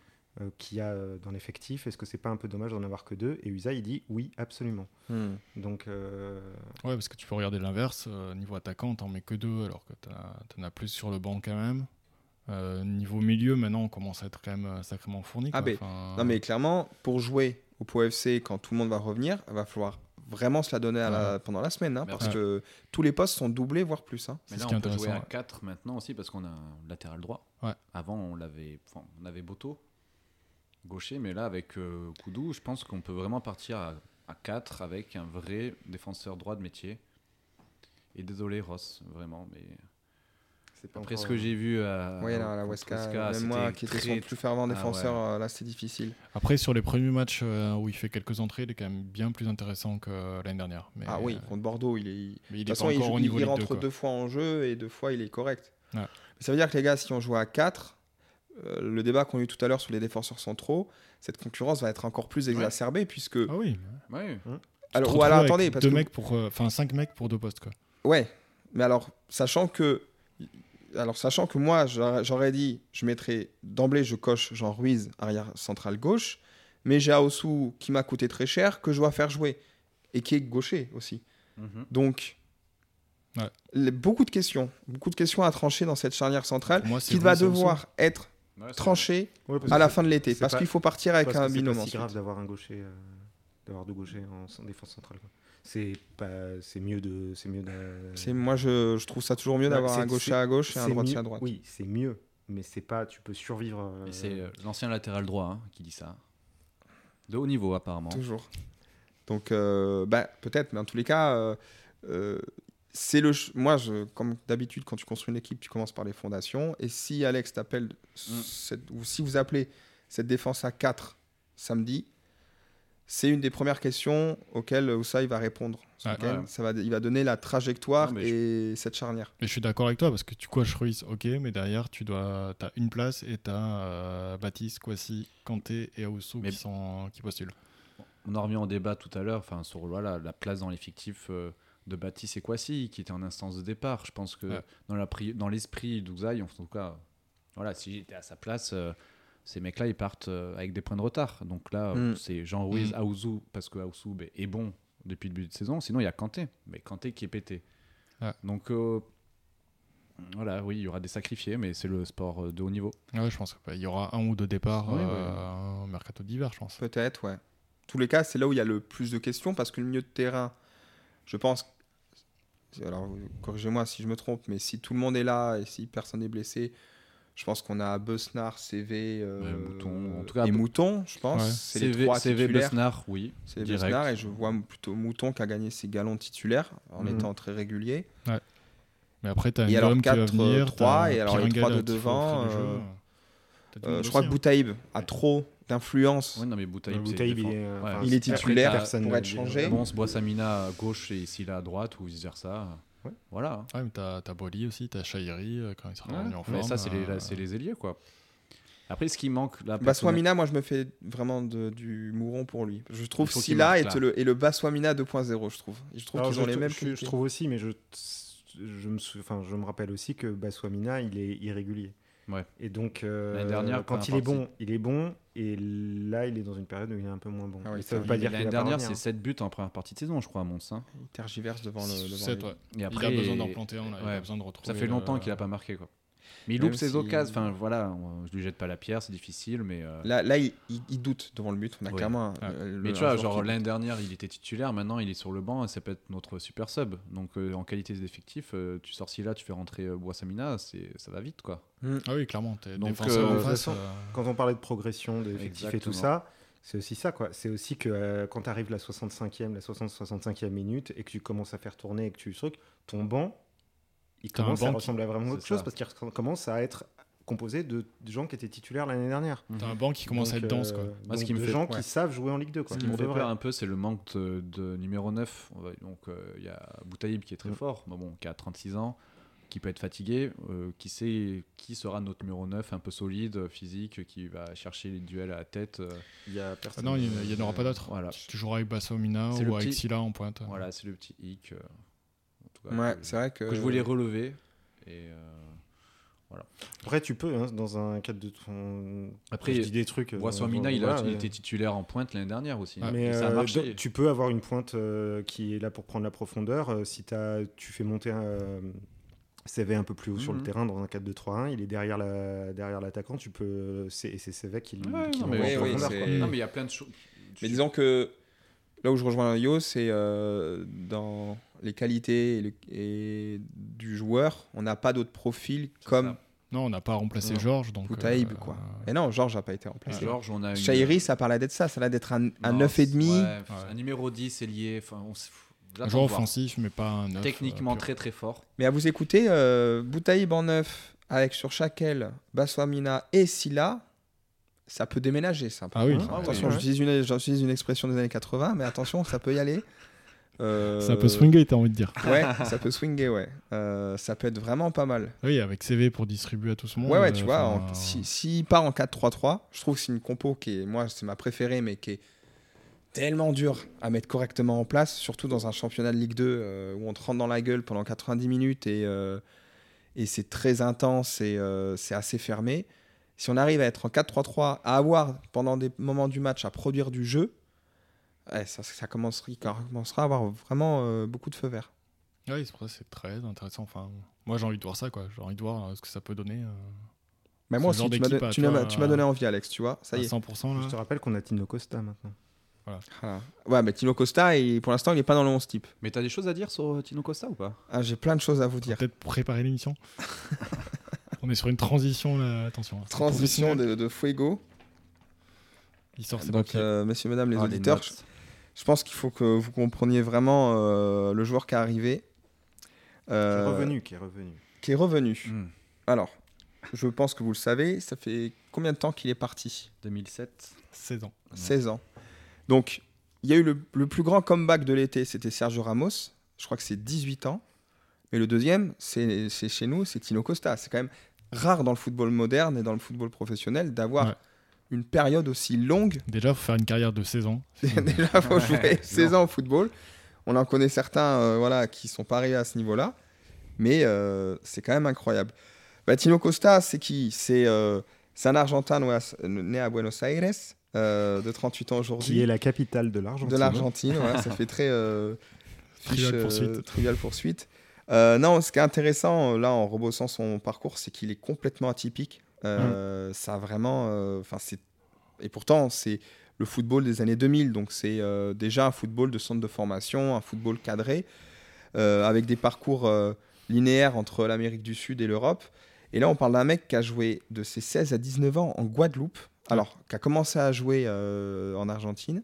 Speaker 2: euh, qu'il y a euh, dans l'effectif, est-ce que c'est pas un peu dommage d'en avoir que deux? Et Usa, il dit oui, absolument.
Speaker 3: Hmm.
Speaker 2: Donc, euh,
Speaker 1: Ouais, parce que tu peux regarder l'inverse. euh, niveau attaquant, t'en mets que deux, alors que t'en as, t'en as plus sur le banc quand même. Euh, niveau milieu, maintenant, on commence à être quand même euh, sacrément fourni.
Speaker 3: Ah ben,
Speaker 1: Enfin,
Speaker 3: Non, mais clairement, pour jouer au FC, quand tout le monde va revenir, il va falloir vraiment se la donner à la- pendant la semaine, hein, parce que tous les postes sont doublés, voire plus. hein.
Speaker 4: Mais
Speaker 1: ce
Speaker 4: là, on peut jouer à
Speaker 1: ouais.
Speaker 4: 4 maintenant aussi parce qu'on a un latéral droit.
Speaker 1: Ouais.
Speaker 4: Avant, on l'avait, enfin, on avait Boto, gaucher, mais là, avec euh, Koudou, je pense qu'on peut vraiment partir à, à 4 avec un vrai défenseur droit de métier. Et désolé, Ross, vraiment, mais
Speaker 2: pas
Speaker 4: après ce que j'ai vu à,
Speaker 3: Oui, là, la Weska, même moi qui étais
Speaker 4: très-
Speaker 3: son plus fervent
Speaker 4: Ah
Speaker 3: défenseur,
Speaker 4: ouais.
Speaker 3: euh, là c'est difficile.
Speaker 1: Après, sur les premiers matchs euh, où il fait quelques entrées, il est quand même bien plus intéressant que euh, l'année dernière. Mais,
Speaker 3: ah oui,
Speaker 1: euh,
Speaker 3: contre Bordeaux, il est. De
Speaker 1: mais il
Speaker 3: toute
Speaker 1: est
Speaker 3: façon, il, joue- il- rentre
Speaker 1: 2, quoi.
Speaker 3: deux fois en jeu et deux fois il est correct.
Speaker 1: Ouais.
Speaker 3: Mais ça veut dire que les gars, si on joue à 4, euh, le débat qu'on a eu tout à l'heure sur les défenseurs centraux, cette concurrence va être encore plus exacerbée puisque.
Speaker 1: Ah oui.
Speaker 4: Ouais.
Speaker 3: alors, ou alors attendez, parce
Speaker 1: deux
Speaker 3: que.
Speaker 1: mecs pour, euh, enfin cinq mecs pour deux postes quoi.
Speaker 3: Ouais, mais alors, sachant que. Alors, sachant que moi, j'aurais dit, je mettrais d'emblée, je coche Jean Ruiz, arrière central gauche, mais j'ai Aosu qui m'a coûté très cher, que je dois faire jouer, et qui est gaucher aussi.
Speaker 4: Mhm.
Speaker 3: Donc,
Speaker 1: Ouais.
Speaker 3: les- beaucoup de questions, beaucoup de questions à trancher dans cette charnière centrale,
Speaker 1: moi,
Speaker 3: qui va devoir être
Speaker 4: Ouais,
Speaker 3: tranchée
Speaker 2: Ouais,
Speaker 3: à la fin de l'été, parce
Speaker 2: pas-
Speaker 3: qu'il faut partir avec un binôme
Speaker 2: C'est grave d'avoir un gaucher, euh, d'avoir deux gauchers en, en défense centrale. c'est pas, c'est mieux de, c'est mieux de.
Speaker 3: C'est moi je, je trouve ça toujours mieux d'avoir un gaucher à gauche et un droitier à droite.
Speaker 2: Oui, c'est mieux, mais c'est pas, tu peux survivre. euh,
Speaker 4: c'est euh, l'ancien latéral droit hein, qui dit ça. De haut niveau, apparemment.
Speaker 3: Toujours. Donc, euh, bah, peut-être, mais en tous les cas, euh, euh, c'est le. Moi, je, comme d'habitude, quand tu construis une équipe, tu commences par les fondations. Et si Alex t'appelle,
Speaker 4: Mm.
Speaker 3: cette- ou si vous appelez cette défense à 4 samedi, c'est une des premières questions auxquelles Oussa il va répondre. Ça va, il va donner la trajectoire
Speaker 4: Non,
Speaker 3: et cette charnière.
Speaker 1: Mais je suis d'accord avec toi parce que tu coaches Ruiz, ok, mais derrière tu dois, as une place et tu as Baptiste, Kwasi, Kanté et Aoussou
Speaker 4: Mais-
Speaker 1: qui, sont, qui postulent.
Speaker 4: On en revient au débat tout à l'heure, enfin sur voilà, la place dans l'effectif euh, de Baptiste et Kwasi, qui était en instance de départ. Je pense que
Speaker 1: Ouais.
Speaker 4: dans dans l'esprit d'Ouzaï, en tout cas, voilà, si j'étais à sa place, euh, ces mecs-là, ils partent euh, avec des points de retard. Donc là,
Speaker 3: Mm.
Speaker 4: c'est Jean Ruiz,
Speaker 1: Mm.
Speaker 4: Aouzou, parce que Aouzou ben, est bon depuis le début de saison. Sinon, il y a Kanté, mais Kanté qui est pété.
Speaker 1: Ouais.
Speaker 4: Donc euh, voilà, oui, il y aura des sacrifiés, mais c'est le sport euh, de haut niveau.
Speaker 1: Ouais, je pense qu'il y aura un ou deux départs euh, au mercato d'hiver, je pense.
Speaker 3: Peut-être, ouais. tous les cas, c'est là où il y a le plus de questions parce que le milieu de terrain, je pense. Alors, corrigez-moi si je me trompe, mais si tout le monde est là et si personne n'est blessé, je pense qu'on a Besnard, CV euh,
Speaker 4: Ouais, Mouton, en tout cas,
Speaker 3: et Mouton, je pense.
Speaker 1: Ouais.
Speaker 3: C'est les
Speaker 4: CV,
Speaker 3: trois
Speaker 4: CV
Speaker 3: titulaires.
Speaker 4: Besnard, oui.
Speaker 3: C'est
Speaker 4: direct.
Speaker 3: Besnard et je vois plutôt Mouton qui a gagné ses galons titulaires en
Speaker 2: Mhm.
Speaker 3: étant très régulier.
Speaker 1: Mais après, tu as
Speaker 3: Et alors,
Speaker 1: Nguem qui va
Speaker 3: 4,
Speaker 1: venir.
Speaker 3: 3,
Speaker 1: t'as
Speaker 3: et alors les
Speaker 1: Piringa,
Speaker 3: trois de devant, euh, Euh, je crois
Speaker 1: aussi,
Speaker 3: que
Speaker 1: hein.
Speaker 3: Boutaïb a trop d'influence.
Speaker 4: Oui, non, mais Boutaïb,
Speaker 2: Boutaïb, il est,
Speaker 4: Ouais.
Speaker 2: enfin,
Speaker 3: Il est titulaire
Speaker 2: personne
Speaker 3: pour être changé.
Speaker 4: Bon, Bois Samina à gauche et Silla à droite ou vice versa.
Speaker 2: Ouais.
Speaker 4: Voilà.
Speaker 1: Ouais, mais t'as as Boli aussi, t'as Shairi euh, quand il sera
Speaker 4: Ouais,
Speaker 1: revenu en forme.
Speaker 4: mais ça, c'est les,
Speaker 1: euh,
Speaker 4: là, c'est les ailiers, quoi. Après, ce qui manque là.
Speaker 3: Baswamina, moi je me fais vraiment de- du mouron pour lui. Je trouve Silla
Speaker 4: là.
Speaker 3: le, et le Baswamina 2.0, je trouve. Je trouve
Speaker 2: Alors,
Speaker 3: qu'ils ont
Speaker 2: je
Speaker 3: les
Speaker 2: trou-
Speaker 3: mêmes
Speaker 2: je, je trouve aussi, mais je, je, me, sou- enfin, je me rappelle aussi que Baswamina, il est irrégulier.
Speaker 4: Ouais.
Speaker 2: Et donc, euh,
Speaker 4: L'année dernière,
Speaker 2: quand il est bon, il est bon. Et là, il est dans une période où il est un peu moins bon.
Speaker 3: Ah
Speaker 2: Et ça veut pas dire
Speaker 4: L'année dernière, c'est 7 buts en première partie de saison, je crois, à Mons. hein.
Speaker 3: Il tergiverse devant le. devant
Speaker 1: Sept,
Speaker 3: lui.
Speaker 1: ouais.
Speaker 4: Et
Speaker 1: il
Speaker 4: après,
Speaker 1: a besoin d'en planter un, là, il
Speaker 4: ouais.
Speaker 1: a besoin de retrouver.
Speaker 4: Ça fait longtemps
Speaker 1: le-
Speaker 4: qu'il a pas marqué, quoi. Mais il loupe ses
Speaker 3: si-
Speaker 4: occasions. Enfin, voilà, on- je lui jette pas la pierre, c'est difficile, mais. euh,
Speaker 3: Là, là il, il- il doute devant le but. On a
Speaker 4: Ouais.
Speaker 3: clairement. un- le-
Speaker 4: Mais tu vois, genre l'année dernière, il était titulaire, maintenant il est sur le banc et ça peut être notre super sub. Donc euh, en qualité d'effectif, euh, tu sors là, tu fais rentrer euh, Boissamina, c'est ça va vite quoi.
Speaker 1: Ah oui, clairement. T'es
Speaker 4: Donc, euh,
Speaker 1: en
Speaker 2: de
Speaker 1: face.
Speaker 2: toute façon,
Speaker 1: euh,
Speaker 2: Quand on parlait de progression, d'effectifs et tout ça, c'est aussi ça, quoi. C'est aussi que euh, quand tu arrives la 65e, la 60-65e minute et que tu commences à faire tourner et que tu truc, ton banc, il commence à ressembler à vraiment autre chose
Speaker 4: ça.
Speaker 2: parce qu'il commence à être composé de, de gens qui étaient titulaires l'année dernière.
Speaker 1: T'as un banc qui commence à être dense,
Speaker 2: euh,
Speaker 1: quoi.
Speaker 4: Moi, ce qui me
Speaker 2: de
Speaker 4: fait-
Speaker 2: gens
Speaker 3: ouais.
Speaker 2: qui savent jouer en Ligue 2, quoi.
Speaker 4: Ce qui me fait peur un peu, c'est le manque de, de numéro 9. On va- Donc euh, il y a Boutaïb qui est très
Speaker 2: Mm.
Speaker 4: fort, mais bon, qui a 36 ans, qui peut être fatigué. euh, qui sait qui sera notre numéro 9, un peu solide, physique, qui va chercher les duels à la tête. euh,
Speaker 2: Il y a
Speaker 1: Ah
Speaker 2: personne.
Speaker 1: non, il n'y en aura pas d'autres.
Speaker 4: Voilà.
Speaker 1: Tu joueras avec Bassomina ou avec
Speaker 4: petit-
Speaker 1: Silla en pointe.
Speaker 4: Voilà, c'est le petit hic. euh, tout cas,
Speaker 3: Ouais,
Speaker 4: que,
Speaker 3: c'est vrai que.
Speaker 4: que je voulais relever. Et euh,
Speaker 2: Après, tu peux, hein, dans un cadre de ton.
Speaker 4: Après,
Speaker 2: je dis des trucs. euh,
Speaker 4: Boissois-Mina, il, a-
Speaker 2: voilà,
Speaker 4: il était titulaire en pointe l'année dernière aussi.
Speaker 2: Mais
Speaker 4: Et ça a
Speaker 2: euh,
Speaker 4: marché.
Speaker 2: tu peux avoir une pointe euh, qui est là pour prendre la profondeur. euh, si t'as- tu fais monter un euh, CV un peu plus haut sur le
Speaker 4: Mhm.
Speaker 2: terrain dans un 4-2-3-1, il est derrière la derrière l'attaquant. Tu peux, c'est et c'est CV qui,
Speaker 4: Ouais,
Speaker 2: qui
Speaker 4: non, mais
Speaker 3: oui.
Speaker 4: Non, mais il y a plein de choses.
Speaker 3: Mais disons que là où je rejoins Yo, c'est euh, dans les qualités et, le- et du joueur, on n'a pas d'autres profils comme.
Speaker 4: ça.
Speaker 1: Non, on n'a pas remplacé. Georges. donc.
Speaker 3: Boutaïb,
Speaker 1: euh,
Speaker 3: quoi. Et non, Georges n'a pas été remplacé.
Speaker 4: Georges, on a une.
Speaker 3: Shairi, ça parlait d'être ça, ça allait d'être un, un
Speaker 4: Non,
Speaker 3: 9,5.
Speaker 4: ouais,
Speaker 1: Ouais.
Speaker 4: Un numéro 10 ailier. Enfin, on s-
Speaker 1: Un joueur offensif, mais pas un neuf,
Speaker 4: Techniquement
Speaker 1: euh,
Speaker 4: très très fort.
Speaker 3: Mais à vous écouter, euh, Boutaïb en 9, avec sur chaque aile Baswamina et Silla, ça peut déménager, ça.
Speaker 1: Ah oui.
Speaker 2: Ah,
Speaker 3: Attention,
Speaker 2: ouais.
Speaker 3: j'utilise une, j'utilise une expression des années 80, mais attention, ça peut y aller. Euh,
Speaker 1: Ça peut swinguer, t'as envie de dire.
Speaker 3: Ouais, <laughs> ça peut swinger, ouais. Euh, ça peut être vraiment pas mal.
Speaker 1: Oui, avec CV pour distribuer à tout ce monde.
Speaker 3: Ouais, ouais,
Speaker 1: euh,
Speaker 3: tu vois,
Speaker 1: enfin,
Speaker 3: en- si- s'il part en 4-3-3, je trouve que c'est une compo qui est, moi, c'est ma préférée, mais qui est tellement dure à mettre correctement en place, surtout dans un championnat de Ligue 2 euh, où on te rentre dans la gueule pendant 90 minutes et, euh, et c'est très intense et euh, c'est assez fermé. Si on arrive à être en 4-3-3, à avoir pendant des moments du match à produire du jeu, ouais, ça, ça commencera, à avoir vraiment euh, beaucoup de feu vert.
Speaker 1: Oui, c'est pour ça que c'est très intéressant. Enfin, moi, j'ai envie de voir ça, quoi. J'ai envie de voir euh, ce que ça peut donner. euh,
Speaker 3: Mais moi aussi, tu m'as donné envie, Alex, tu vois. Ça
Speaker 1: à
Speaker 3: y est.
Speaker 1: 100%. Là.
Speaker 2: Je te rappelle qu'on a Tino Costa maintenant.
Speaker 3: Voilà. Ouais, mais Tino Costa, il- pour l'instant, il n'est pas dans le 11 type.
Speaker 4: Mais t'as des choses à dire sur Tino Costa ou pas?
Speaker 3: Ah, J'ai plein de choses à vous dire.
Speaker 1: Peut-être préparer l'émission. <laughs> On est sur une transition là, attention. hein.
Speaker 3: Transition de, de Fuego.
Speaker 1: Il sort ses
Speaker 3: Donc, euh, messieurs, mesdames, les
Speaker 4: Ah,
Speaker 3: auditeurs. Je, pense qu'il faut que vous compreniez vraiment euh, le joueur qui est arrivé.
Speaker 2: Qui
Speaker 3: euh,
Speaker 2: est revenu, qui est revenu.
Speaker 3: Qui est revenu.
Speaker 4: Hmm.
Speaker 3: Alors, je pense que vous le savez, ça fait combien de temps qu'il est parti?
Speaker 4: 2007.
Speaker 1: 16 ans.
Speaker 3: 16 ans. Donc, il y a eu le, le plus grand comeback de l'été, c'était Sergio Ramos. Je crois que c'est 18 ans. Mais le deuxième, c'est c'est chez nous, c'est Tino Costa. C'est quand même rare dans le football moderne et dans le football professionnel d'avoir
Speaker 1: Ouais.
Speaker 3: Une période aussi longue.
Speaker 1: Déjà, faut faire une carrière de 16 ans. <laughs>
Speaker 3: Déjà, il faut jouer 16 ans au football. On en connaît certains euh, voilà, qui sont pas arrivés à ce niveau-là. Mais euh, c'est quand même incroyable. Bah, Tino Costa, c'est qui? C'est euh, un Argentin né à- Buenos Aires, euh, de 38 ans aujourd'hui.
Speaker 2: Qui est la capitale de l'Argentine.
Speaker 3: De l'Argentine, ça fait très euh, fiche,
Speaker 1: Trivial
Speaker 3: euh,
Speaker 1: poursuite.
Speaker 3: trivial poursuite. Euh, non, ce qui est intéressant, là, en rebossant son parcours, c'est qu'il est complètement atypique. Euh, Ça a vraiment. euh, Enfin, c'est. Et pourtant, c'est le football des années 2000, donc c'est euh, déjà un football de centre de formation, un football cadré, avec des parcours linéaires entre l'Amérique du Sud et l'Europe. Et là, on parle d'un mec qui a joué de ses 16 à 19 ans en Guadeloupe, alors qui a commencé à jouer en Argentine.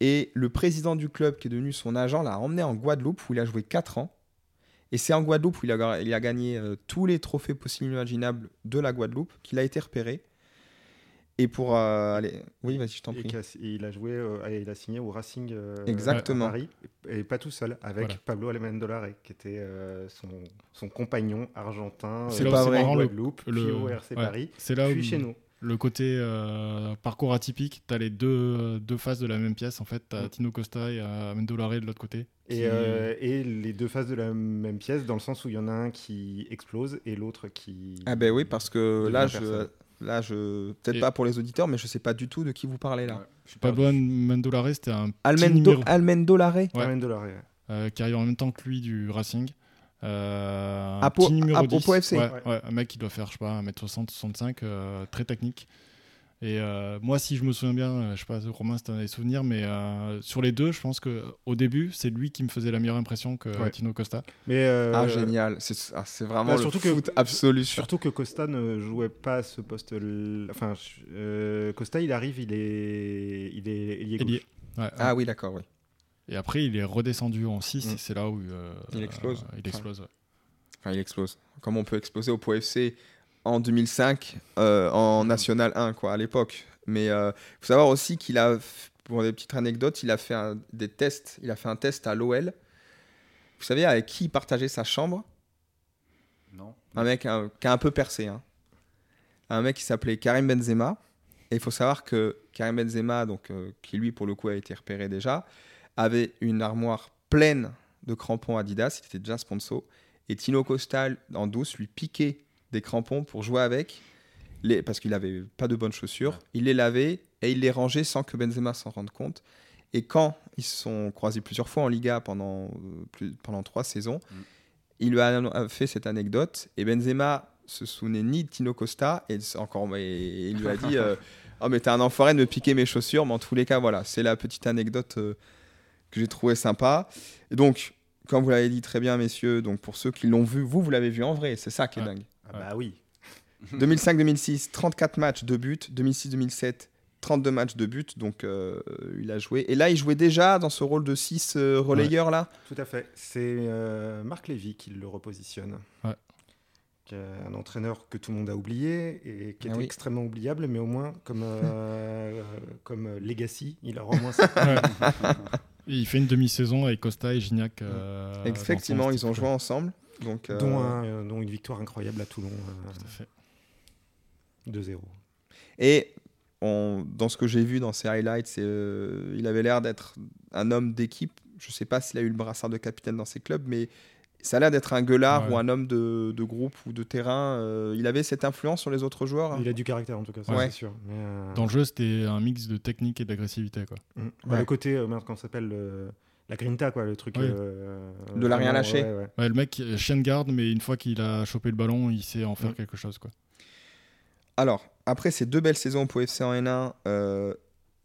Speaker 3: Et le président du club, qui est devenu son agent, l'a emmené en Guadeloupe, où il a joué 4 ans. Et c'est en Guadeloupe où il a, il a gagné euh, tous les trophées possibles et imaginables de la Guadeloupe qu'il a été repéré. Et pour euh, aller. Oui, vas-y, je t'en prie.
Speaker 2: il a joué, euh, il a signé au Racing euh,
Speaker 3: Exactement.
Speaker 2: à Paris, et pas tout seul, avec
Speaker 1: Voilà.
Speaker 2: Pablo Almendolare, qui était euh, son, son compagnon argentin
Speaker 1: C'est
Speaker 2: euh,
Speaker 3: là où c'est
Speaker 2: en
Speaker 3: marrant,
Speaker 1: le-
Speaker 2: Guadeloupe,
Speaker 1: le-
Speaker 2: puis au RC
Speaker 1: ouais.
Speaker 2: Paris,
Speaker 1: C'est là où
Speaker 2: puis chez nous.
Speaker 1: Le côté euh, parcours atypique, tu as les deux, deux faces de la même pièce. En fait, tu as
Speaker 2: Mm.
Speaker 1: Tino Costa et euh, Mendolare de l'autre côté. qui-
Speaker 2: Et, euh, et les deux faces de la même pièce, dans le sens où il y en a un qui explose et l'autre qui.
Speaker 3: Ah ben oui, parce que là, je, là, je peut-être
Speaker 1: Et-
Speaker 3: pas pour les auditeurs, mais je sais pas du tout de qui vous parlez là.
Speaker 4: Ouais, je suis pas-
Speaker 1: Pablo Mendolare, c'était un
Speaker 3: Almendolare
Speaker 1: Ouais.
Speaker 2: Almendolare, ouais.
Speaker 1: euh, qui arrive en même temps que lui du Racing. Euh, un petit numéro
Speaker 3: à Po-
Speaker 1: 10.
Speaker 3: Po FC.
Speaker 1: Ouais,
Speaker 2: Ouais.
Speaker 1: ouais, un mec qui doit faire, je sais pas, 1m60, 65, euh, très technique. Et euh, moi, si je me souviens bien, je sais pas, Romain, si tu as des souvenirs, mais euh, sur les deux, je pense que au début, c'est lui qui me faisait la meilleure impression que
Speaker 2: Ouais.
Speaker 1: Tino Costa.
Speaker 2: Mais euh,
Speaker 3: Ah génial, c'est ah, c'est vraiment
Speaker 2: bah,
Speaker 3: le
Speaker 2: surtout que-
Speaker 3: foot absolu. sur-
Speaker 2: Surtout que Costa ne jouait pas à ce poste. Enfin, euh, Costa, il arrive, il est, il est, il est gauche.
Speaker 1: Ouais,
Speaker 3: Ah oui, d'accord, oui.
Speaker 1: Et après, il est redescendu en 6,
Speaker 2: Mm.
Speaker 1: et c'est là où euh,
Speaker 3: Il explose.
Speaker 1: euh, il explose. ouais.
Speaker 3: Enfin, il explose. Comme on peut exploser au PO FC en 2005 euh, en National 1, quoi, à l'époque. Mais il faut savoir aussi qu'il a, pour des petites anecdotes, il a fait un- des tests. Il a fait un test à l'OL. Vous savez avec qui il partageait sa chambre?
Speaker 4: Non.
Speaker 3: Un mec qui a un peu percé. hein. Un mec qui s'appelait Karim Benzema. Et il faut savoir que Karim Benzema, donc, euh, qui lui, pour le coup, a été repéré déjà, avait une armoire pleine de crampons Adidas. Il était déjà sponsor. Et Tino Costa, en douce, lui piquait des crampons pour jouer avec. Les, parce qu'il avait pas de bonnes chaussures.
Speaker 4: Ouais.
Speaker 3: Il les lavait et il les rangeait sans que Benzema s'en rende compte. Et quand ils se sont croisés plusieurs fois en Liga pendant, euh, plus, pendant trois saisons,
Speaker 4: Mm.
Speaker 3: il lui a fait cette anecdote. Et Benzema se souvenait ni de Tino Costa et encore et il lui a dit <laughs> euh, oh mais t'es un enfoiré de me piquer mes chaussures mais en tous les cas voilà c'est la petite anecdote euh, que j'ai trouvé sympa et donc comme vous l'avez dit très bien messieurs donc pour ceux qui l'ont vu vous vous l'avez vu en vrai c'est ça qui est
Speaker 1: Ouais.
Speaker 3: dingue
Speaker 2: Ah bah oui. <laughs>
Speaker 3: 2005-2006 34 matchs de but 2006-2007 32 matchs de but donc euh, il a joué et là il jouait déjà dans ce rôle de 6 relayeur là?
Speaker 2: Tout à fait. C'est euh, Marc Lévy qui le repositionne.
Speaker 1: Ouais.
Speaker 2: Est un entraîneur que tout le monde a oublié et qui
Speaker 3: Ah
Speaker 2: était
Speaker 3: oui.
Speaker 2: extrêmement oubliable, mais au moins comme, euh, <laughs> comme euh, Legacy, il a au moins ça. <laughs>
Speaker 1: Il fait une demi-saison avec Costa et Gignac. euh,
Speaker 3: effectivement ils ont joué ensemble donc euh,
Speaker 2: dont, un- euh, dont une victoire incroyable à Toulon, euh,
Speaker 1: Tout à fait.
Speaker 2: 2-0.
Speaker 3: Et on- dans ce que j'ai vu dans ses highlights, euh, il avait l'air d'être un homme d'équipe. Je ne sais pas s'il a eu le brassard de capitaine dans ses clubs, mais ça a l'air d'être un gueulard
Speaker 1: Ouais.
Speaker 3: ou un homme de, de groupe ou de terrain. Euh, il avait cette influence sur les autres joueurs?
Speaker 2: Il a du caractère en tout cas, ça
Speaker 3: Ouais.
Speaker 2: c'est sûr. Mais, euh,
Speaker 1: Dans le jeu, c'était un mix de technique et d'agressivité. Quoi.
Speaker 2: mm. Bah, le côté, euh, comment ça s'appelle le- La grinta, quoi, le truc.
Speaker 1: Oui.
Speaker 2: euh,
Speaker 3: De la rien lâcher.
Speaker 2: ouais, ouais.
Speaker 1: Ouais, le mec, chien de garde, mais une fois qu'il a chopé le ballon, il sait en faire
Speaker 2: Mm.
Speaker 1: quelque chose. Quoi.
Speaker 3: Alors, après ces deux belles saisons pour FC en N1, euh,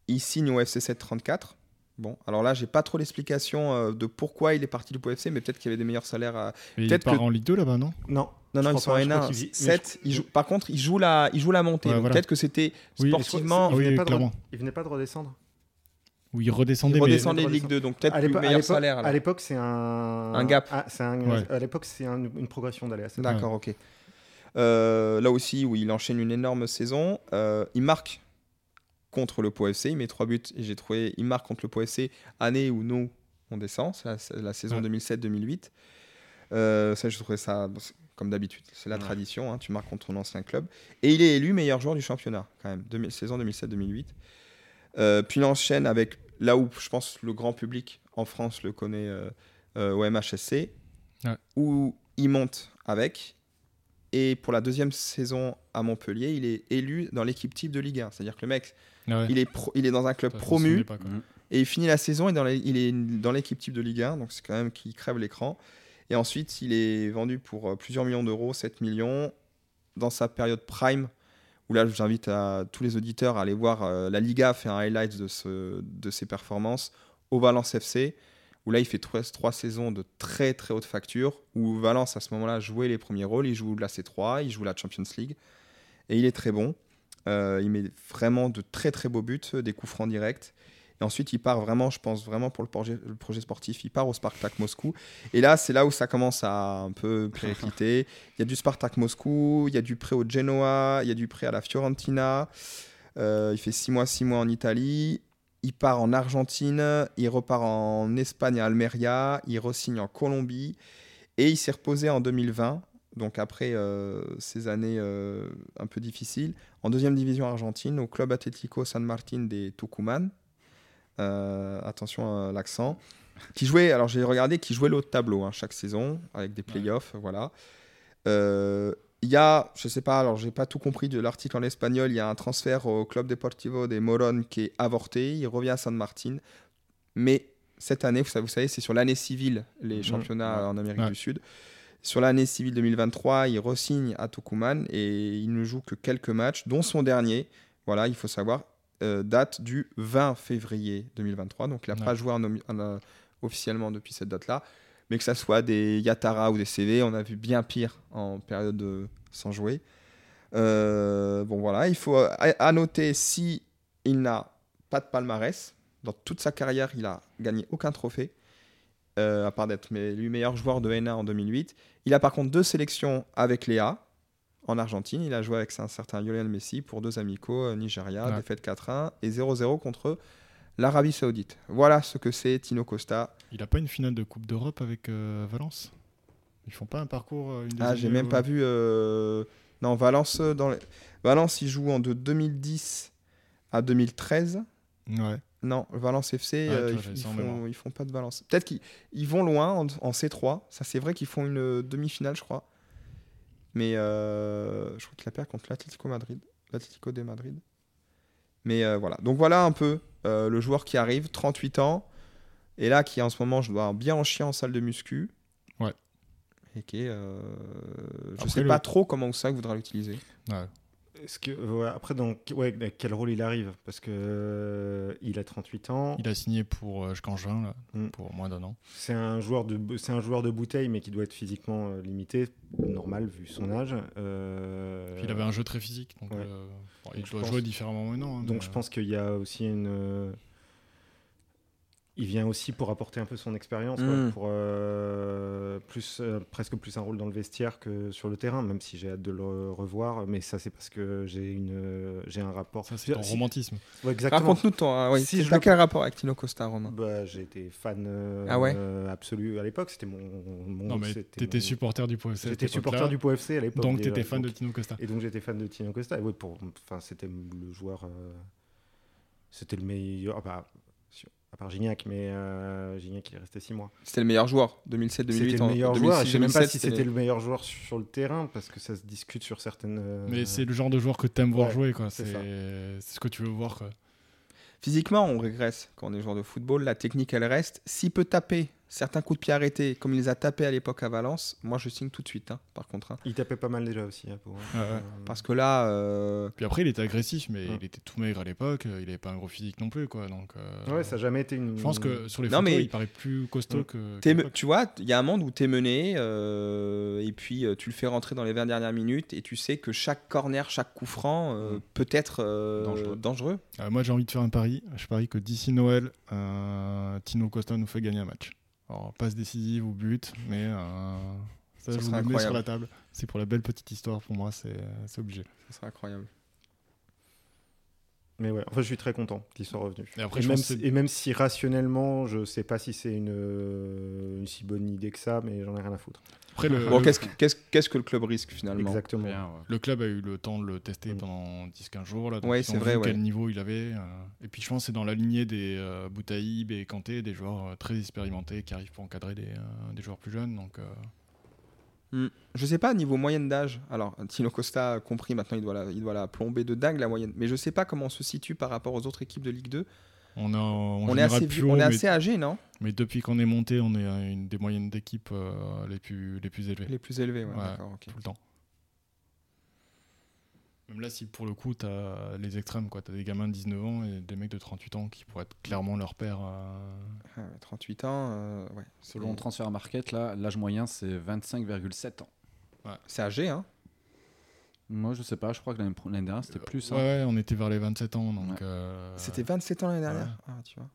Speaker 3: il signe au FC 734. Bon, alors là, j'ai pas trop l'explication euh, de pourquoi il est parti du POFC, mais peut-être qu'il y avait des meilleurs salaires. À...
Speaker 1: Mais il
Speaker 3: Peut-être
Speaker 1: part
Speaker 3: que-
Speaker 1: en Ligue 2 là-bas, non?
Speaker 2: Non.
Speaker 3: Non,
Speaker 2: Je
Speaker 3: non, ils sont en
Speaker 2: je crois
Speaker 3: N1.
Speaker 2: qu'il vit- mais
Speaker 3: 7,
Speaker 2: je-
Speaker 3: il joue- par contre, il joue la, il joue la montée.
Speaker 1: Ouais,
Speaker 3: donc
Speaker 1: voilà.
Speaker 3: Peut-être que c'était
Speaker 1: Oui,
Speaker 3: sportivement.
Speaker 2: il
Speaker 1: oui,
Speaker 2: venait pas de Il venait pas de redescendre.
Speaker 1: Où il redescendait,
Speaker 3: Il redescendait de
Speaker 2: mais-
Speaker 3: Ligue 2, donc peut-être plus meilleur salaire.
Speaker 2: À l'époque, c'est un...
Speaker 3: Un gap.
Speaker 2: Ah, c'est un-
Speaker 1: Ouais.
Speaker 2: À l'époque, c'est un- une progression d'aller à cette
Speaker 3: D'accord, ok. Euh, là aussi, où il enchaîne une énorme saison, euh, il marque contre le Pau FC, il met 3 buts et j'ai trouvé, il marque contre le Pau FC, année où nous on descend, c'est la, la saison
Speaker 1: Ouais.
Speaker 3: 2007-2008. Euh, ça, je trouvais ça comme d'habitude, c'est la
Speaker 2: Ouais.
Speaker 3: tradition, hein, tu marques contre ton ancien club. Et il est élu meilleur joueur du championnat, quand même, 2000 saison 2007-2008. Euh, puis il enchaîne avec là où je pense le grand public en France le connaît euh, euh, au MHSC,
Speaker 1: Ouais.
Speaker 3: où il monte avec. Et pour la deuxième saison à Montpellier, il est élu dans l'équipe type de Ligue 1. C'est-à-dire que le mec,
Speaker 1: Ouais.
Speaker 3: il, est pro- il est dans un club promu
Speaker 1: pas,
Speaker 3: et il finit la saison et dans les- il est dans l'équipe type de Ligue 1. Donc c'est quand même qui crève l'écran. Et ensuite, il est vendu pour euh, plusieurs millions d'euros, 7 millions, dans sa période prime. Où là, j'invite à tous les auditeurs à aller voir. euh, la Liga fait un highlight de, ce, de ses performances au Valence FC, où là, il fait trois, trois saisons de très très haute facture, où Valence, à ce moment-là, jouait les premiers rôles. Il joue la C3, il joue la Champions League, et il est très bon. Euh, il met vraiment de très très beaux buts, des coups francs directs. Et ensuite, il part vraiment, je pense vraiment pour le projet, le projet sportif, il part au Spartak Moscou. Et là, c'est là où ça commence à un peu péricliter. Il y a du Spartak Moscou, il y a du prêt au Genoa, il y a du prêt à la Fiorentina. Euh, il fait 6 mois, 6 mois en Italie. Il part en Argentine, il repart en Espagne à Almeria, il re-signe en Colombie. Et il s'est reposé en 2020, donc après euh, ces années euh, un peu difficiles, en deuxième division argentine au Club Atlético San Martín de Tucumán. Euh, attention à l'accent. Qui jouait, alors j'ai regardé, qui jouait de tableau hein, chaque saison avec des playoffs, voilà. Il y a, je sais pas, alors j'ai pas tout compris de l'article en espagnol, il y a un transfert au Club Deportivo de Morón qui est avorté, il revient à San Martín, mais cette année, vous savez, vous savez, c'est sur l'année civile, les
Speaker 2: Mhm.
Speaker 3: championnats
Speaker 2: Ouais.
Speaker 3: en Amérique
Speaker 1: Ouais.
Speaker 3: du Sud. Sur l'année civile 2023, il re-signe à Tucumán et il ne joue que quelques matchs, dont son dernier, voilà, il faut savoir, euh, date du 20 février 2023. Donc il n'a
Speaker 1: Ouais.
Speaker 3: pas joué en omi- en, euh, officiellement depuis cette date-là. Mais que ça soit des Yatara ou des CV, on a vu bien pire en période de- sans jouer. Euh, bon voilà, il faut à, à noter si il n'a pas de palmarès. Dans toute sa carrière, il a gagné aucun trophée, euh, à part d'être élu meilleur joueur de N1 en 2008. Il a par contre deux sélections avec Léa en Argentine. Il a joué avec un certain Lionel Messi pour deux amicaux euh, Nigeria,
Speaker 1: Ouais.
Speaker 3: défaite 4-1 et 0-0 contre l'Arabie Saoudite. Voilà ce que c'est Tino Costa.
Speaker 1: Il a pas une finale de Coupe d'Europe avec euh, Valence? Ils font pas un parcours une
Speaker 3: Ah, j'ai même pas vu. euh, Non, Valence, dans les- Valence, il joue en de 2010 à 2013.
Speaker 1: Ouais.
Speaker 3: Non, Valence FC,
Speaker 1: Ah,
Speaker 3: euh, ils, font,
Speaker 1: mémoire.
Speaker 3: ils font pas de Valence. Peut-être qu'ils ils vont loin en, en C3. Ça, c'est vrai qu'ils font une euh, demi-finale, je crois. Mais euh, je crois qu'il a perdu contre l'Atlético Madrid. L'Atlético de Madrid. Mais euh, voilà. Donc voilà un peu le joueur qui arrive, 38 ans. Et là, qui en ce moment, je dois bien en chier en salle de muscu.
Speaker 1: Ouais.
Speaker 3: Et qui est. je
Speaker 1: Après,
Speaker 3: sais
Speaker 1: le-
Speaker 3: pas trop comment Oussac voudra l'utiliser.
Speaker 1: Ouais.
Speaker 2: Est-ce que, ouais, après, dans ouais, quel rôle il arrive? Parce que euh, il a 38 ans.
Speaker 1: Il a signé pour euh, jusqu'en juin, là,
Speaker 2: Mm.
Speaker 1: pour moins d'un an.
Speaker 2: C'est un joueur de c'est un joueur de bouteille, mais qui doit être physiquement euh, limité, normal vu son âge. Euh,
Speaker 1: il avait un jeu très physique, donc
Speaker 2: ouais.
Speaker 1: bon, il
Speaker 2: Donc,
Speaker 1: doit
Speaker 2: pense-
Speaker 1: jouer différemment maintenant. hein,
Speaker 2: Donc
Speaker 1: mais,
Speaker 2: je pense qu'il y a aussi une. Euh, Il vient aussi pour apporter un peu son expérience,
Speaker 3: Mm.
Speaker 2: pour euh, plus euh, presque plus un rôle dans le vestiaire que sur le terrain, même si j'ai hâte de le revoir. Mais ça c'est parce que j'ai une euh, j'ai un rapport.
Speaker 1: Ça, c'est ton
Speaker 2: Si-
Speaker 1: romantisme.
Speaker 2: Ouais, exactement.
Speaker 3: Raconte-nous ton. oui,
Speaker 2: Si je
Speaker 3: t'as
Speaker 2: le-
Speaker 3: quel rapport avec Tino Costa, Romain?
Speaker 2: Bah, j'ai été fan euh,
Speaker 3: Ah ouais?
Speaker 2: euh, absolu à l'époque. C'était mon, mon-
Speaker 1: Non, mais t'étais
Speaker 2: mon-
Speaker 1: supporter du POFC. à
Speaker 2: J'étais supporter du Pau FC à l'époque.
Speaker 1: Donc t'étais fan de Tino Costa.
Speaker 2: Et donc j'étais fan de Tino Costa. Et ouais, pour, enfin, c'était le joueur. euh, c'était le meilleur. ah bah, part Gignac, mais euh, Gignac il est resté 6 mois.
Speaker 3: C'était le meilleur joueur, 2007-2008.
Speaker 2: C'était le
Speaker 3: en-
Speaker 2: meilleur joueur. Je sais même pas
Speaker 3: 2006-2007,
Speaker 2: si c'était le meilleur joueur sur le terrain parce que ça se discute sur certaines. euh,
Speaker 1: Mais c'est le genre de joueur que t'aimes voir
Speaker 2: Ouais,
Speaker 1: jouer, quoi.
Speaker 2: c'est
Speaker 1: C'est
Speaker 2: ça.
Speaker 1: c'est ce que tu veux voir, quoi.
Speaker 3: Physiquement, on régresse quand on est joueur de football. La technique, elle reste. S'il peut taper certains coups de pied arrêtés, comme il les a tapés à l'époque à Valence, moi je signe tout de suite, hein, par contre. hein.
Speaker 2: Il tapait pas mal déjà aussi. hein, pour- euh,
Speaker 3: Parce que là, euh,
Speaker 1: Puis après, il était agressif, mais
Speaker 2: Ouais.
Speaker 1: il était tout maigre à l'époque. euh, Il avait pas un gros physique non plus, quoi. Donc, euh,
Speaker 2: Ouais, ça n'a jamais été une.
Speaker 1: Je pense que sur les
Speaker 3: Non,
Speaker 1: photos,
Speaker 3: mais-
Speaker 1: il paraît plus costaud que.
Speaker 3: tu vois, il y a un monde où tu es mené, euh, et puis euh, tu le fais rentrer dans les 20 dernières minutes, et tu sais que chaque corner, chaque coup franc euh,
Speaker 2: Mm.
Speaker 3: peut être euh,
Speaker 4: Dangereux.
Speaker 3: dangereux.
Speaker 1: Euh, moi, j'ai envie de faire un pari. Je parie que d'ici Noël, euh, Tino Costa nous fait gagner un match. Alors, passe décisive ou but, mais euh, ça,
Speaker 3: Ça
Speaker 1: je vous le mets sur la table. C'est pour la belle petite histoire. Pour moi, c'est c'est obligé.
Speaker 3: Ça serait incroyable.
Speaker 2: Mais ouais, enfin, je suis très content qu'il soit revenu.
Speaker 1: Et après,
Speaker 2: et, même si,
Speaker 1: c'est-
Speaker 2: et même si rationnellement, je sais pas si c'est une, euh, une si bonne idée que ça, mais j'en ai rien à foutre.
Speaker 1: Après, le,
Speaker 3: Bon,
Speaker 1: le-
Speaker 3: qu'est-ce que, qu'est-ce- qu'est-ce que le club risque finalement
Speaker 2: Exactement.
Speaker 4: Rien, ouais.
Speaker 1: le club a eu le temps de le tester
Speaker 2: Mm.
Speaker 1: pendant 10-15 jours. Là, donc
Speaker 3: Ouais,
Speaker 1: ils
Speaker 3: c'est
Speaker 1: ont
Speaker 3: vrai,
Speaker 1: vu
Speaker 3: ouais.
Speaker 1: quel niveau il avait. euh, et puis, je pense que c'est dans la lignée des euh, Boutaïb et Kanté, des joueurs euh, très expérimentés qui arrivent pour encadrer des, euh, des joueurs plus jeunes. Donc, euh,
Speaker 3: Je sais pas, niveau moyenne d'âge. Alors, Tino Costa compris, maintenant il doit, la, il doit la plomber de dingue la moyenne. Mais je sais pas comment on se situe par rapport aux autres équipes de Ligue 2.
Speaker 1: On, a, en
Speaker 3: On est, assez,
Speaker 1: plus
Speaker 3: vieux-
Speaker 1: haut,
Speaker 3: on est
Speaker 1: mais-
Speaker 3: assez âgé, non?
Speaker 1: Mais depuis qu'on est monté, on est à une des moyennes d'équipe euh, les, plus, les plus élevées,
Speaker 3: Les plus élevés, ouais,
Speaker 1: Ouais.
Speaker 3: d'accord,
Speaker 1: tout le temps. Même là, si pour le coup, tu as les extrêmes, tu as des gamins de 19 ans et des mecs de 38 ans qui pourraient être clairement leur père. euh,
Speaker 3: Ah ouais, 38 ans, euh, ouais.
Speaker 4: Selon Transfer Market, là, l'âge moyen, c'est 25,7 ans.
Speaker 3: C'est âgé, hein?
Speaker 4: Moi, je sais pas, je crois que l'année dernière, c'était plus. hein.
Speaker 1: Ouais, ouais, on était vers les 27 ans. Donc,
Speaker 4: Ouais.
Speaker 1: euh,
Speaker 3: C'était 27 ans l'année dernière
Speaker 1: ouais.
Speaker 3: Ah, tu vois.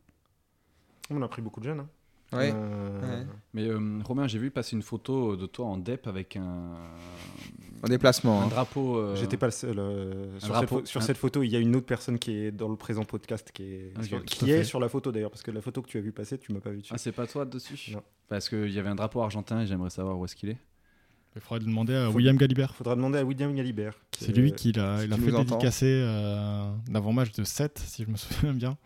Speaker 2: On a pris beaucoup de jeunes. hein.
Speaker 3: Ouais.
Speaker 2: Euh,
Speaker 3: Ouais.
Speaker 4: Mais euh, Romain, j'ai vu passer une photo de toi en DEP avec un,
Speaker 3: En déplacement.
Speaker 4: un
Speaker 3: hein.
Speaker 4: drapeau. euh,
Speaker 2: J'étais pas le seul. euh, sur, cette,
Speaker 4: drapeau,
Speaker 2: pho- sur
Speaker 4: un-
Speaker 2: cette photo, il y a une autre personne qui est dans le présent podcast qui est, sur,
Speaker 1: tout
Speaker 2: qui est sur la photo d'ailleurs, parce que la photo que tu as vu passer, tu m'as pas vu dessus.
Speaker 4: Ah, c'est pas toi dessus
Speaker 2: Non.
Speaker 4: Parce qu'il y avait un drapeau argentin et j'aimerais savoir où est-ce qu'il est.
Speaker 1: Il faudrait demander à
Speaker 2: Faut-
Speaker 1: William Galibert.
Speaker 2: Faudra demander à William Galibert.
Speaker 1: C'est lui qui l'a
Speaker 3: si
Speaker 1: il fait dédicacer euh, l'avant-match de 7, si je me <laughs> souviens bien,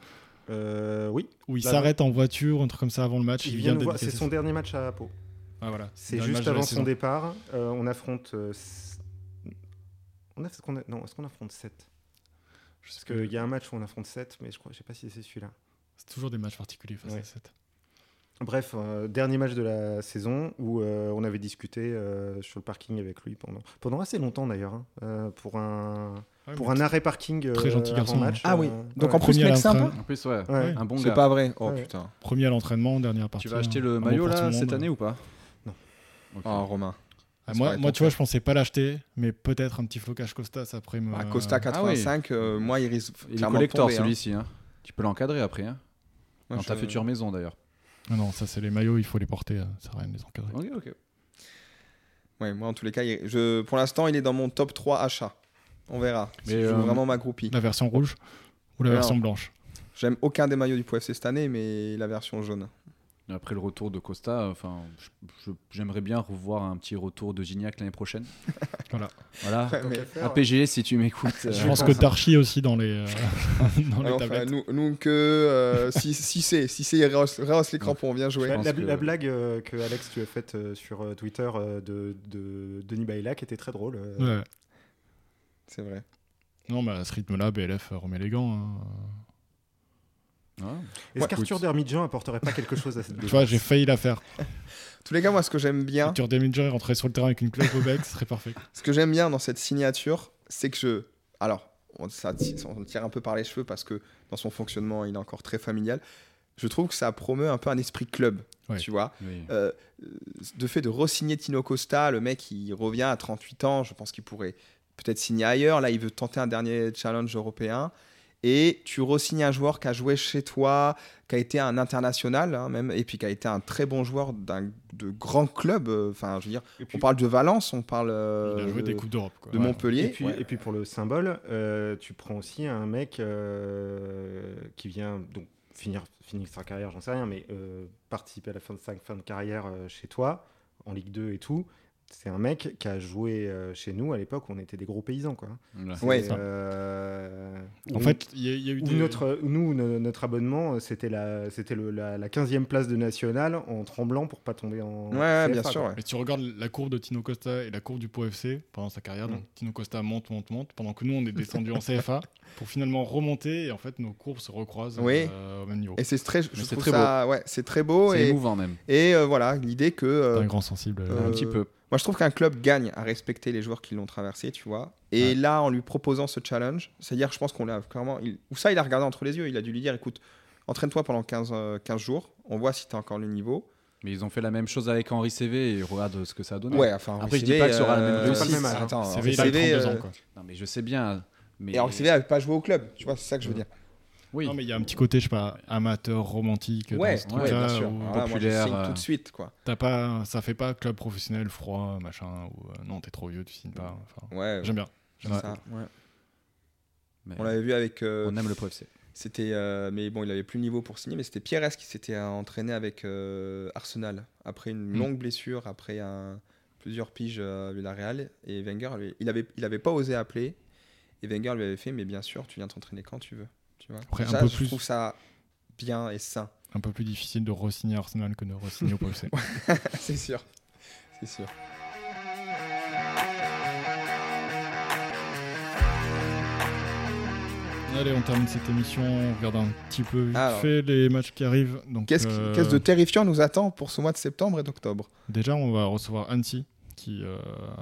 Speaker 2: Euh, oui,
Speaker 1: où il
Speaker 2: Là,
Speaker 1: s'arrête en voiture, un truc comme ça avant le match.
Speaker 2: il
Speaker 1: il
Speaker 2: vient
Speaker 1: vient.
Speaker 2: C'est son dernier match à Pau.
Speaker 1: Ah, voilà.
Speaker 2: C'est juste avant son
Speaker 1: saison.
Speaker 2: départ. Euh, on affronte. euh, on a, non, est-ce qu'on affronte 7
Speaker 1: Je sais
Speaker 2: Parce qu'il y a un match où on affronte 7, mais je crois, je sais pas si c'est celui-là.
Speaker 1: C'est toujours des matchs particuliers face
Speaker 2: Ouais.
Speaker 1: à 7.
Speaker 2: Bref, euh, dernier match de la saison où euh, on avait discuté euh, sur le parking avec lui pendant, pendant assez longtemps d'ailleurs, hein, pour un, pour un arrêt parking euh,
Speaker 1: Très gentil garçon,
Speaker 2: match.
Speaker 3: Ah oui. Donc
Speaker 2: ouais.
Speaker 3: en plus, mec sympa.
Speaker 4: En plus, ouais,
Speaker 2: Ouais.
Speaker 4: un bon
Speaker 3: C'est
Speaker 4: gars.
Speaker 3: pas vrai. Oh
Speaker 2: Ouais.
Speaker 3: putain.
Speaker 1: Premier à l'entraînement, dernière partie.
Speaker 4: Tu vas acheter le
Speaker 1: bon
Speaker 4: maillot là cette année ou pas?
Speaker 2: Non.
Speaker 4: Ok.
Speaker 3: Oh, Romain.
Speaker 1: Ah, moi, moi tu vois, je pensais pas l'acheter, <laughs> mais peut-être un petit flocage Costa ça après me.
Speaker 3: Ah, Costa 85, euh, moi il risque.
Speaker 4: Il est collector
Speaker 3: hein.
Speaker 4: celui-ci. Hein. Tu peux l'encadrer après. Dans ta future maison d'ailleurs.
Speaker 1: Ah non, ça c'est les maillots, il faut les porter, euh, ça sert à rien de les encadrer.
Speaker 4: Ok, ok.
Speaker 3: Ouais, moi en tous les cas, je... pour l'instant, il est dans mon top 3 achats. On verra. Si
Speaker 4: Mais,
Speaker 3: je joue
Speaker 4: euh,
Speaker 3: vraiment ma groupie.
Speaker 1: La version rouge ou la
Speaker 3: Alors,
Speaker 1: version blanche?
Speaker 3: J'aime aucun des maillots du PFC cette année, mais la version jaune.
Speaker 4: Après le retour de Costa, enfin, j'aimerais bien revoir un petit retour de Gignac l'année prochaine. <laughs>
Speaker 1: Voilà.
Speaker 4: Voilà.
Speaker 3: Ouais,
Speaker 4: APG, si tu m'écoutes.
Speaker 1: Je
Speaker 4: euh,
Speaker 1: pense que Darchi aussi dans les, euh, <laughs> dans les
Speaker 3: Enfin,
Speaker 1: tablettes.
Speaker 3: nous, nous que euh, si, si c'est si c'est il rehausse, rehausse les crampons, bien joué.
Speaker 2: La,
Speaker 4: pense
Speaker 2: la-
Speaker 4: que-
Speaker 2: la blague euh, que Alex tu as faite euh, sur euh, Twitter euh, de, de Denis Bailac était très drôle. euh.
Speaker 1: Ouais.
Speaker 3: C'est vrai.
Speaker 1: Non, mais à ce rythme-là, BLF remet les gants. hein.
Speaker 2: Est-ce
Speaker 3: Ouais,
Speaker 2: qu'Arthur
Speaker 4: écoute.
Speaker 2: Dermidjian apporterait pas quelque chose à cette <laughs>
Speaker 1: Tu vois, j'ai failli la faire. <laughs>
Speaker 3: tous les cas, moi, ce que j'aime bien,
Speaker 1: Arthur Deminger est rentré sur le terrain avec une cloche au bec, ce serait parfait. <laughs>
Speaker 3: ce que j'aime bien dans cette signature, c'est que je, alors, on, ça, on tire un peu par les cheveux parce que dans son fonctionnement, il est encore très familial. Je trouve que ça promeut un peu un esprit club,
Speaker 1: Ouais.
Speaker 3: tu vois.
Speaker 4: Oui.
Speaker 3: Euh, de fait de re-signer Tino Costa, le mec il revient à 38 ans, je pense qu'il pourrait peut-être signer ailleurs. Là, il veut tenter un dernier challenge européen. Et tu re-signes un joueur qui a joué chez toi, qui a été un international, hein, même, et puis qui a été un très bon joueur d'un de grands clubs. euh, Enfin, je veux dire,
Speaker 2: puis,
Speaker 3: on parle de Valence, on parle euh,
Speaker 1: Il a joué
Speaker 3: de,
Speaker 1: des Coupes d'Europe.
Speaker 3: de
Speaker 1: Ouais.
Speaker 3: Montpellier.
Speaker 2: et, puis,
Speaker 3: Ouais.
Speaker 2: et puis pour le symbole, euh, tu prends aussi un mec euh, qui vient donc finir, finir sa carrière, j'en sais rien, mais euh, participer à la fin de fin de carrière euh, chez toi, en Ligue 2 et tout. C'est un mec qui a joué euh, chez nous à l'époque où on était des gros paysans. Quoi.
Speaker 3: Ouais,
Speaker 2: C'est, euh,
Speaker 1: En
Speaker 2: où-
Speaker 1: fait, il y, a- il y a eu
Speaker 2: où
Speaker 1: des...
Speaker 2: notre, nous, no- notre abonnement, euh, c'était la, c'était le- la, la 15e place de national en tremblant pour pas tomber en.
Speaker 3: Ouais,
Speaker 2: CFA,
Speaker 3: bien sûr. ouais.
Speaker 1: Mais tu regardes la courbe de Tino Costa et la courbe du Pau FC pendant sa carrière,
Speaker 2: Mm.
Speaker 1: donc Tino Costa monte, monte, monte, pendant que nous on est descendu en <laughs> CFA pour finalement remonter et en fait nos courbes se recroisent
Speaker 3: Oui.
Speaker 1: euh, au même niveau.
Speaker 3: Et c'est très,
Speaker 4: très
Speaker 3: ça, ouais, c'est très beau
Speaker 4: C'est
Speaker 3: et,
Speaker 4: émouvant même.
Speaker 3: et euh, voilà l'idée que euh,
Speaker 1: un grand sensible.
Speaker 3: euh,
Speaker 4: Un petit peu.
Speaker 3: Moi, je trouve qu'un club gagne à respecter les joueurs qui l'ont traversé, tu vois. Et
Speaker 1: Ouais.
Speaker 3: là, en lui proposant ce challenge, c'est-à-dire, je pense qu'on l'a clairement. Il... Ou ça, il a regardé entre les yeux. Il a dû lui dire écoute, entraîne-toi pendant 15, euh, 15 jours. On voit si tu as encore le niveau.
Speaker 4: Mais ils ont fait la même chose avec Henri CV et regarde ce que ça a donné.
Speaker 3: Ouais, enfin.
Speaker 4: Après, je
Speaker 3: CV,
Speaker 4: dis pas que ça aura la même
Speaker 3: euh,
Speaker 4: réussite.
Speaker 2: hein.
Speaker 3: Attends,
Speaker 1: CV,
Speaker 3: Henri
Speaker 1: il a
Speaker 3: CV,
Speaker 1: 32
Speaker 3: euh,
Speaker 1: ans. Quoi.
Speaker 4: Non, mais je sais bien. Mais...
Speaker 3: Et Henri CV n'avait pas joué au club. Tu vois, c'est ça que je veux dire.
Speaker 4: Oui.
Speaker 1: Non, mais il y a un petit côté, je sais pas, amateur, romantique.
Speaker 3: Ouais,
Speaker 1: dans ce
Speaker 3: ouais,
Speaker 1: truc-là
Speaker 3: bien sûr. moi, je
Speaker 4: populaire,
Speaker 3: signe
Speaker 4: euh,
Speaker 3: tout de suite, quoi.
Speaker 1: T'as pas, ça fait pas club professionnel froid, machin, ou euh, non, t'es trop vieux, tu signes pas. Enfin,
Speaker 3: Ouais,
Speaker 1: J'aime bien. J'aime
Speaker 3: ça. ouais.
Speaker 4: Mais
Speaker 3: On l'avait vu avec. euh,
Speaker 4: on aime le Pro FC.
Speaker 3: C'était, euh, mais bon, il avait plus le niveau pour signer, mais c'était Pierres qui s'était entraîné avec euh, Arsenal après une
Speaker 1: Mm.
Speaker 3: longue blessure, après un, plusieurs piges à Villarreal. Et Wenger, lui, il avait, il avait pas osé appeler. Et Wenger lui avait fait, mais bien sûr, tu viens t'entraîner quand tu veux. Tu vois.
Speaker 1: Après, un peu
Speaker 3: je
Speaker 1: plus-
Speaker 3: trouve ça bien et sain.
Speaker 1: Un peu plus difficile de re-signer Arsenal que de re-signer au PFC. <laughs>
Speaker 3: c'est sûr. C'est sûr.
Speaker 1: Allez, on termine cette émission. On regarde un petit peu vite
Speaker 3: Alors.
Speaker 1: fait les matchs qui arrivent.
Speaker 3: Qu'est-ce
Speaker 1: euh,
Speaker 3: qu'est-ce de terrifiant nous attend pour ce mois de septembre et d'octobre?
Speaker 1: Déjà, on va recevoir Annecy, qui, euh,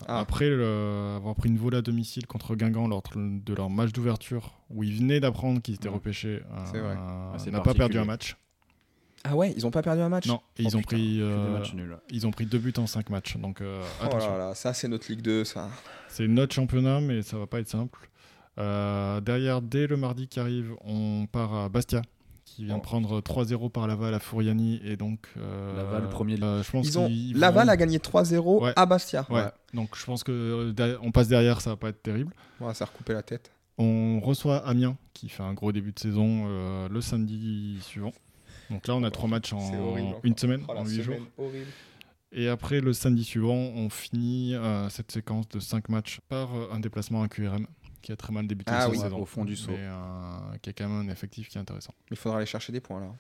Speaker 3: Ah.
Speaker 1: après le- avoir pris une volée à domicile contre Guingamp lors de leur match d'ouverture, où ils venaient d'apprendre qu'ils étaient
Speaker 4: Ouais.
Speaker 1: repêchés, euh,
Speaker 4: Ah,
Speaker 1: n'a pas perdu un match.
Speaker 3: Ah ouais, ils ont pas perdu un match
Speaker 1: Non, et
Speaker 4: Oh
Speaker 1: ils, ont pris, euh,
Speaker 4: nuls.
Speaker 1: ils ont pris deux buts en cinq matchs. Donc euh,
Speaker 3: Oh
Speaker 1: attention.
Speaker 3: là là, ça c'est notre Ligue 2, ça.
Speaker 1: C'est notre championnat, mais ça va pas être simple. Euh, derrière, dès le mardi qui arrive, on part à Bastia, qui vient
Speaker 3: Oh.
Speaker 1: prendre 3-0 par Laval à Fouriani. Et donc, euh,
Speaker 4: Laval, premier de-
Speaker 1: euh, je pense
Speaker 3: Ils ont...
Speaker 1: vont-
Speaker 3: Laval a gagné 3-0
Speaker 1: Ouais.
Speaker 3: à Bastia.
Speaker 1: Ouais.
Speaker 4: Ouais.
Speaker 1: Donc, je pense que euh, on passe derrière, ça va pas être terrible.
Speaker 3: Ouais, ça a recoupé la tête.
Speaker 1: On reçoit Amiens, qui fait un gros début de saison euh, le samedi suivant. Donc là, on a trois matchs en
Speaker 3: horrible
Speaker 1: une semaine,
Speaker 3: Oh,
Speaker 1: en huit jours.
Speaker 3: horrible.
Speaker 1: Et après, le samedi suivant, on finit euh, cette séquence de 5 matchs par euh, un déplacement à QRM, qui a très mal débuté
Speaker 3: Ah oui,
Speaker 1: saison.
Speaker 4: au fond du seau.
Speaker 1: Mais euh, qui a quand même un effectif qui est intéressant.
Speaker 3: Il faudra aller chercher des points là.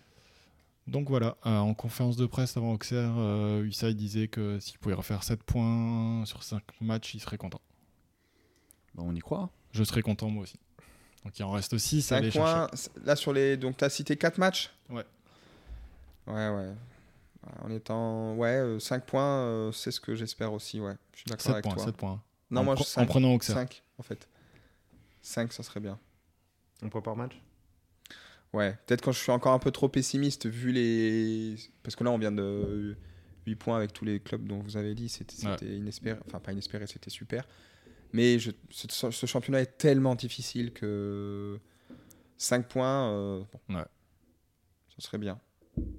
Speaker 1: Donc voilà, euh, en conférence de presse avant Auxerre, euh, disait que s'il pouvait refaire 7 points sur 5 matchs, il serait content.
Speaker 4: Bah, on y croit.
Speaker 1: Je serais content moi aussi. Donc il en reste 6 à
Speaker 3: 5
Speaker 1: aller chercher.
Speaker 3: points. Là sur les. Donc t'as cité 4 matchs?
Speaker 1: Ouais.
Speaker 3: Ouais, ouais. Ouais, En étant. Ouais, 5 points, euh, c'est ce que j'espère aussi, ouais. Je suis d'accord
Speaker 1: 7
Speaker 3: avec
Speaker 1: points,
Speaker 3: toi.
Speaker 1: 7 points.
Speaker 3: Non,
Speaker 1: en,
Speaker 3: moi je
Speaker 1: en
Speaker 3: 5.
Speaker 1: prenant Auxerre.
Speaker 3: 5 en fait. 5, ça serait bien.
Speaker 2: Un point par match?
Speaker 3: Ouais, peut-être quand je suis encore un peu trop pessimiste, vu les. Parce que là, on vient de 8 points avec tous les clubs dont vous avez dit, c'était
Speaker 1: Ouais.
Speaker 3: inespéré. Enfin, pas inespéré, c'était super. Mais je... ce, ce championnat est tellement difficile que 5 points, euh, bon,
Speaker 1: Ouais.
Speaker 3: ce serait bien.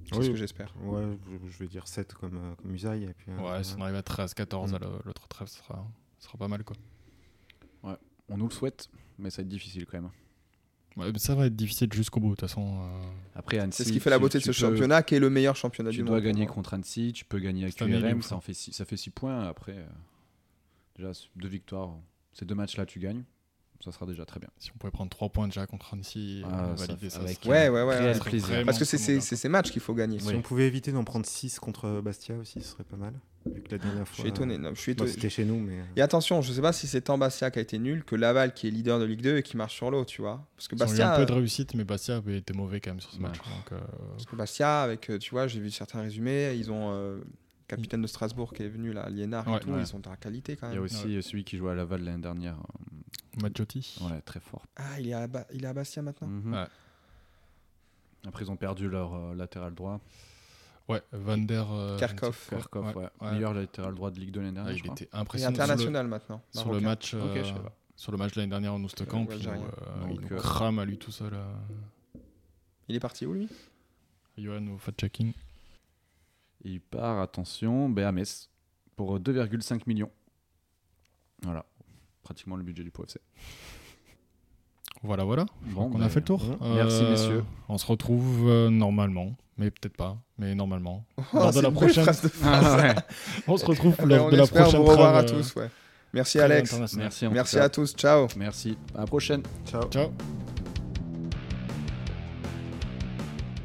Speaker 3: C'est
Speaker 2: Oui.
Speaker 3: ce que j'espère.
Speaker 2: Ouais, je, vais dire 7 comme, euh, comme Usaï. Et puis, euh,
Speaker 1: Ouais, si on arrive à 13, 14
Speaker 3: Mm.
Speaker 1: à le- l'autre trêve, sera, sera pas mal quoi.
Speaker 4: On nous le souhaite, mais ça va être difficile quand même.
Speaker 1: Ouais, mais ça va être difficile jusqu'au bout, de toute façon. euh,
Speaker 4: Après, Annecy,
Speaker 3: C'est ce qui fait la
Speaker 4: tu-
Speaker 3: beauté de
Speaker 4: tu
Speaker 3: ce
Speaker 4: peux-
Speaker 3: championnat, qui est le meilleur championnat
Speaker 4: Tu
Speaker 3: du
Speaker 4: dois
Speaker 3: monde. pour
Speaker 4: gagner
Speaker 3: moi.
Speaker 4: contre Annecy, tu peux gagner avec QRM, ça, en fait six- ça fait 6 points. Après, euh, déjà, deux victoires. Ces deux matchs-là, tu gagnes. Ça sera déjà très bien.
Speaker 1: si on pouvait prendre 3 points déjà contre Annecy, et
Speaker 4: Ah, ça
Speaker 1: valider ça.
Speaker 4: avec-
Speaker 1: serait-
Speaker 3: Ouais, ouais, ouais.
Speaker 4: Plaisir.
Speaker 3: Parce que c'est ces
Speaker 1: bien.
Speaker 3: c'est ces matchs qu'il faut gagner.
Speaker 2: Si
Speaker 4: Oui.
Speaker 2: on pouvait éviter d'en prendre 6 contre Bastia aussi, ce serait pas mal. Vu que la dernière
Speaker 3: Je
Speaker 2: fois.
Speaker 3: suis étonné. non, je suis
Speaker 2: Bon,
Speaker 3: étonné.
Speaker 2: C'était chez nous, mais.
Speaker 3: Et attention, je sais pas si c'est tant Bastia qui a été nul que Laval qui est leader de Ligue 2 et qui marche sur l'eau, tu vois. Parce que
Speaker 1: Ils ont eu
Speaker 3: Bastia,
Speaker 1: un peu de réussite, mais Bastia avait été mauvais quand même sur ce
Speaker 4: Ouais.
Speaker 1: match. Donc, euh,
Speaker 3: parce que Bastia, avec, euh, tu vois, j'ai vu certains résumés, ils ont euh, capitaine de Strasbourg qui est venu là, Liénard et tout,
Speaker 4: ouais.
Speaker 3: ils sont de la qualité quand
Speaker 4: Il y a
Speaker 3: même.
Speaker 4: aussi euh, celui qui jouait à Laval l'année dernière.
Speaker 1: Maggiotti.
Speaker 4: euh, Ouais, très fort.
Speaker 3: Ah, il est à, Ba- il est à Bastia maintenant.
Speaker 1: Ouais.
Speaker 4: Après, ils ont perdu leur euh, latéral droit.
Speaker 1: Ouais, Van der. euh,
Speaker 3: Kerkhoff.
Speaker 1: je
Speaker 4: Kerkhoff,
Speaker 1: quoi.
Speaker 4: ouais.
Speaker 1: Ouais.
Speaker 4: Meilleur latéral droit de Ligue 2 l'année dernière. je
Speaker 1: il
Speaker 4: crois.
Speaker 1: était
Speaker 3: Il est
Speaker 1: impressionnant. Sur le-
Speaker 3: international maintenant.
Speaker 1: Sur le, match,
Speaker 4: Ok,
Speaker 1: euh,
Speaker 4: je sais pas.
Speaker 1: sur le match de l'année dernière en Oostkamp,
Speaker 3: ouais,
Speaker 1: il, crame à lui tout seul. euh,
Speaker 3: Il est parti où lui?
Speaker 1: Johan au fact-checking.
Speaker 4: Il part, attention, ben, à Metz pour euh, 2,5 millions. Voilà, pratiquement le budget du Pau FC.
Speaker 1: Voilà, voilà.
Speaker 4: Bon,
Speaker 1: on
Speaker 4: ben,
Speaker 1: a fait le tour.
Speaker 2: ouais.
Speaker 4: Merci,
Speaker 1: Euh,
Speaker 4: messieurs.
Speaker 1: On se retrouve euh, normalement mais peut-être pas, mais normalement. <laughs>
Speaker 3: Oh,
Speaker 1: lors de la prochaine,
Speaker 3: de
Speaker 4: Ah ouais. <laughs>
Speaker 1: on se retrouve
Speaker 3: Eh ben,
Speaker 1: lors
Speaker 3: on
Speaker 1: de la
Speaker 3: espère
Speaker 1: prochaine
Speaker 3: vous revoir à
Speaker 1: trêve, euh,
Speaker 3: tous. Ouais. Merci Alex.
Speaker 4: Merci,
Speaker 3: Merci à tous. Ciao.
Speaker 4: Merci. À la prochaine.
Speaker 2: Ciao.
Speaker 1: Ciao.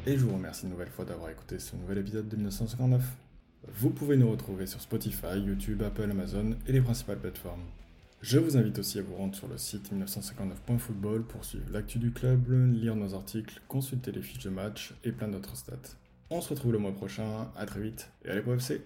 Speaker 1: Et je vous remercie une nouvelle fois d'avoir écouté ce nouvel épisode de 1959. Vous pouvez nous retrouver sur Spotify, YouTube, Apple, Amazon et les principales plateformes. Je vous invite aussi à vous rendre sur le site 1959.football pour suivre l'actu du club, lire nos articles, consulter les fiches de match et plein d'autres stats. On se retrouve le mois prochain, à très vite et allez pour FC